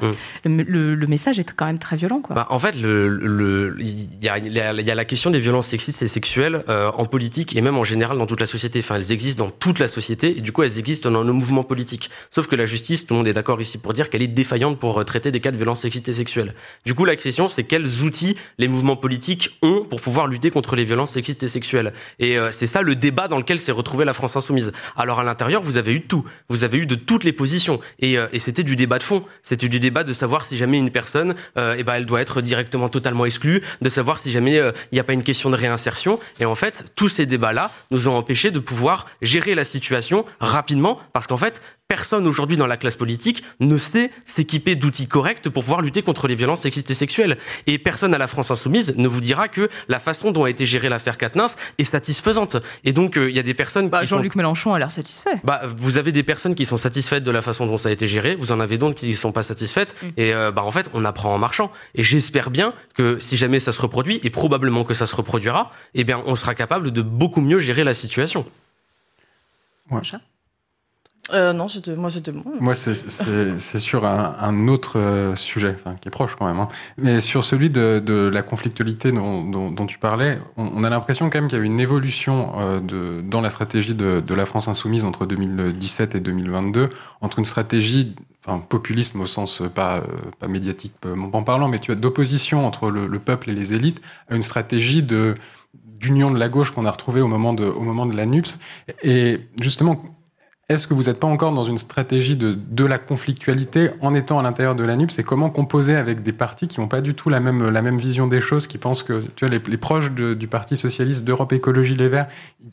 le, le- le message est quand même très violent. Quoi. Bah, en fait, le, le, il y a, il y a- il y a la question des violences sexistes et sexuelles euh, en politique et même en général dans toute la société. Enfin, elles existent dans toute la société et du coup, elles existent dans nos mouvements politiques. Sauf que la justice, tout le monde est d'accord ici pour dire qu'elle est défaillante pour euh, traiter des cas de violences sexistes et sexuelles. Du coup, la question, c'est quels outils les mouvements politiques ont pour pouvoir lutter contre les violences sexistes et sexuelles. Et euh, c'est ça le débat dans lequel s'est retrouvée la France insoumise. Alors à l'intérieur, vous avez eu de tout. Vous avez eu de toutes les positions. Et, euh, et c'était du débat de fond. C'était du débat de savoir si jamais une personne, euh, eh ben, elle doit être directement totalement exclue, de savoir si jamais euh, il n'y a pas une question de réinsertion. Et en fait, tous ces débats-là nous ont empêchés de pouvoir gérer la situation rapidement, parce qu'en fait, personne aujourd'hui dans la classe politique ne sait s'équiper d'outils corrects pour pouvoir lutter contre les violences sexistes et sexuelles. Et personne à la France insoumise ne vous dira que la façon dont a été gérée l'affaire Katnins est satisfaisante. Et donc, euh, il y a des personnes Bah, qui sont... Jean-Luc Mélenchon a l'air satisfait. Bah, vous avez des personnes qui sont satisfaites de la façon dont ça a été géré, vous en avez d'autres qui ne sont pas satisfaites, et euh, bah, en fait, on apprend en marchant. Et j'espère bien que si jamais ça se reproduit, et probablement que ça se reproduira, eh bien, on sera capable de beaucoup mieux gérer la situation. Euh, non, moi c'était bon. Moi, c'est- sur un, autre euh, sujet, enfin, qui est proche quand même, hein. mais sur celui de, de la conflictualité dont, dont, dont tu parlais, on, on a l'impression quand même qu'il y a eu une évolution euh, de, dans la stratégie de, de la France insoumise entre 2017 et 2022, entre une stratégie, enfin, populisme au sens euh, pas, euh, pas médiatique en parlant, mais tu as d'opposition entre le, le peuple et les élites, à une stratégie de d'union de la gauche qu'on a retrouvée au moment de, au moment de la NUPS. Et justement, est-ce que vous n'êtes pas encore dans une stratégie de, de la conflictualité en étant à l'intérieur de la NUP C'est comment composer avec des partis qui n'ont pas du tout la même, la même vision des choses, qui pensent que, tu vois, les, proches du Parti Socialiste d'Europe Écologie Les Verts,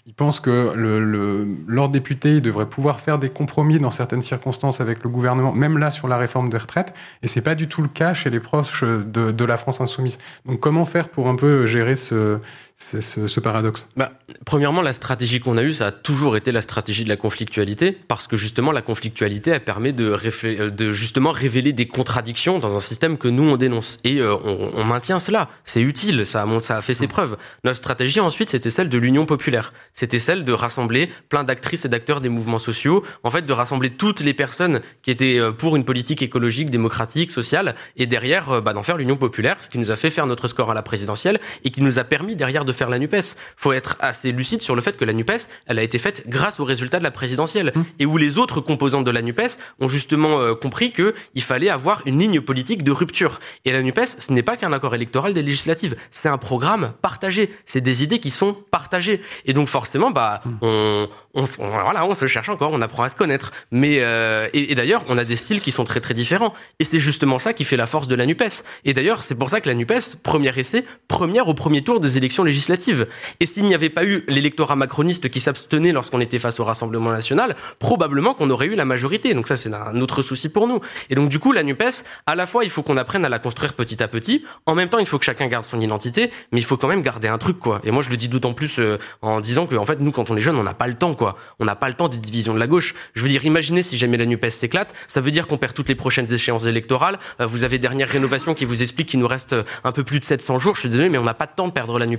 ils- pensent que le, le, leur député devrait pouvoir faire des compromis dans certaines circonstances avec le gouvernement, même là sur la réforme des retraites, et c'est pas du tout le cas chez les proches de, de la France insoumise. Donc comment faire pour un peu gérer ce, ce, ce- ce paradoxe Bah, premièrement, la stratégie qu'on a eue, ça a toujours été la stratégie de la conflictualité, parce que justement, la conflictualité, elle permet de, euh, de justement révéler des contradictions dans un système que nous, on dénonce. Et euh, on, on maintient cela. C'est utile, ça a, mon- ça a fait ses preuves. Notre stratégie, ensuite, c'était celle de l'union populaire. C'était celle de rassembler plein d'actrices et d'acteurs des mouvements sociaux, en fait, de rassembler toutes les personnes qui étaient euh, pour une politique écologique, démocratique, sociale, et derrière, euh, bah, d'en faire l'union populaire, ce qui nous a fait faire notre score à la présidentielle, et qui nous a permis derrière de faire la NUPES. Faut être assez lucide sur le fait que la NUPES, elle a été faite grâce aux résultats de la présidentielle, et où les autres composantes de la NUPES ont justement euh, compris que il fallait avoir une ligne politique de rupture. Et la NUPES, ce n'est pas qu'un accord électoral des législatives, c'est un programme partagé, c'est des idées qui sont partagées. Et donc forcément, bah, on, on, voilà, on se cherche encore, on apprend à se connaître. Mais euh, et, et d'ailleurs, on a des styles qui sont très très différents. Et c'est justement ça qui fait la force de la Nupes. Et d'ailleurs, c'est pour ça que la Nupes, premier essai, première au premier tour des élections législatives. Et s'il n'y avait pas eu l'électorat macroniste qui s'abstenait lorsqu'on était face au Rassemblement national, probablement qu'on aurait eu la majorité. Donc ça, c'est un autre souci pour nous. Et donc du coup, la Nupes, à la fois, il faut qu'on apprenne à la construire petit à petit. En même temps, il faut que chacun garde son identité, mais il faut quand même garder un truc, quoi. Et moi, je le dis d'autant plus euh, en disant que, en fait, nous, quand on est jeune, on n'a pas le temps, quoi. On n'a pas le temps des divisions de la gauche. Je veux dire, imaginez si jamais la Nupes s'éclate, ça veut dire qu'on perd toutes les prochaines échéances électorales. Euh, vous avez dernière rénovation qui vous explique qu'il nous reste euh, un peu plus de 700 jours. Je suis désolé, mais on n'a pas de temps de perdre la Nupes.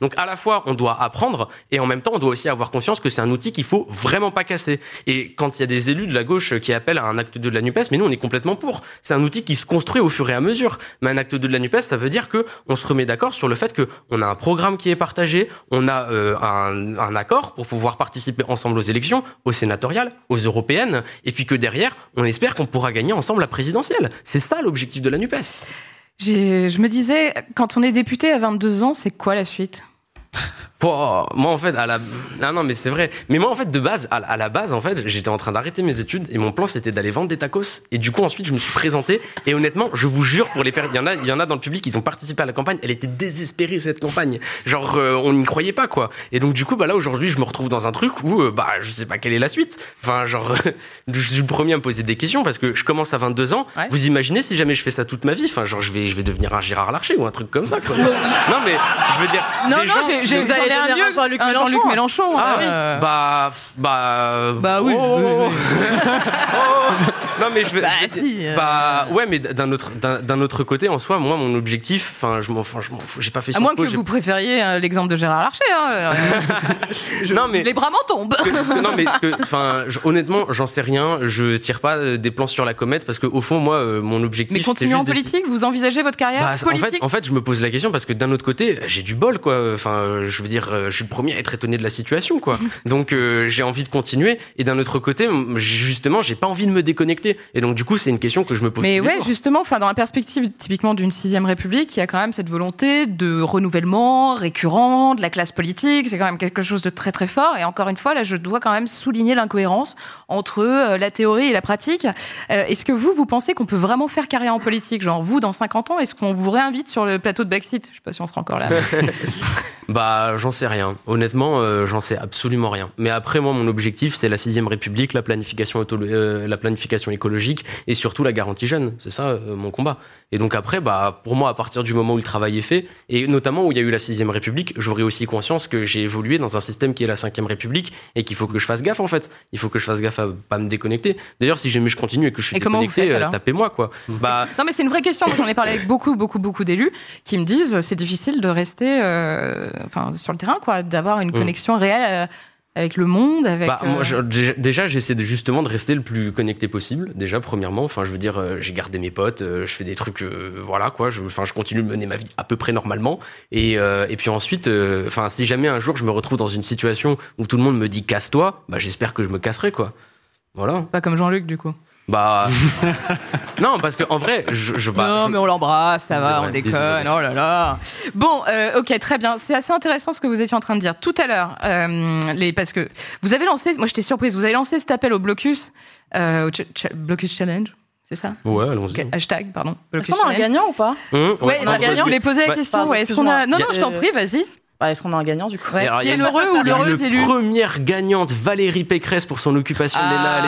Donc, à la fois, on doit apprendre, et en même temps, on doit aussi avoir conscience que c'est un outil qu'il faut vraiment pas casser. Et quand il y a des élus de la gauche qui appellent à un acte 2 de la NUPES, mais nous on est complètement pour. C'est un outil qui se construit au fur et à mesure. Mais un acte 2 de la NUPES, ça veut dire que on se remet d'accord sur le fait que on a un programme qui est partagé, on a euh, un accord pour pouvoir participer ensemble aux élections, aux sénatoriales, aux européennes, et puis que derrière, on espère qu'on pourra gagner ensemble la présidentielle. C'est ça l'objectif de la NUPES. Je me disais, quand on est député à 22 ans, c'est quoi la suite? Pouah, moi en fait à la non non mais c'est vrai. Mais moi en fait de base à, la base en fait j'étais en train d'arrêter mes études et mon plan c'était d'aller vendre des tacos. Et du coup ensuite je me suis présenté. Et honnêtement je vous jure pour les il y en a il y en a dans le public ils ont participé à la campagne. Elle était désespérée cette campagne. Genre euh, on n'y croyait pas quoi. Et donc du coup bah là aujourd'hui je me retrouve dans un truc où euh, bah je sais pas quelle est la suite. Enfin genre je suis le premier à me poser des questions parce que je commence à 22 ans. Vous imaginez si jamais je fais ça toute ma vie? Enfin genre je vais je vais devenir un Gérard Larcher ou un truc comme ça quoi. non mais je veux dire Non, des non, gens- j'ai- j'en ai un mieux, Jean-Luc Mélenchon. Jean-Luc Mélenchon. ah oui. euh, Bah, bah. Bah oui, oh, oui, oh, oui. oh. Non mais je vais. Bah, si, euh. Bah ouais, mais d'un autre d'un autre côté, en soi, moi, mon objectif, enfin, je m'en, enfin, je m'en fous. J'ai pas fait. À moins que vous préfériez euh, l'exemple de Gérard Larcher. Hein. Je- Non, mais- Les bras m'en tombent. non mais enfin, honnêtement, j'en sais rien. Je tire pas des plans sur la comète parce que au fond, moi, mon objectif. Mais juste en politique, vous envisagez votre carrière Bah, en politique fait, en fait, je me pose la question parce que d'un autre côté, j'ai du bol, quoi. Enfin, euh, je veux dire, euh, je suis le premier à être étonné de la situation, quoi. donc, euh, j'ai envie de continuer. Et d'un autre côté, justement, j'ai pas envie de me déconnecter. Et donc, du coup, c'est une question que je me pose. Mais tous les ouais, jours. justement, enfin, dans la perspective typiquement d'une sixième république, il y a quand même cette volonté de renouvellement récurrent de la classe politique. C'est quand même quelque chose de très très fort. Et encore une fois, là, je dois quand même souligner l'incohérence entre euh, la théorie et la pratique. Euh, est-ce que vous, vous pensez qu'on peut vraiment faire carrière en politique? Genre, vous, dans 50 ans, est-ce qu'on vous réinvite sur le plateau de Backseat Je sais pas si on sera encore là. Bah, j'en sais rien. Honnêtement, euh, j'en sais absolument rien. Mais après, moi, mon objectif, c'est la sixième République, la planification, auto- euh, la planification écologique et surtout la garantie jeune. C'est ça euh, mon combat. Et donc après, bah, pour moi, à partir du moment où le travail est fait, et notamment où il y a eu la sixième République, j'aurais aussi conscience que j'ai évolué dans un système qui est la cinquième République et qu'il faut que je fasse gaffe en fait. Il faut que je fasse gaffe à pas me déconnecter. D'ailleurs, si jamais je continue et que je suis Et déconnecté, euh, tapez-moi quoi. Bah, Non, mais c'est une vraie question. Moi, J'en ai parlé avec beaucoup, beaucoup, beaucoup d'élus qui me disent c'est difficile de rester euh, enfin, sur le terrain, quoi, d'avoir une Mm. connexion réelle euh, avec le monde, avec. Bah, moi, euh, je- déjà- j'essaie de, justement de rester le plus connecté possible. Déjà, premièrement, enfin, je veux dire, euh, j'ai gardé mes potes, je fais des trucs, euh, voilà, quoi. Je, enfin, je continue de mener ma vie à peu près normalement. Et, euh, et puis ensuite, euh, enfin, si jamais un jour je me retrouve dans une situation où tout le monde me dit casse-toi, bah, j'espère que je me casserai, quoi. Voilà. Pas comme Jean-Luc, du coup. Bah, non, parce que en vrai, je, je bah, non, je- mais on l'embrasse, ça va, vrai, on déconne. désolé. Oh là là. Bon, euh, ok, très bien. C'est assez intéressant ce que vous étiez en train de dire tout à l'heure, euh, les parce que vous avez lancé. Moi, j'étais surprise. Vous avez lancé cet appel au blocus, euh, au ch- ch- blocus challenge, c'est ça? Ouais, allons-y. Ok, Hashtag, pardon. Est-ce qu'on a un gagnant ou pas? Hum, Ouais, non, je voulais poser la Bah, question. pardon, ouais, est-ce qu'on a... Non, non, je t'en prie, vas-y. Bah, Est-ce qu'on a un gagnant du coup Ouais, Alors, qui est l'heureux ou l'heureuse une élue première gagnante, Valérie Pécresse, pour son occupation de l'ENA à Ah.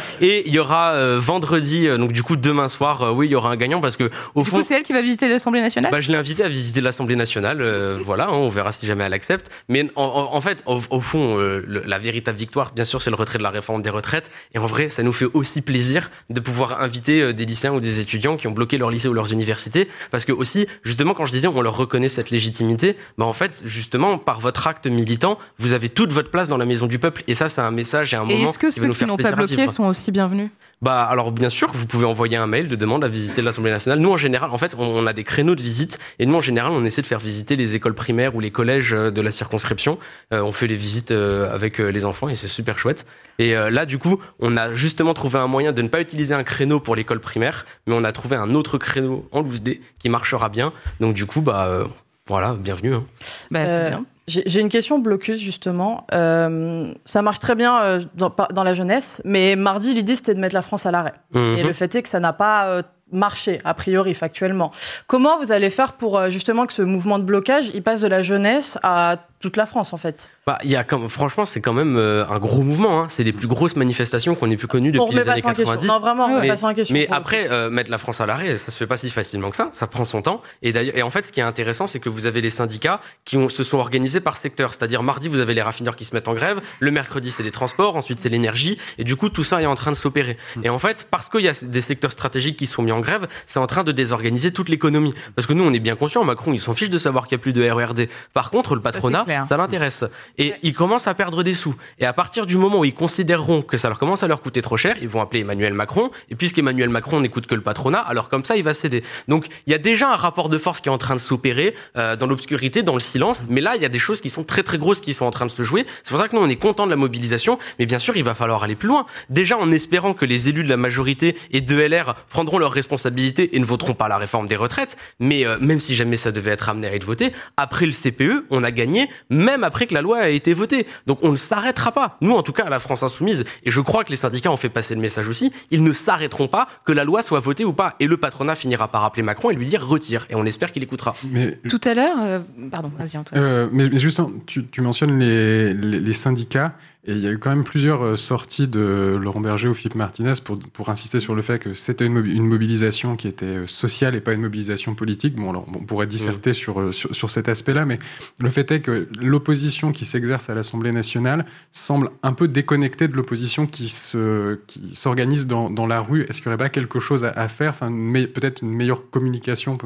l'époque. Et il y aura euh, vendredi, euh, donc du coup demain soir, euh, oui, il y aura un gagnant parce que au Du fond, c'est elle qui va visiter l'Assemblée nationale bah, je l'ai invitée à visiter l'Assemblée nationale. euh, voilà, hein, on verra si jamais elle accepte. Mais en, en- en fait, au, au fond, euh, le- la véritable victoire, bien sûr, c'est le retrait de la réforme des retraites. Et en vrai, ça nous fait aussi plaisir de pouvoir inviter euh, des lycéens ou des étudiants qui ont bloqué leur lycée ou leurs universités, parce que aussi, justement, quand je disais, on leur reconnaît cette légitimité. Bah en fait, justement, par votre acte militant, vous avez toute votre place dans la maison du peuple. Et ça, c'est un message et un Et moment est-ce que qui ceux qui n'ont pas bloqué sont aussi bienvenus? Bah alors bien sûr, vous pouvez envoyer un mail de demande à visiter l'Assemblée nationale. Nous en général, en fait, on, a des créneaux de visite et nous en général, on essaie de faire visiter les écoles primaires ou les collèges euh, de la circonscription. Euh, on fait les visites euh, avec les enfants et c'est super chouette. Et euh, là, du coup, on a justement trouvé un moyen de ne pas utiliser un créneau pour l'école primaire, mais on a trouvé un autre créneau en loose qui marchera bien. Donc du coup, bah voilà, bienvenue. hein. Bah, c'est Euh, bien. J'ai une question blocus justement. Euh, ça marche très bien euh, dans, la jeunesse, mais mardi l'idée c'était de mettre la France à l'arrêt. Mhm. Et le fait est que ça n'a pas euh, marché a priori factuellement. Comment vous allez faire pour justement que ce mouvement de blocage il passe de la jeunesse à toute la France en fait Bah, il y a quand, franchement, c'est quand même euh, un gros mouvement. Hein. C'est les plus grosses manifestations qu'on ait pu connues On depuis les années ça en question. 90. Non, vraiment, on mais, en question, Mais après, euh, mettre la France à l'arrêt, ça se fait pas si facilement que ça. Ça prend son temps. Et d'ailleurs, et en fait, ce qui est intéressant, c'est que vous avez les syndicats qui ont, se sont organisés par secteur. C'est-à-dire, mardi, vous avez les raffineurs qui se mettent en grève. Le mercredi, c'est les transports. Ensuite, c'est l'énergie. Et du coup, tout ça est en train de s'opérer. Et en fait, parce qu'il y a des secteurs stratégiques qui sont mis en grève, c'est en train de désorganiser toute l'économie. Parce que nous, on est bien conscients. Macron, il s'en fiche de savoir qu'il y a plus de RERD. Par contre, le patronat, clair. ça l'intéresse. Et ils commencent à perdre des sous. Et à partir du moment où ils considéreront que ça leur commence à leur coûter trop cher, ils vont appeler Emmanuel Macron. Et puisqu'Emmanuel Macron n'écoute que le patronat, alors comme ça, il va céder. Donc il y a déjà un rapport de force qui est en train de s'opérer euh, dans l'obscurité, dans le silence. Mais là, il y a des choses qui sont très très grosses qui sont en train de se jouer. C'est pour ça que nous, on est content de la mobilisation. Mais bien sûr, il va falloir aller plus loin. Déjà en espérant que les élus de la majorité et de LR prendront leurs responsabilités et ne voteront pas la réforme des retraites. Mais euh, même si jamais ça devait être amené à être voté, après le CPE, on a gagné, même après que la loi a été votée. Donc on ne s'arrêtera pas. Nous, en tout cas, à la France Insoumise, et je crois que les syndicats ont fait passer le message aussi, ils ne s'arrêteront pas que la loi soit votée ou pas. Et le patronat finira par appeler Macron et lui dire retire. Et on espère qu'il écoutera. Mais Tout à l'heure, euh, pardon, vas-y Antoine. Euh, mais, mais justement, tu, tu mentionnes les, les, les syndicats, et il y a eu quand même plusieurs euh, sorties de Laurent Berger ou Philippe Martinez pour, pour insister sur le fait que c'était une, mobi- une mobilisation qui était euh, sociale et pas une mobilisation politique. Bon, alors, on pourrait disserter sur, euh, sur, sur cet aspect-là, mais le fait est que l'opposition qui s'exerce à l'Assemblée nationale semble un peu déconnectée de l'opposition qui se, qui s'organise dans, dans la rue. Est-ce qu'il n'y aurait pas quelque chose à, à faire, enfin, peut-être une meilleure communication,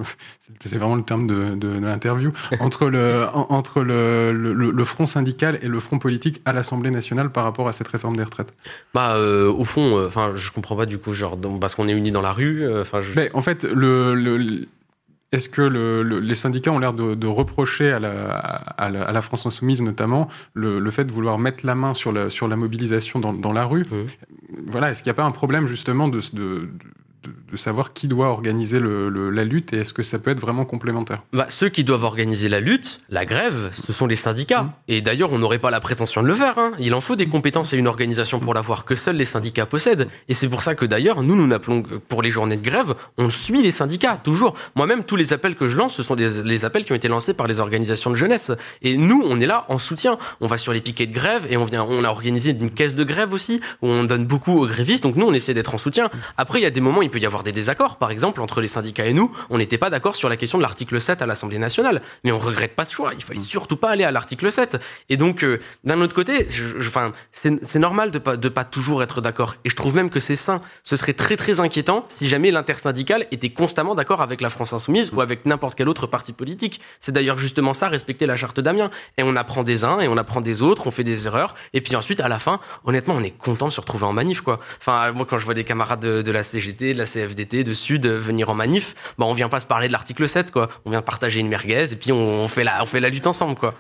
c'est vraiment le terme de, de, de l'interview, entre, le, en- entre le, le, le front syndical et le front politique à l'Assemblée nationale par rapport à cette réforme des retraites? Bah, euh, au fond, euh, enfin, je comprends pas du coup, genre, parce qu'on est unis dans la rue. euh, Enfin, je... En fait, le, le- le- est-ce que le- le- les syndicats ont l'air de, de reprocher à la, à, la, à la France insoumise notamment le, le fait de vouloir mettre la main sur la, sur la mobilisation dans, dans la rue? Voilà, est-ce qu'il n'y a pas un problème justement de, de, de- de savoir qui doit organiser le- le- la lutte et est-ce que ça peut être vraiment complémentaire Bah, ceux qui doivent organiser la lutte, la grève, ce sont les syndicats. Et d'ailleurs, on n'aurait pas la prétention de le faire. hein. Il en faut des compétences et une organisation pour l'avoir que seuls les syndicats possèdent. Et c'est pour ça que d'ailleurs, nous, nous n'appelons que pour les journées de grève, on suit les syndicats, toujours. Moi-même, tous les appels que je lance, ce sont des, les appels qui ont été lancés par les organisations de jeunesse. Et nous, on est là en soutien. On va sur les piquets de grève et on vient, on a organisé une caisse de grève aussi, où on donne beaucoup aux grévistes. Donc nous, on essaie d'être en soutien. Après, il y a des moments, il peut y avoir des désaccords. Par exemple, entre les syndicats et nous, on n'était pas d'accord sur la question de l'article 7 à l'Assemblée nationale. Mais on regrette pas ce choix. Il fallait surtout pas aller à l'article 7. Et donc, euh, d'un autre côté, je, je- enfin, c'est normal de pas, de pas toujours être d'accord. Et je trouve même que c'est sain. Ce serait très très inquiétant si jamais l'intersyndical était constamment d'accord avec la France insoumise ou avec n'importe quel autre parti politique. C'est d'ailleurs justement ça, respecter la charte d'Amiens. Et on apprend des uns et on apprend des autres, on fait des erreurs. Et puis ensuite, à la fin, honnêtement, on est content de se retrouver en manif, quoi. Enfin, moi, quand je vois des camarades de, de la CGT, de la CFDT, de Sud euh, venir en manif, bah, on vient pas se parler de l'article 7, quoi. On vient partager une merguez et puis on, on fait la, on fait la lutte ensemble, quoi.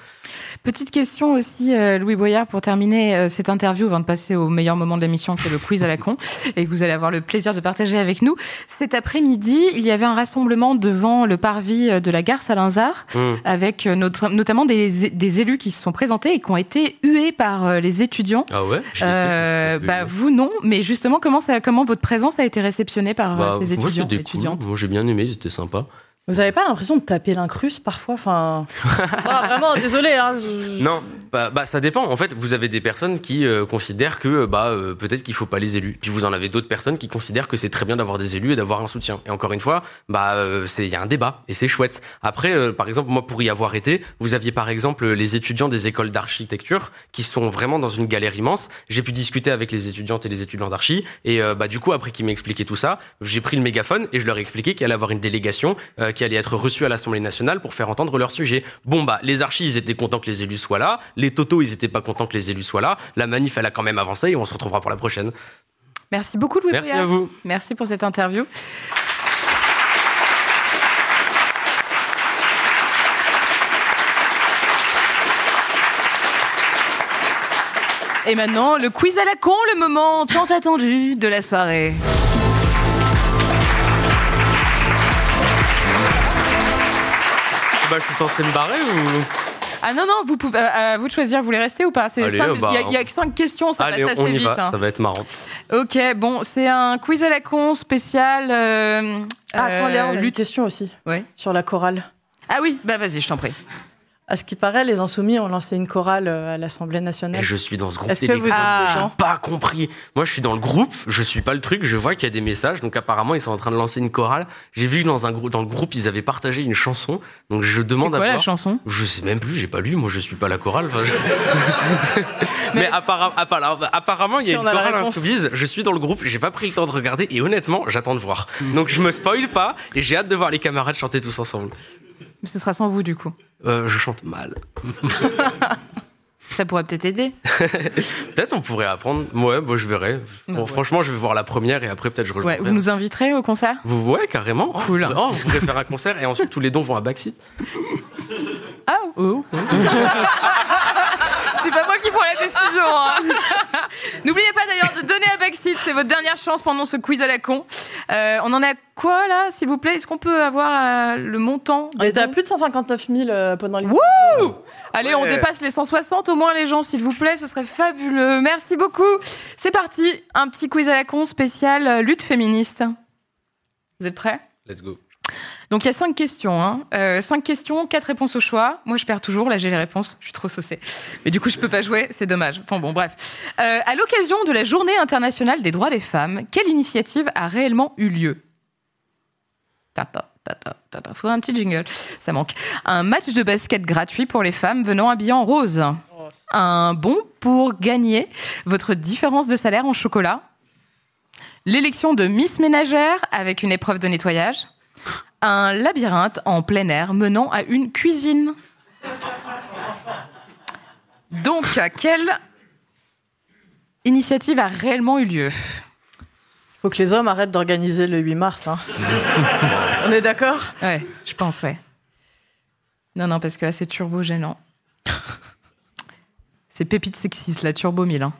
Petite question aussi, euh, Louis Boyard, pour terminer euh, cette interview, avant de passer au meilleur moment de l'émission, qui est le quiz à la con, et que vous allez avoir le plaisir de partager avec nous. Cet après-midi, il y avait un rassemblement devant le parvis euh, de la gare Saint-Lazare, Mmh. avec notre, notamment des, des élus qui se sont présentés et qui ont été hués par les étudiants. Ah ouais? Euh, bah, vous non, mais justement comment ça, comment votre présence a été réceptionnée par Bah, ces étudiants, c'était étudiantes? Cool. Moi, j'ai bien aimé, c'était sympa. Vous avez pas l'impression de taper l'incruste parfois Enfin? Ah, vraiment, désolé. Hein, je- Non, bah, bah, ça dépend. En fait, vous avez des personnes qui euh, considèrent que bah euh, peut-être qu'il faut pas les élus. Puis vous en avez d'autres personnes qui considèrent que c'est très bien d'avoir des élus et d'avoir un soutien. Et encore une fois, bah euh, il y a un débat et c'est chouette. Après, euh, par exemple, moi pour y avoir été, vous aviez par exemple les étudiants des écoles d'architecture qui sont vraiment dans une galère immense. J'ai pu discuter avec les étudiantes et les étudiants d'archi et bah du coup après qu'ils m'expliquaient tout ça, j'ai pris le mégaphone et je leur ai expliqué qu'il allait avoir une délégation qui allait être reçue à l'Assemblée nationale pour faire entendre leur sujet. Bon bah les archis ils étaient contents que les élus soient là, les totos ils étaient pas contents que les élus soient là. La manif elle a quand même avancé et on se retrouvera pour la prochaine. Merci beaucoup Louis Merci à vous. Merci pour cette interview. Et maintenant, le quiz à la con, le moment tant attendu de la soirée. Bah je suis censé me barrer ou? Ah non, non, vous pouvez, à à vous de choisir, vous voulez rester ou pas? C'est bah, il y a- que cinq questions, ça Allez, passe assez on y vite. va, hein. ça va être marrant. Ok, bon, c'est un quiz à la con spécial. euh, Ah, attends, euh, Léa, on a une lutte. question aussi. Ouais. Sur la chorale. Ah oui, bah vas-y, je t'en prie. À ce qui paraît, les Insoumis ont lancé une chorale euh, à l'Assemblée nationale. Et je suis dans ce groupe Est-ce que vous J'ai pas compris. Moi, je suis dans le groupe, je suis pas le truc, je vois qu'il y a des messages. Donc apparemment, ils sont en train de lancer une chorale. J'ai vu que dans un groupe, dans le groupe, ils avaient partagé une chanson. Donc je demande C'est à quoi la voir. chanson? Je sais même plus, j'ai pas lu. Moi, je suis pas la chorale. Enfin, je- Mais, appara- appara- apparemment, il y a une a chorale insoumise. Je suis dans le groupe, j'ai pas pris le temps de regarder et honnêtement, j'attends de voir. Donc je me spoil pas et j'ai hâte de voir les camarades chanter tous ensemble. Mais ce sera sans vous, du coup. Euh, je chante mal. Ça pourrait peut-être aider. peut-être on pourrait apprendre. Ouais, bon, je verrai. Bon, Ouais. Franchement, je vais voir la première et après peut-être je Ouais, rejoindrai. vous nous inviterez au concert? Vous- ouais, carrément. Cool. Oh, vous pourrez faire un concert et ensuite tous les dons vont à Backseat. Ah, oh. C'est pas moi qui prends la décision. hein. N'oubliez pas d'ailleurs de donner à Backseat, c'est votre dernière chance pendant ce quiz à la con. Euh, on en est à quoi là, s'il vous plaît? Est-ce qu'on peut avoir euh, le montant On était à plus de 159 000 euh, pendant les. Wouh Allez, on dépasse les 160 au moins les gens, s'il vous plaît, ce serait fabuleux. Merci beaucoup. C'est parti, un petit quiz à la con spécial euh, lutte féministe. Vous êtes prêts? Let's go. Donc il y a cinq questions, hein. Euh, cinq questions, quatre réponses au choix. Moi je perds toujours, là j'ai les réponses, je suis trop saucée. Mais du coup je peux pas jouer, c'est dommage. Enfin bon bref. Euh, à l'occasion de la Journée internationale des droits des femmes, quelle initiative a réellement eu lieu? Tata. Faudrait un petit jingle, ça manque. Un match de basket gratuit pour les femmes venant habillées en rose. Un bon pour gagner votre différence de salaire en chocolat. L'élection de Miss Ménagère avec une épreuve de nettoyage. Un labyrinthe en plein air menant à une cuisine. Donc, quelle initiative a réellement eu lieu? Faut que les hommes arrêtent d'organiser le 8 mars. hein. On est d'accord? Ouais, je pense, ouais. Non, non, parce que là, c'est turbo gênant. C'est pépite sexiste, la turbo 1000. hein.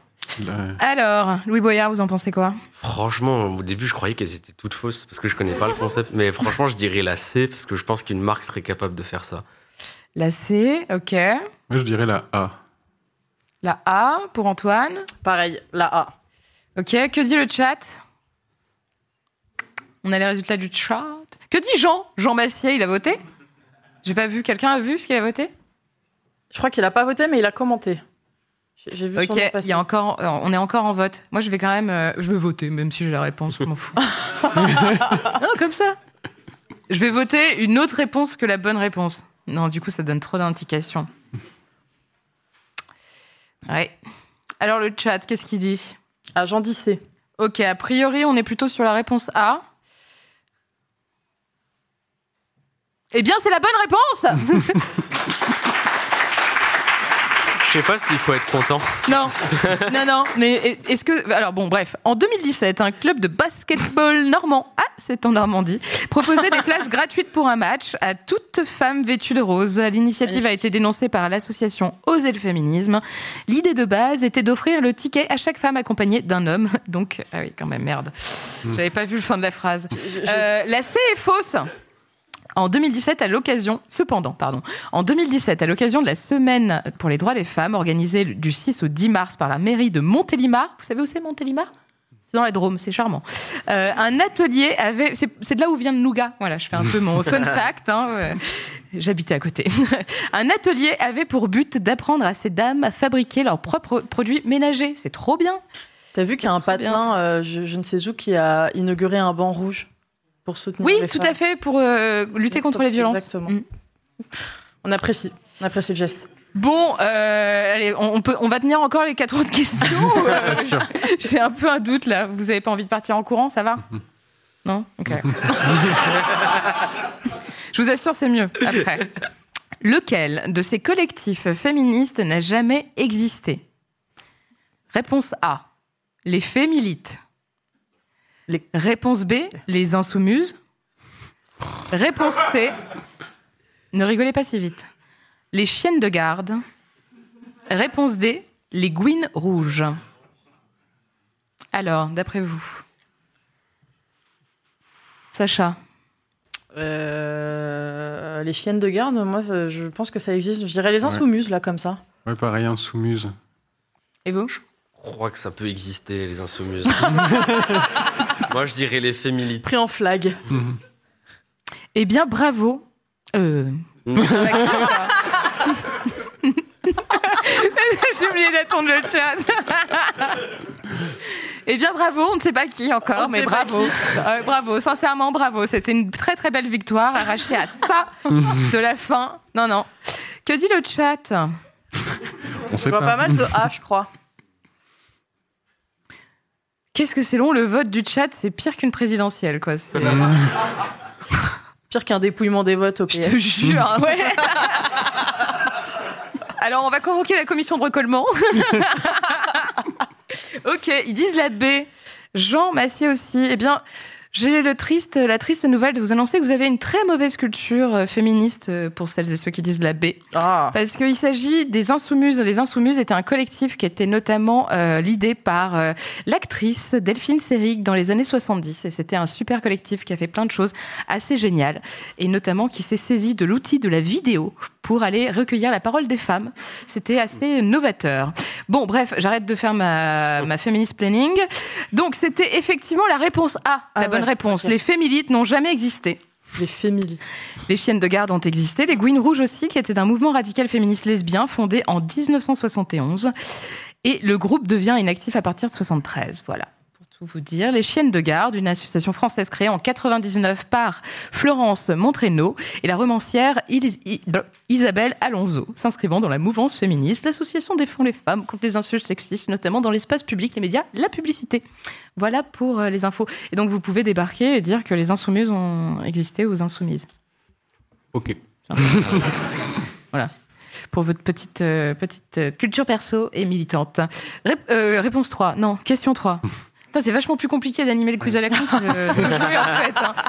Alors, Louis Boyard, vous en pensez quoi? Franchement, au début, je croyais qu'elles étaient toutes fausses parce que je connais pas le concept. Mais franchement, je dirais la C parce que je pense qu'une marque serait capable de faire ça. La C, ok. Moi, je dirais la A. La A pour Antoine? Pareil, la A. Ok, que dit le chat? On a les résultats du chat. Que dit Jean? Jean Massier, il a voté? J'ai pas vu. Quelqu'un a vu ce qu'il a voté? Je crois qu'il a pas voté, mais il a commenté. J'ai vu Ok, il y a encore, euh, on est encore en vote. Moi, je vais quand même, euh, je vais voter, même si j'ai la réponse, je m'en fous. non, comme ça. Je vais voter une autre réponse que la bonne réponse. Non, du coup, ça donne trop d'indications. Ouais. Alors le chat, qu'est-ce qu'il dit? Ah, Jean dit C. Ok, a priori, on est plutôt sur la réponse A. Eh bien, c'est la bonne réponse sais pas s'il faut être content. Non, non, non. Mais est-ce que. Alors, bon, bref. En 2017, un club de basketball normand, ah, c'est en Normandie, proposait des places gratuites pour un match à toute femme vêtue de rose. L'initiative a été dénoncée par l'association Oser le féminisme. L'idée de base était d'offrir le ticket à chaque femme accompagnée d'un homme. Donc, ah oui, quand même, merde. J'avais pas vu le fin de la phrase. Euh, la C est fausse. En 2017, à l'occasion, cependant, pardon, en 2017, à l'occasion de la semaine pour les droits des femmes, organisée du 6 au 10 mars par la mairie de Montélimar, vous savez où c'est Montélimar? C'est dans la Drôme, c'est charmant. Euh, un atelier avait, c'est c'est de là où vient le nougat. Voilà, je fais un peu mon fun fact. Hein, euh, J'habitais à côté. un atelier avait pour but d'apprendre à ces dames à fabriquer leurs propres produits ménagers. C'est trop bien. T'as vu qu'il y a un patelin, euh, je, je ne sais où, qui a inauguré un banc rouge? Pour soutenir Oui, les tout femmes. à fait, pour euh, lutter contre les violences. Exactement. Mm. On apprécie. On apprécie le geste. Bon, euh, allez, on, on peut, on va tenir encore les quatre autres questions. Euh, J'ai un peu un doute là. Vous avez pas envie de partir en courant, ça va Non Ok. Je vous assure, c'est mieux après. Lequel de ces collectifs féministes n'a jamais existé? Réponse A. Les fémilites. Réponse B. Les insoumises. Réponse C. Ne rigolez pas si vite. Les chiennes de garde. Réponse D. Les gouines rouges. Alors, d'après vous Sacha Euh, les chiennes de garde, moi, ça- je pense que ça existe. Je dirais les insoumises, là, comme ça. Ouais, pareil, insoumise. Et vous? Je crois que ça peut exister, les insoumises. Moi, je dirais les fémilites. Pris en flag. Eh bien, bravo. Euh. quoi J'ai oublié d'attendre le chat. eh bien, bravo. On ne sait pas qui encore, On mais pas bravo. Euh, bravo. Sincèrement, bravo. C'était une très très belle victoire arrachée à ça de la fin. Non, non. Que dit le chat? On Je vois pas mal de A, je crois. Qu'est-ce que c'est long le vote du chat C'est pire qu'une présidentielle, quoi. C'est- Pire qu'un dépouillement des votes au PS. Je te jure, hein, ouais. Alors, on va convoquer la commission de recollement. ok, ils disent la B. Jean Massier aussi. Eh bien, j'ai le triste, la triste nouvelle de vous annoncer que vous avez une très mauvaise culture euh, féministe euh, pour celles et ceux qui disent la B. Ah. Parce qu'il s'agit des Insoumises. Les Insoumises étaient un collectif qui était notamment euh, l'idée par euh, l'actrice Delphine Seyrig dans les années 70. Et c'était un super collectif qui a fait plein de choses assez géniales. Et notamment qui s'est saisi de l'outil de la vidéo pour aller recueillir la parole des femmes. C'était assez novateur. Bon, bref, j'arrête de faire ma, ma féministe planning. Donc, c'était effectivement la réponse A, la Ah bonne ouais, réponse. Les fémilites n'ont jamais existé. Les fémilites. Les chiennes de garde ont existé. Les Gouines Rouges aussi, qui étaient un mouvement radical féministe lesbien fondé en 1971. Et le groupe devient inactif à partir de 73. Voilà. Tout vous dire, les Chiennes de Garde, une association française créée en 99 par Florence Montraîneau et la romancière Isabelle Alonso, s'inscrivant dans la mouvance féministe. L'association défend les femmes contre les insultes sexistes, notamment dans l'espace public, les médias, la publicité. Voilà pour euh, les infos. Et donc vous pouvez débarquer et dire que les insoumises ont existé aux insoumises. Ok. Voilà. Pour votre petite, euh, petite euh, culture perso et militante. Rép- euh, réponse 3. Non, question 3. C'est vachement plus compliqué d'animer le quiz à la que de hein.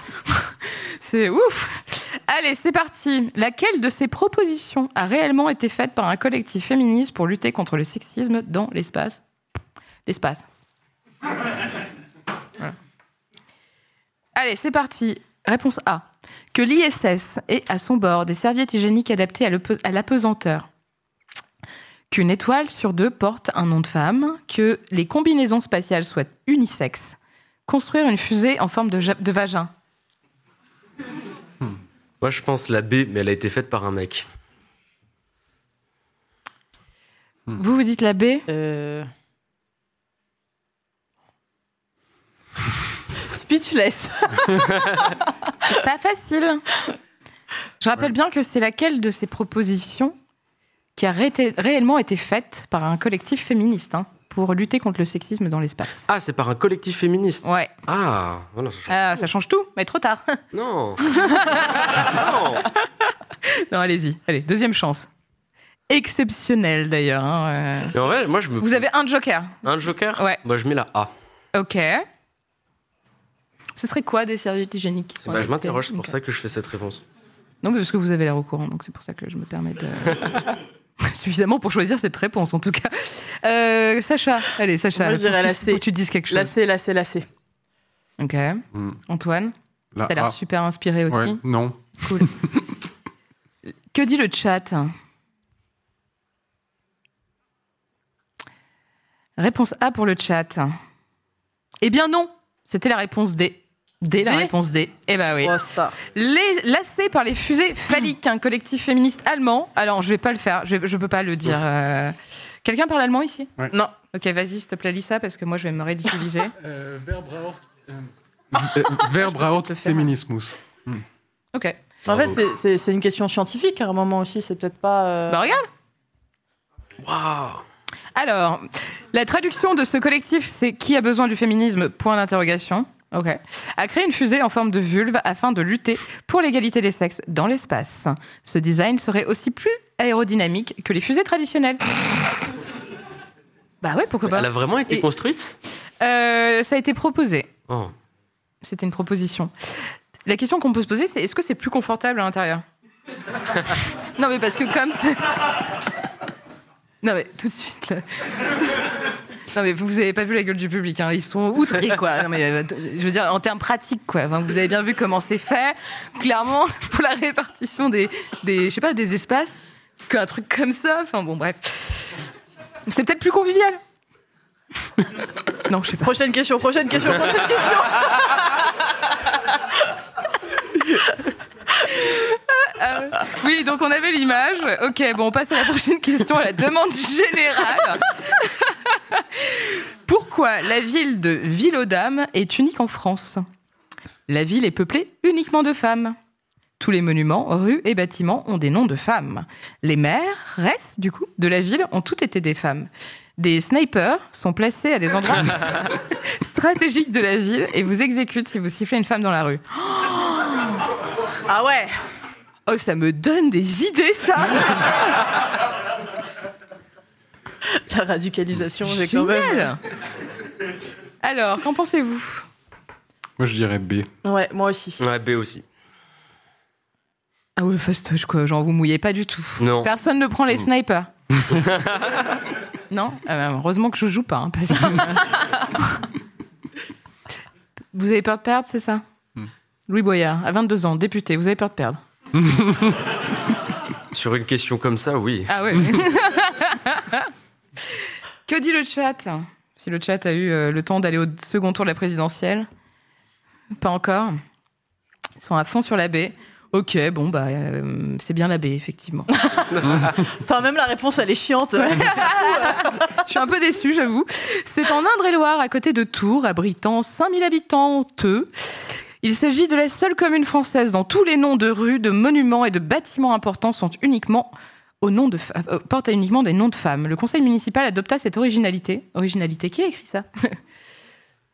C'est ouf. Allez, c'est parti. Laquelle de ces propositions a réellement été faite par un collectif féministe pour lutter contre le sexisme dans l'espace? L'espace. Allez, c'est parti. Réponse A. Que l'ISS ait à son bord des serviettes hygiéniques adaptées à l'apesanteur. Qu'une étoile sur deux porte un nom de femme. Que les combinaisons spatiales soient unisexes. Construire une fusée en forme de, vagin. Moi, je pense la B, mais elle a été faite par un mec. Vous, vous dites la B? Euh... Speechless. Pas facile. Je rappelle bien que c'est laquelle de ces propositions? Qui a ré- réellement été faite par un collectif féministe hein, pour lutter contre le sexisme dans l'espace. Ah, c'est par un collectif féministe Ouais. Ah, voilà, ça change. Ah, ça change tout, mais trop tard. Non. non, allez-y. Allez, deuxième chance. Exceptionnel d'ailleurs. hein, euh. Mais en vrai, moi, je me. Vous avez un joker. un joker Ouais. Moi, je mets la A. Ok. Ce serait quoi des serviettes hygiéniques qui sont Bah, je m'interroge, c'est pour ça que je fais cette réponse. Non, mais parce que vous avez l'air au courant, donc c'est pour ça que je me permets de. Suffisamment pour choisir cette réponse, en tout cas. Euh, Sacha, allez, Sacha. Moi, je dirais la C. que tu dises quelque chose. La C, la C, la C. Ok. Antoine, La t'as l'air super inspiré aussi. Ouais, non. Cool. que dit le chat? Réponse A pour le chat. Eh bien non, c'était la réponse D. D, la D réponse D. Eh ben oui. Oh, ça. Les, lassés par les fusées phalliques, un collectif féministe allemand. Alors, je vais pas le faire, je, je peux pas le dire. euh. Quelqu'un parle allemand ici? Ouais. Non. Ok, vas-y, s'il te plaît, lis ça, parce que moi, je vais me ridiculiser. Euh, Verbraucht faire. Feminismus. Hmm. ok. En fait, c'est une question scientifique à un moment aussi. C'est peut-être pas. euh, Bah, regarde. Waouh Alors, la traduction de ce collectif, c'est qui a besoin du féminisme? Point d'interrogation. Ok. A créé une fusée en forme de vulve afin de lutter pour l'égalité des sexes dans l'espace. Ce design serait aussi plus aérodynamique que les fusées traditionnelles. bah ouais, pourquoi pas Elle a vraiment été Et- construite? Euh, Ça a été proposé. Oh. C'était une proposition. La question qu'on peut se poser, c'est est-ce que c'est plus confortable à l'intérieur? Non, mais parce que comme c'est. Non, mais tout de suite, là. Non, mais vous avez pas vu la gueule du public, hein. ils sont outrés, quoi. Non, mais euh, je veux dire, en termes pratiques, quoi. Enfin, vous avez bien vu comment c'est fait. Clairement, pour la répartition des, des je sais pas, des espaces, qu'un truc comme ça. Enfin, bon, bref. C'est peut-être plus convivial. Non, je sais pas. Prochaine question, prochaine question, prochaine question. Euh, oui, donc on avait l'image. Ok, bon, on passe à la prochaine question, à la demande générale. Pourquoi la ville de Ville-aux-Dames est unique en France? La ville est peuplée uniquement de femmes. Tous les monuments, rues et bâtiments ont des noms de femmes. Les maires, restes, du coup, de la ville ont toutes été des femmes. Des snipers sont placés à des endroits stratégiques de la ville et vous exécutent si vous sifflez une femme dans la rue. Ah ouais Oh, ça me donne des idées, ça La radicalisation, j'ai quand même. Génial Alors, qu'en pensez-vous? Moi, je dirais B. Ouais, moi aussi. Ouais, B aussi. Ah ouais, fastoche, quoi. Genre, vous mouillez pas du tout. Non. Personne ne prend les snipers. non? Ah bah, Heureusement que je joue pas. hein, parce que- vous avez peur de perdre, c'est ça? Louis Boyard, à 22 ans, député, vous avez peur de perdre? Sur une question comme ça, oui. Ah ouais. que dit le chat Si le chat a eu euh, le temps d'aller au second tour de la présidentielle Pas encore. Ils sont à fond sur la baie. Ok, bon, bah, euh, c'est bien la baie, effectivement. Toi, même la réponse, elle est chiante. Je suis un peu déçue, j'avoue. C'est en Indre-et-Loire, à côté de Tours, abritant 5000 habitants, Teux. Il s'agit de la seule commune française dont tous les noms de rues, de monuments et de bâtiments importants sont uniquement au nom de, euh, portent uniquement des noms de femmes. Le conseil municipal adopta cette originalité. Originalité, qui a écrit ça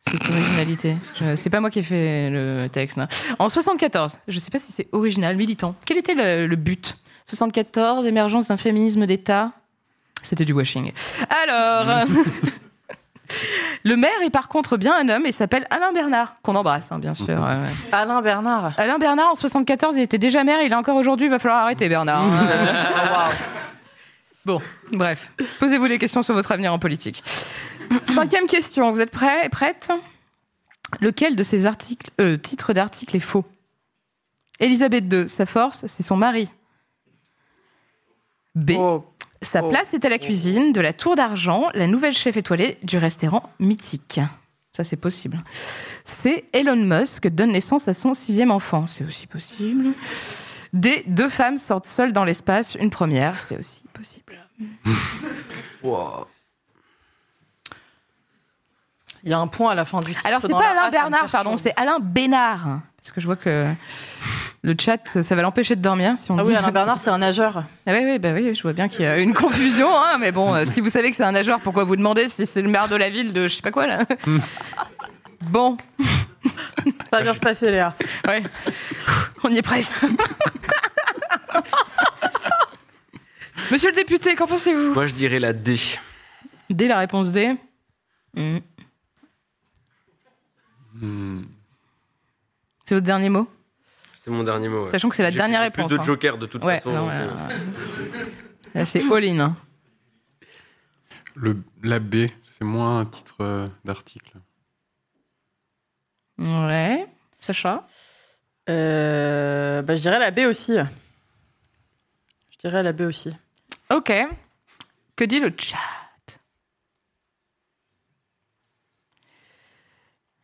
Cette originalité. Je- C'est pas moi qui ai fait le texte. hein. En 74, je sais pas si c'est original, militant. Quel était le, le but? 74, émergence d'un féminisme d'État? C'était du washing. Alors, euh, le maire est par contre bien un homme et s'appelle Alain Bernard, qu'on embrasse, hein, bien sûr. ouais, ouais. Alain Bernard. Alain Bernard, en 74, il était déjà maire, il est encore aujourd'hui, il va falloir arrêter, Bernard. hein. Oh. Bon, bref, posez-vous des questions sur votre avenir en politique. Cinquième question, vous êtes prêts et prêtes Lequel de ces articles, euh, titres d'articles est faux? Élisabeth II, sa force, c'est son mari. B. Sa place est à la cuisine de la Tour d'Argent, la nouvelle chef étoilée du restaurant mythique. Ça, c'est possible. C. Elon Musk donne naissance à son sixième enfant. C'est aussi possible. D. Deux femmes sortent seules dans l'espace. Une première, c'est aussi possible. Il y a un point à la fin du titre. Alors, c'est pas la Alain Bernard, pardon, c'est Alain Bénard. Parce que je vois que le chat, ça va l'empêcher de dormir si on Ah dit. oui, Alain Bernard, c'est un nageur. Ah oui, oui, bah oui, je vois bien qu'il y a une confusion, hein, mais bon, euh, si vous savez que c'est un nageur, pourquoi vous demandez si c'est le maire de la ville de je sais pas quoi là Bon, Ça va bien se passer, Léa. ouais, on y est presque. Monsieur le député, qu'en pensez-vous Moi, je dirais la D. Dès la réponse D. Hmm. Hmm. C'est votre dernier mot C'est mon dernier mot. ouais. Sachant que c'est la dernière réponse, Plus de hein. joker de toute Ouais, façon. non, euh. Là, c'est all-in. hein. Le, la B, ça fait moins un titre euh, d'article. Ouais. Sacha Euh, bah, je dirais la B aussi. Je dirais la B aussi. Ok. Que dit le chat?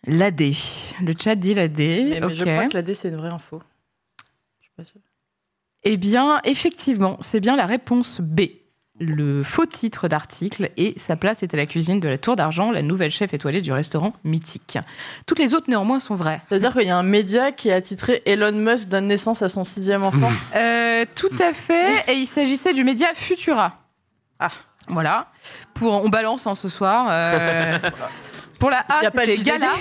La D. Le chat dit la D. Mais, mais je crois que la D, c'est une vraie info. Je suis pas sûre. Eh bien, effectivement, c'est bien la réponse B. Le faux titre d'article et sa place est à la cuisine de la Tour d'Argent, la nouvelle chef étoilée du restaurant mythique. Toutes les autres, néanmoins, sont vraies. C'est-à-dire qu'il y a un média qui a titré Elon Musk donne naissance à son sixième enfant. Euh, tout à fait. Et il s'agissait du média Futura. Ah. Voilà. Pour, on balance hein, ce soir. euh, pour la A, Y a pas le c'était? Gala.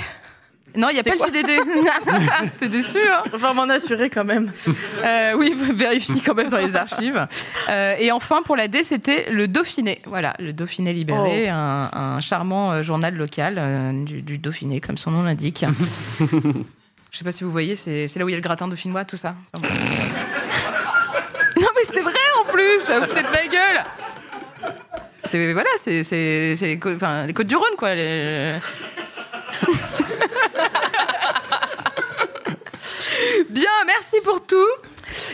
Non, il n'y a pas le JDD. T'es déçu, hein Enfin, m'en assurer quand même. Euh, Oui, vérifie quand même dans les archives. Euh, et enfin, pour la D, c'était le Dauphiné. Voilà, le Dauphiné libéré, Oh. un, un charmant euh, journal local euh, du, du Dauphiné, comme son nom l'indique. Je sais pas si vous voyez, c'est là où il y a le gratin dauphinois, tout ça. Non, mais c'est vrai en plus, ça vous de ma gueule. C'est voilà, c'est c'est c'est les, cô- enfin, les côtes du Rhône quoi. les- Bien, merci pour tout.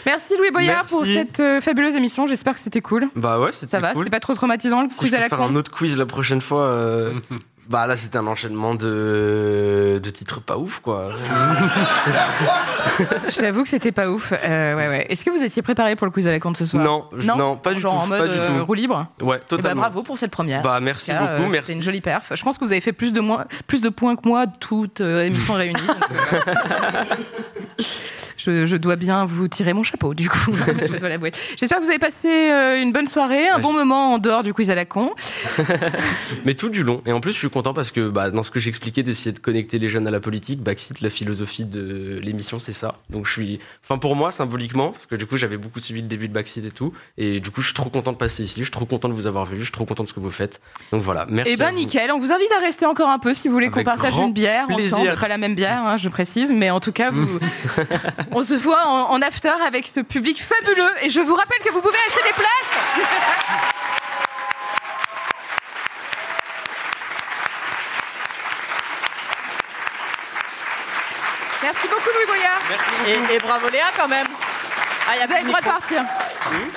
Merci Louis Boyard pour cette euh, fabuleuse émission. J'espère que c'était cool. Bah ouais, c'était Ça va, cool. c'était pas trop traumatisant le Si quiz je à la faire con. un autre quiz la prochaine fois. euh, bah là, c'était un enchaînement de, de titres pas ouf, quoi. Je t'avoue que c'était pas ouf. Euh, ouais, ouais. Est-ce que vous étiez préparé pour le quiz à la con de ce soir Non, non, pas du Genre tout, en mode pas du euh, tout. roue libre. Ouais, Eh ben, totalement. bravo pour cette première. Bah, merci cas, beaucoup, euh, merci. C'était une jolie perf. Je pense que vous avez fait plus de, moins, plus de points que moi, toutes euh, émissions réunies. Je, je dois bien vous tirer mon chapeau, du coup. je dois l'avouer. J'espère que vous avez passé euh, une bonne soirée, un bon moment en dehors du quiz à la con. Mais tout du long. Et en plus, je suis content parce que bah, dans ce que j'expliquais d'essayer de connecter les jeunes à la politique, Backseat, la philosophie de l'émission, c'est ça. Donc je suis, enfin pour moi, symboliquement, parce que du coup, j'avais beaucoup suivi le début de Backseat et tout. Et du coup, je suis trop content de passer ici. Je suis trop content de vous avoir vu. Je suis trop content de ce que vous faites. Donc voilà. Merci. Eh ben nickel, on vous invite à rester encore un peu si vous voulez qu'on partage une bière plaisir. ensemble, pas la même bière, hein, je précise, mais en tout cas, vous... on se voit en, en after avec ce public fabuleux et je vous rappelle que vous pouvez acheter des places. Merci beaucoup Louis Boyard. Et, et bravo Léa quand même. Ah, y a Vous avez le droit de partir.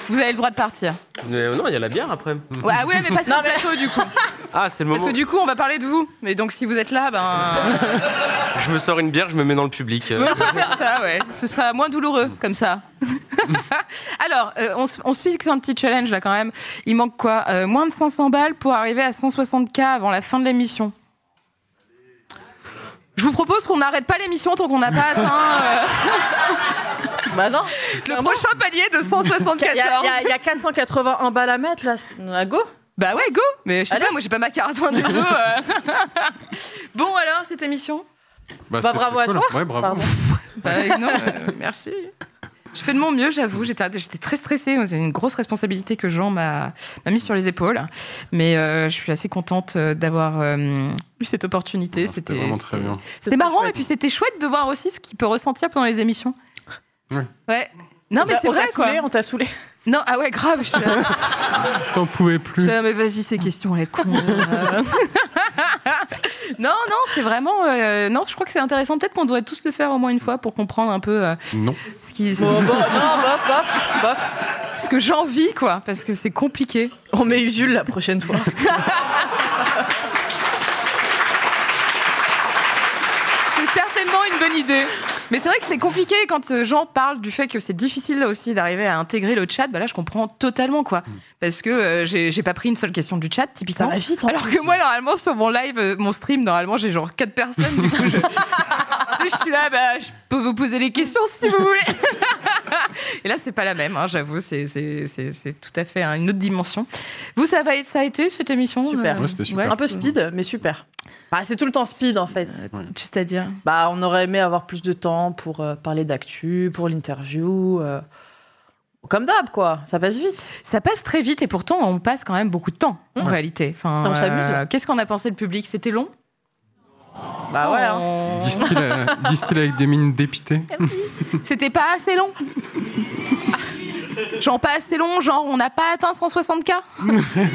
Vous avez le droit de partir. Mais, euh, non, il y a la bière après. Ouais, ah ouais, mais pas sur le plateau du coup. Ah, c'est le Parce moment. que du coup, on va parler de vous. Mais donc, si vous êtes là, ben. Je me sors une bière, je me mets dans le public. ça, ouais. Ce sera moins douloureux, comme ça. Alors, euh, on, se- on se fixe un petit challenge, là, quand même. Il manque quoi Euh, Moins de 500 balles pour arriver à 160K avant la fin de l'émission. Je vous propose qu'on n'arrête pas l'émission tant qu'on n'a pas atteint euh, Bah non. le prochain palier de 174. Il y, a- il y a- il y a 481 balles à mettre là. À go Bah ouais, go Mais je sais Allez. pas, moi j'ai pas ma carte en des deux. euh. bon alors, cette émission? Bah, Bah, c'était bravo à cool. toi. Ouais, bravo. Pardon. Bah non, euh, merci. Je fais de mon mieux, j'avoue. J'étais j'étais très stressée. C'est une grosse responsabilité que Jean m'a m'a mise sur les épaules. Mais euh, je suis assez contente euh, d'avoir euh, eu cette opportunité. C'était C'était vraiment très bien. C'était marrant et puis c'était chouette de voir aussi ce qu'il peut ressentir pendant les émissions. Ouais. Ouais. Non mais c'est vrai quoi. saoulé, On t'a saoulé. Non ah ouais grave. Je suis là, T'en pouvais je plus. suis là, mais vas-y ces questions les cons. euh. non non c'est vraiment euh, non je crois que c'est intéressant. Peut-être qu'on devrait tous le faire au moins une fois pour comprendre un peu euh, Non. ce qui Bon, bon, non, bof, bof, bof. ce que j'en vis quoi parce que c'est compliqué. On met Usul la prochaine fois. C'est certainement une bonne idée. Mais c'est vrai que c'est compliqué quand euh, Jean parle du fait que c'est difficile là aussi d'arriver à intégrer le chat. Bah là, je comprends totalement quoi, parce que euh, j'ai j'ai pas pris une seule question du chat typiquement. Ça va vite, hein. Alors que moi, normalement, sur mon live, euh, mon stream, normalement, j'ai genre quatre personnes. Du coup, je, je suis là, bah, je peux vous poser les questions si vous voulez. Et là, c'est pas la même, hein, j'avoue. C'est tout à fait hein, une autre dimension. Vous, ça, va, ça a été cette émission Super. euh, Ouais. Un peu speed, mais super. Bah, c'est tout le temps speed en fait. C'est-à-dire Bah, on aurait aimé avoir plus de temps pour euh, parler d'actu, pour l'interview. euh, Comme d'hab, quoi. Ça passe vite. Ça passe très vite et pourtant on passe quand même beaucoup de temps en réalité. Enfin, On s'amuse. euh, Qu'est-ce qu'en a pensé le public? C'était long? Bah ouais. hein. On- Disent-ils euh, avec des mines dépitées C'était pas assez long. Genre pas assez long, genre on n'a pas atteint 160K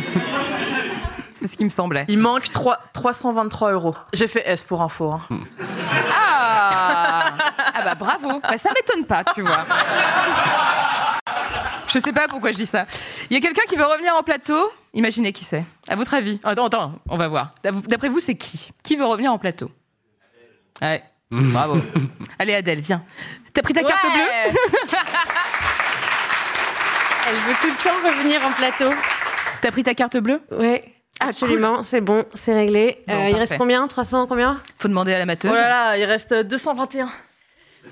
C'est ce qui me semblait. Il manque 3 323 euros. J'ai fait S pour info. hein. Ah Ah bah bravo Bah, Ça m'étonne pas, tu vois. Je sais pas pourquoi je dis ça. Il y a quelqu'un qui veut revenir en plateau? Imaginez qui c'est. À votre avis Attends, attends, on va voir. D'après vous, c'est qui? Qui veut revenir en plateau? Ouais. Bravo. Allez Adèle, viens. T'as pris ta carte Ouais. bleue? Elle veut tout le temps revenir en plateau. T'as pris ta carte bleue? Oui, absolument. C'est bon, c'est réglé. Bon, Euh, il reste combien? 300 combien? Faut demander à la Oh là là, il reste 221.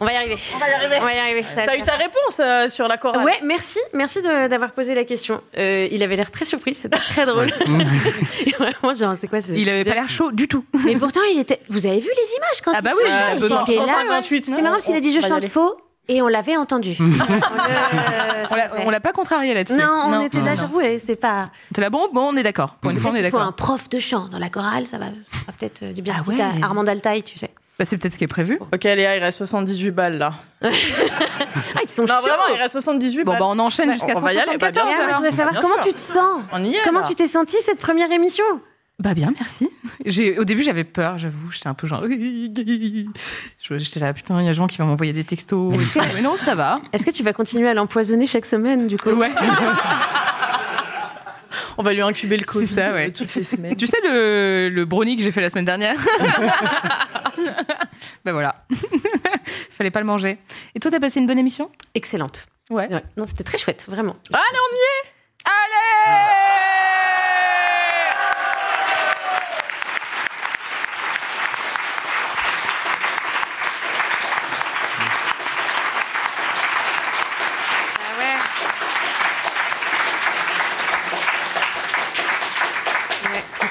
On va y arriver. On va y arriver. On va y arriver. T'as eu ta réponse euh, sur la chorale Ouais, merci, merci de- d'avoir posé la question. Euh, il avait l'air très surpris, c'était très drôle. Vraiment, genre, c'est quoi ce Il avait pas l'air chaud du tout. Mais pourtant, il était. Vous avez vu les images quand Ah bah il- oui, il il Benoît. était là, 158, ouais. C'est marrant parce qu'il a dit je chante faux et on l'avait entendu. On le- On l'a- pas contrarié là-dessus. Non, on était là, genre, ouais, c'est pas. T'es là, bon, bon, on est d'accord. Pour une fois, on est Il faut un d'accord. prof de chant dans la chorale, ça va, peut-être euh, du bien. Ah Armand Altaï, tu sais. Bah, c'est peut-être ce qui est prévu. Ok, Léa, il reste 78 balles là. Ah, ils sont Non, chauds. vraiment, il reste 78 Bon, balles. bah, on enchaîne jusqu'à on va y aller, bah, bien 174 Léa, moi, je voudrais savoir Bien comment sûr. tu te sens. On y est. Comment là. tu t'es sentie cette première émission? Bah bien, merci. J'ai, au début, j'avais peur, j'avoue. J'étais un peu genre... Je- J'étais là, putain, il y a gens qui vont m'envoyer des textos. et tout. Mais non, ça va. Est-ce que tu vas continuer à l'empoisonner chaque semaine, du coup? Ouais. On va lui incuber le Covid ça, ouais. toutes les semaines. tu sais le, le brownie que j'ai fait la semaine dernière Bah voilà. Fallait pas le manger. Et toi, t'as passé une bonne émission? Excellente. Ouais. Ouais. Non, c'était très chouette, vraiment. Allez, on y est Allez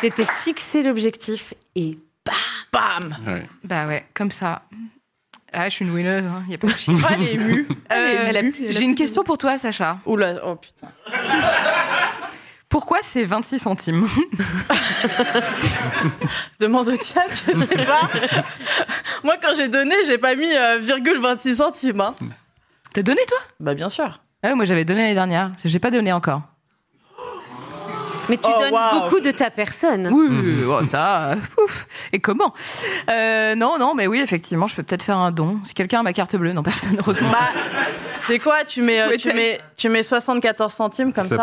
t'étais fixé l'objectif et Bam Bah ouais, comme ça. Ah, je suis une winneuse, hein. y a pas de chier. Elle est émue. Euh, Elle est émue. Elle a J'ai une question pour toi, Sacha. Oula, oh putain. Pourquoi c'est 26 centimes? Demande au chat, je sais pas. Moi, quand j'ai donné, j'ai pas mis euh, virgule 26 centimes. Hein. T'as donné, toi? Bah, bien sûr. Ah ouais, moi j'avais donné l'année dernière. J'ai pas donné encore. Mais tu Oh, donnes beaucoup de ta personne. Oui, oh, ça, euh, ouf. Et comment Euh, Non, non, mais oui, effectivement, je peux peut-être faire un don. Si quelqu'un a ma carte bleue, non, personne, heureusement. Bah, c'est quoi tu mets, euh, tu, mets, tu mets 74 centimes, comme Ça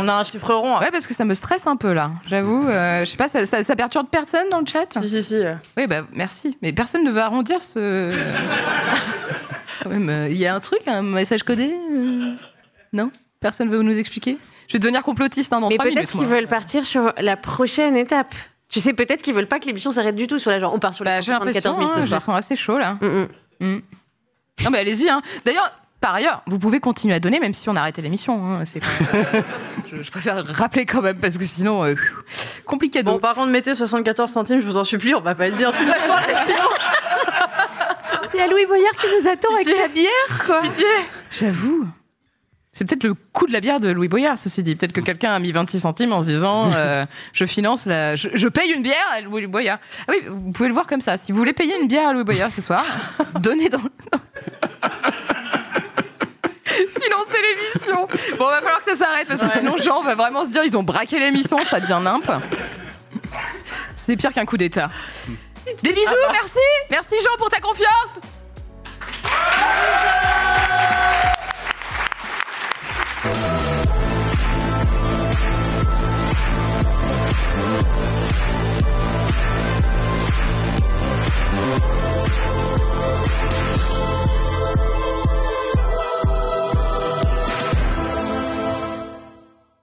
on, a un chiffre rond. Ouais, parce que ça me stresse un peu là. J'avoue, euh, je sais pas, ça, ça, ça perturbe personne dans le chat Si, si, si. Oui, bah merci. Mais personne ne veut arrondir ce. Il y a un truc, un message codé euh, Non? Personne veut nous expliquer? Je vais devenir complotiste hein, dans Mais peut-être qu'ils veulent partir sur la prochaine étape. Tu sais, peut-être qu'ils veulent pas que l'émission s'arrête du tout sur la genre. On part sur Bah, J'ai l'impression, 74 000 hein, ce je les soir. sens assez chaud là. Mm, mm. Mm. Non, mais allez-y. Hein. D'ailleurs, par ailleurs, vous pouvez continuer à donner même si on a arrêté l'émission. hein. C'est même- je, je préfère rappeler quand même parce que sinon, euh, compliqué. Bon, par contre, mettez 74 centimes, je vous en supplie, on va pas être bien toute la soirée, sinon. Il y a Louis Boyard qui nous attend avec la bière, quoi. Pitié. J'avoue. C'est peut-être le coût de la bière de Louis Boyard, ceci dit. Peut-être que quelqu'un a mis 26 centimes en se disant euh, je finance la. Je, je paye une bière à Louis Boyard. Ah oui, vous pouvez le voir comme ça. Si vous voulez payer une bière à Louis Boyard ce soir, donnez dans. Financer l'émission. Bon, va falloir que ça s'arrête parce que sinon Jean va vraiment se dire ils ont braqué l'émission, ça devient nimp. C'est pire qu'un coup d'État. Des bisous, merci Merci Jean pour ta confiance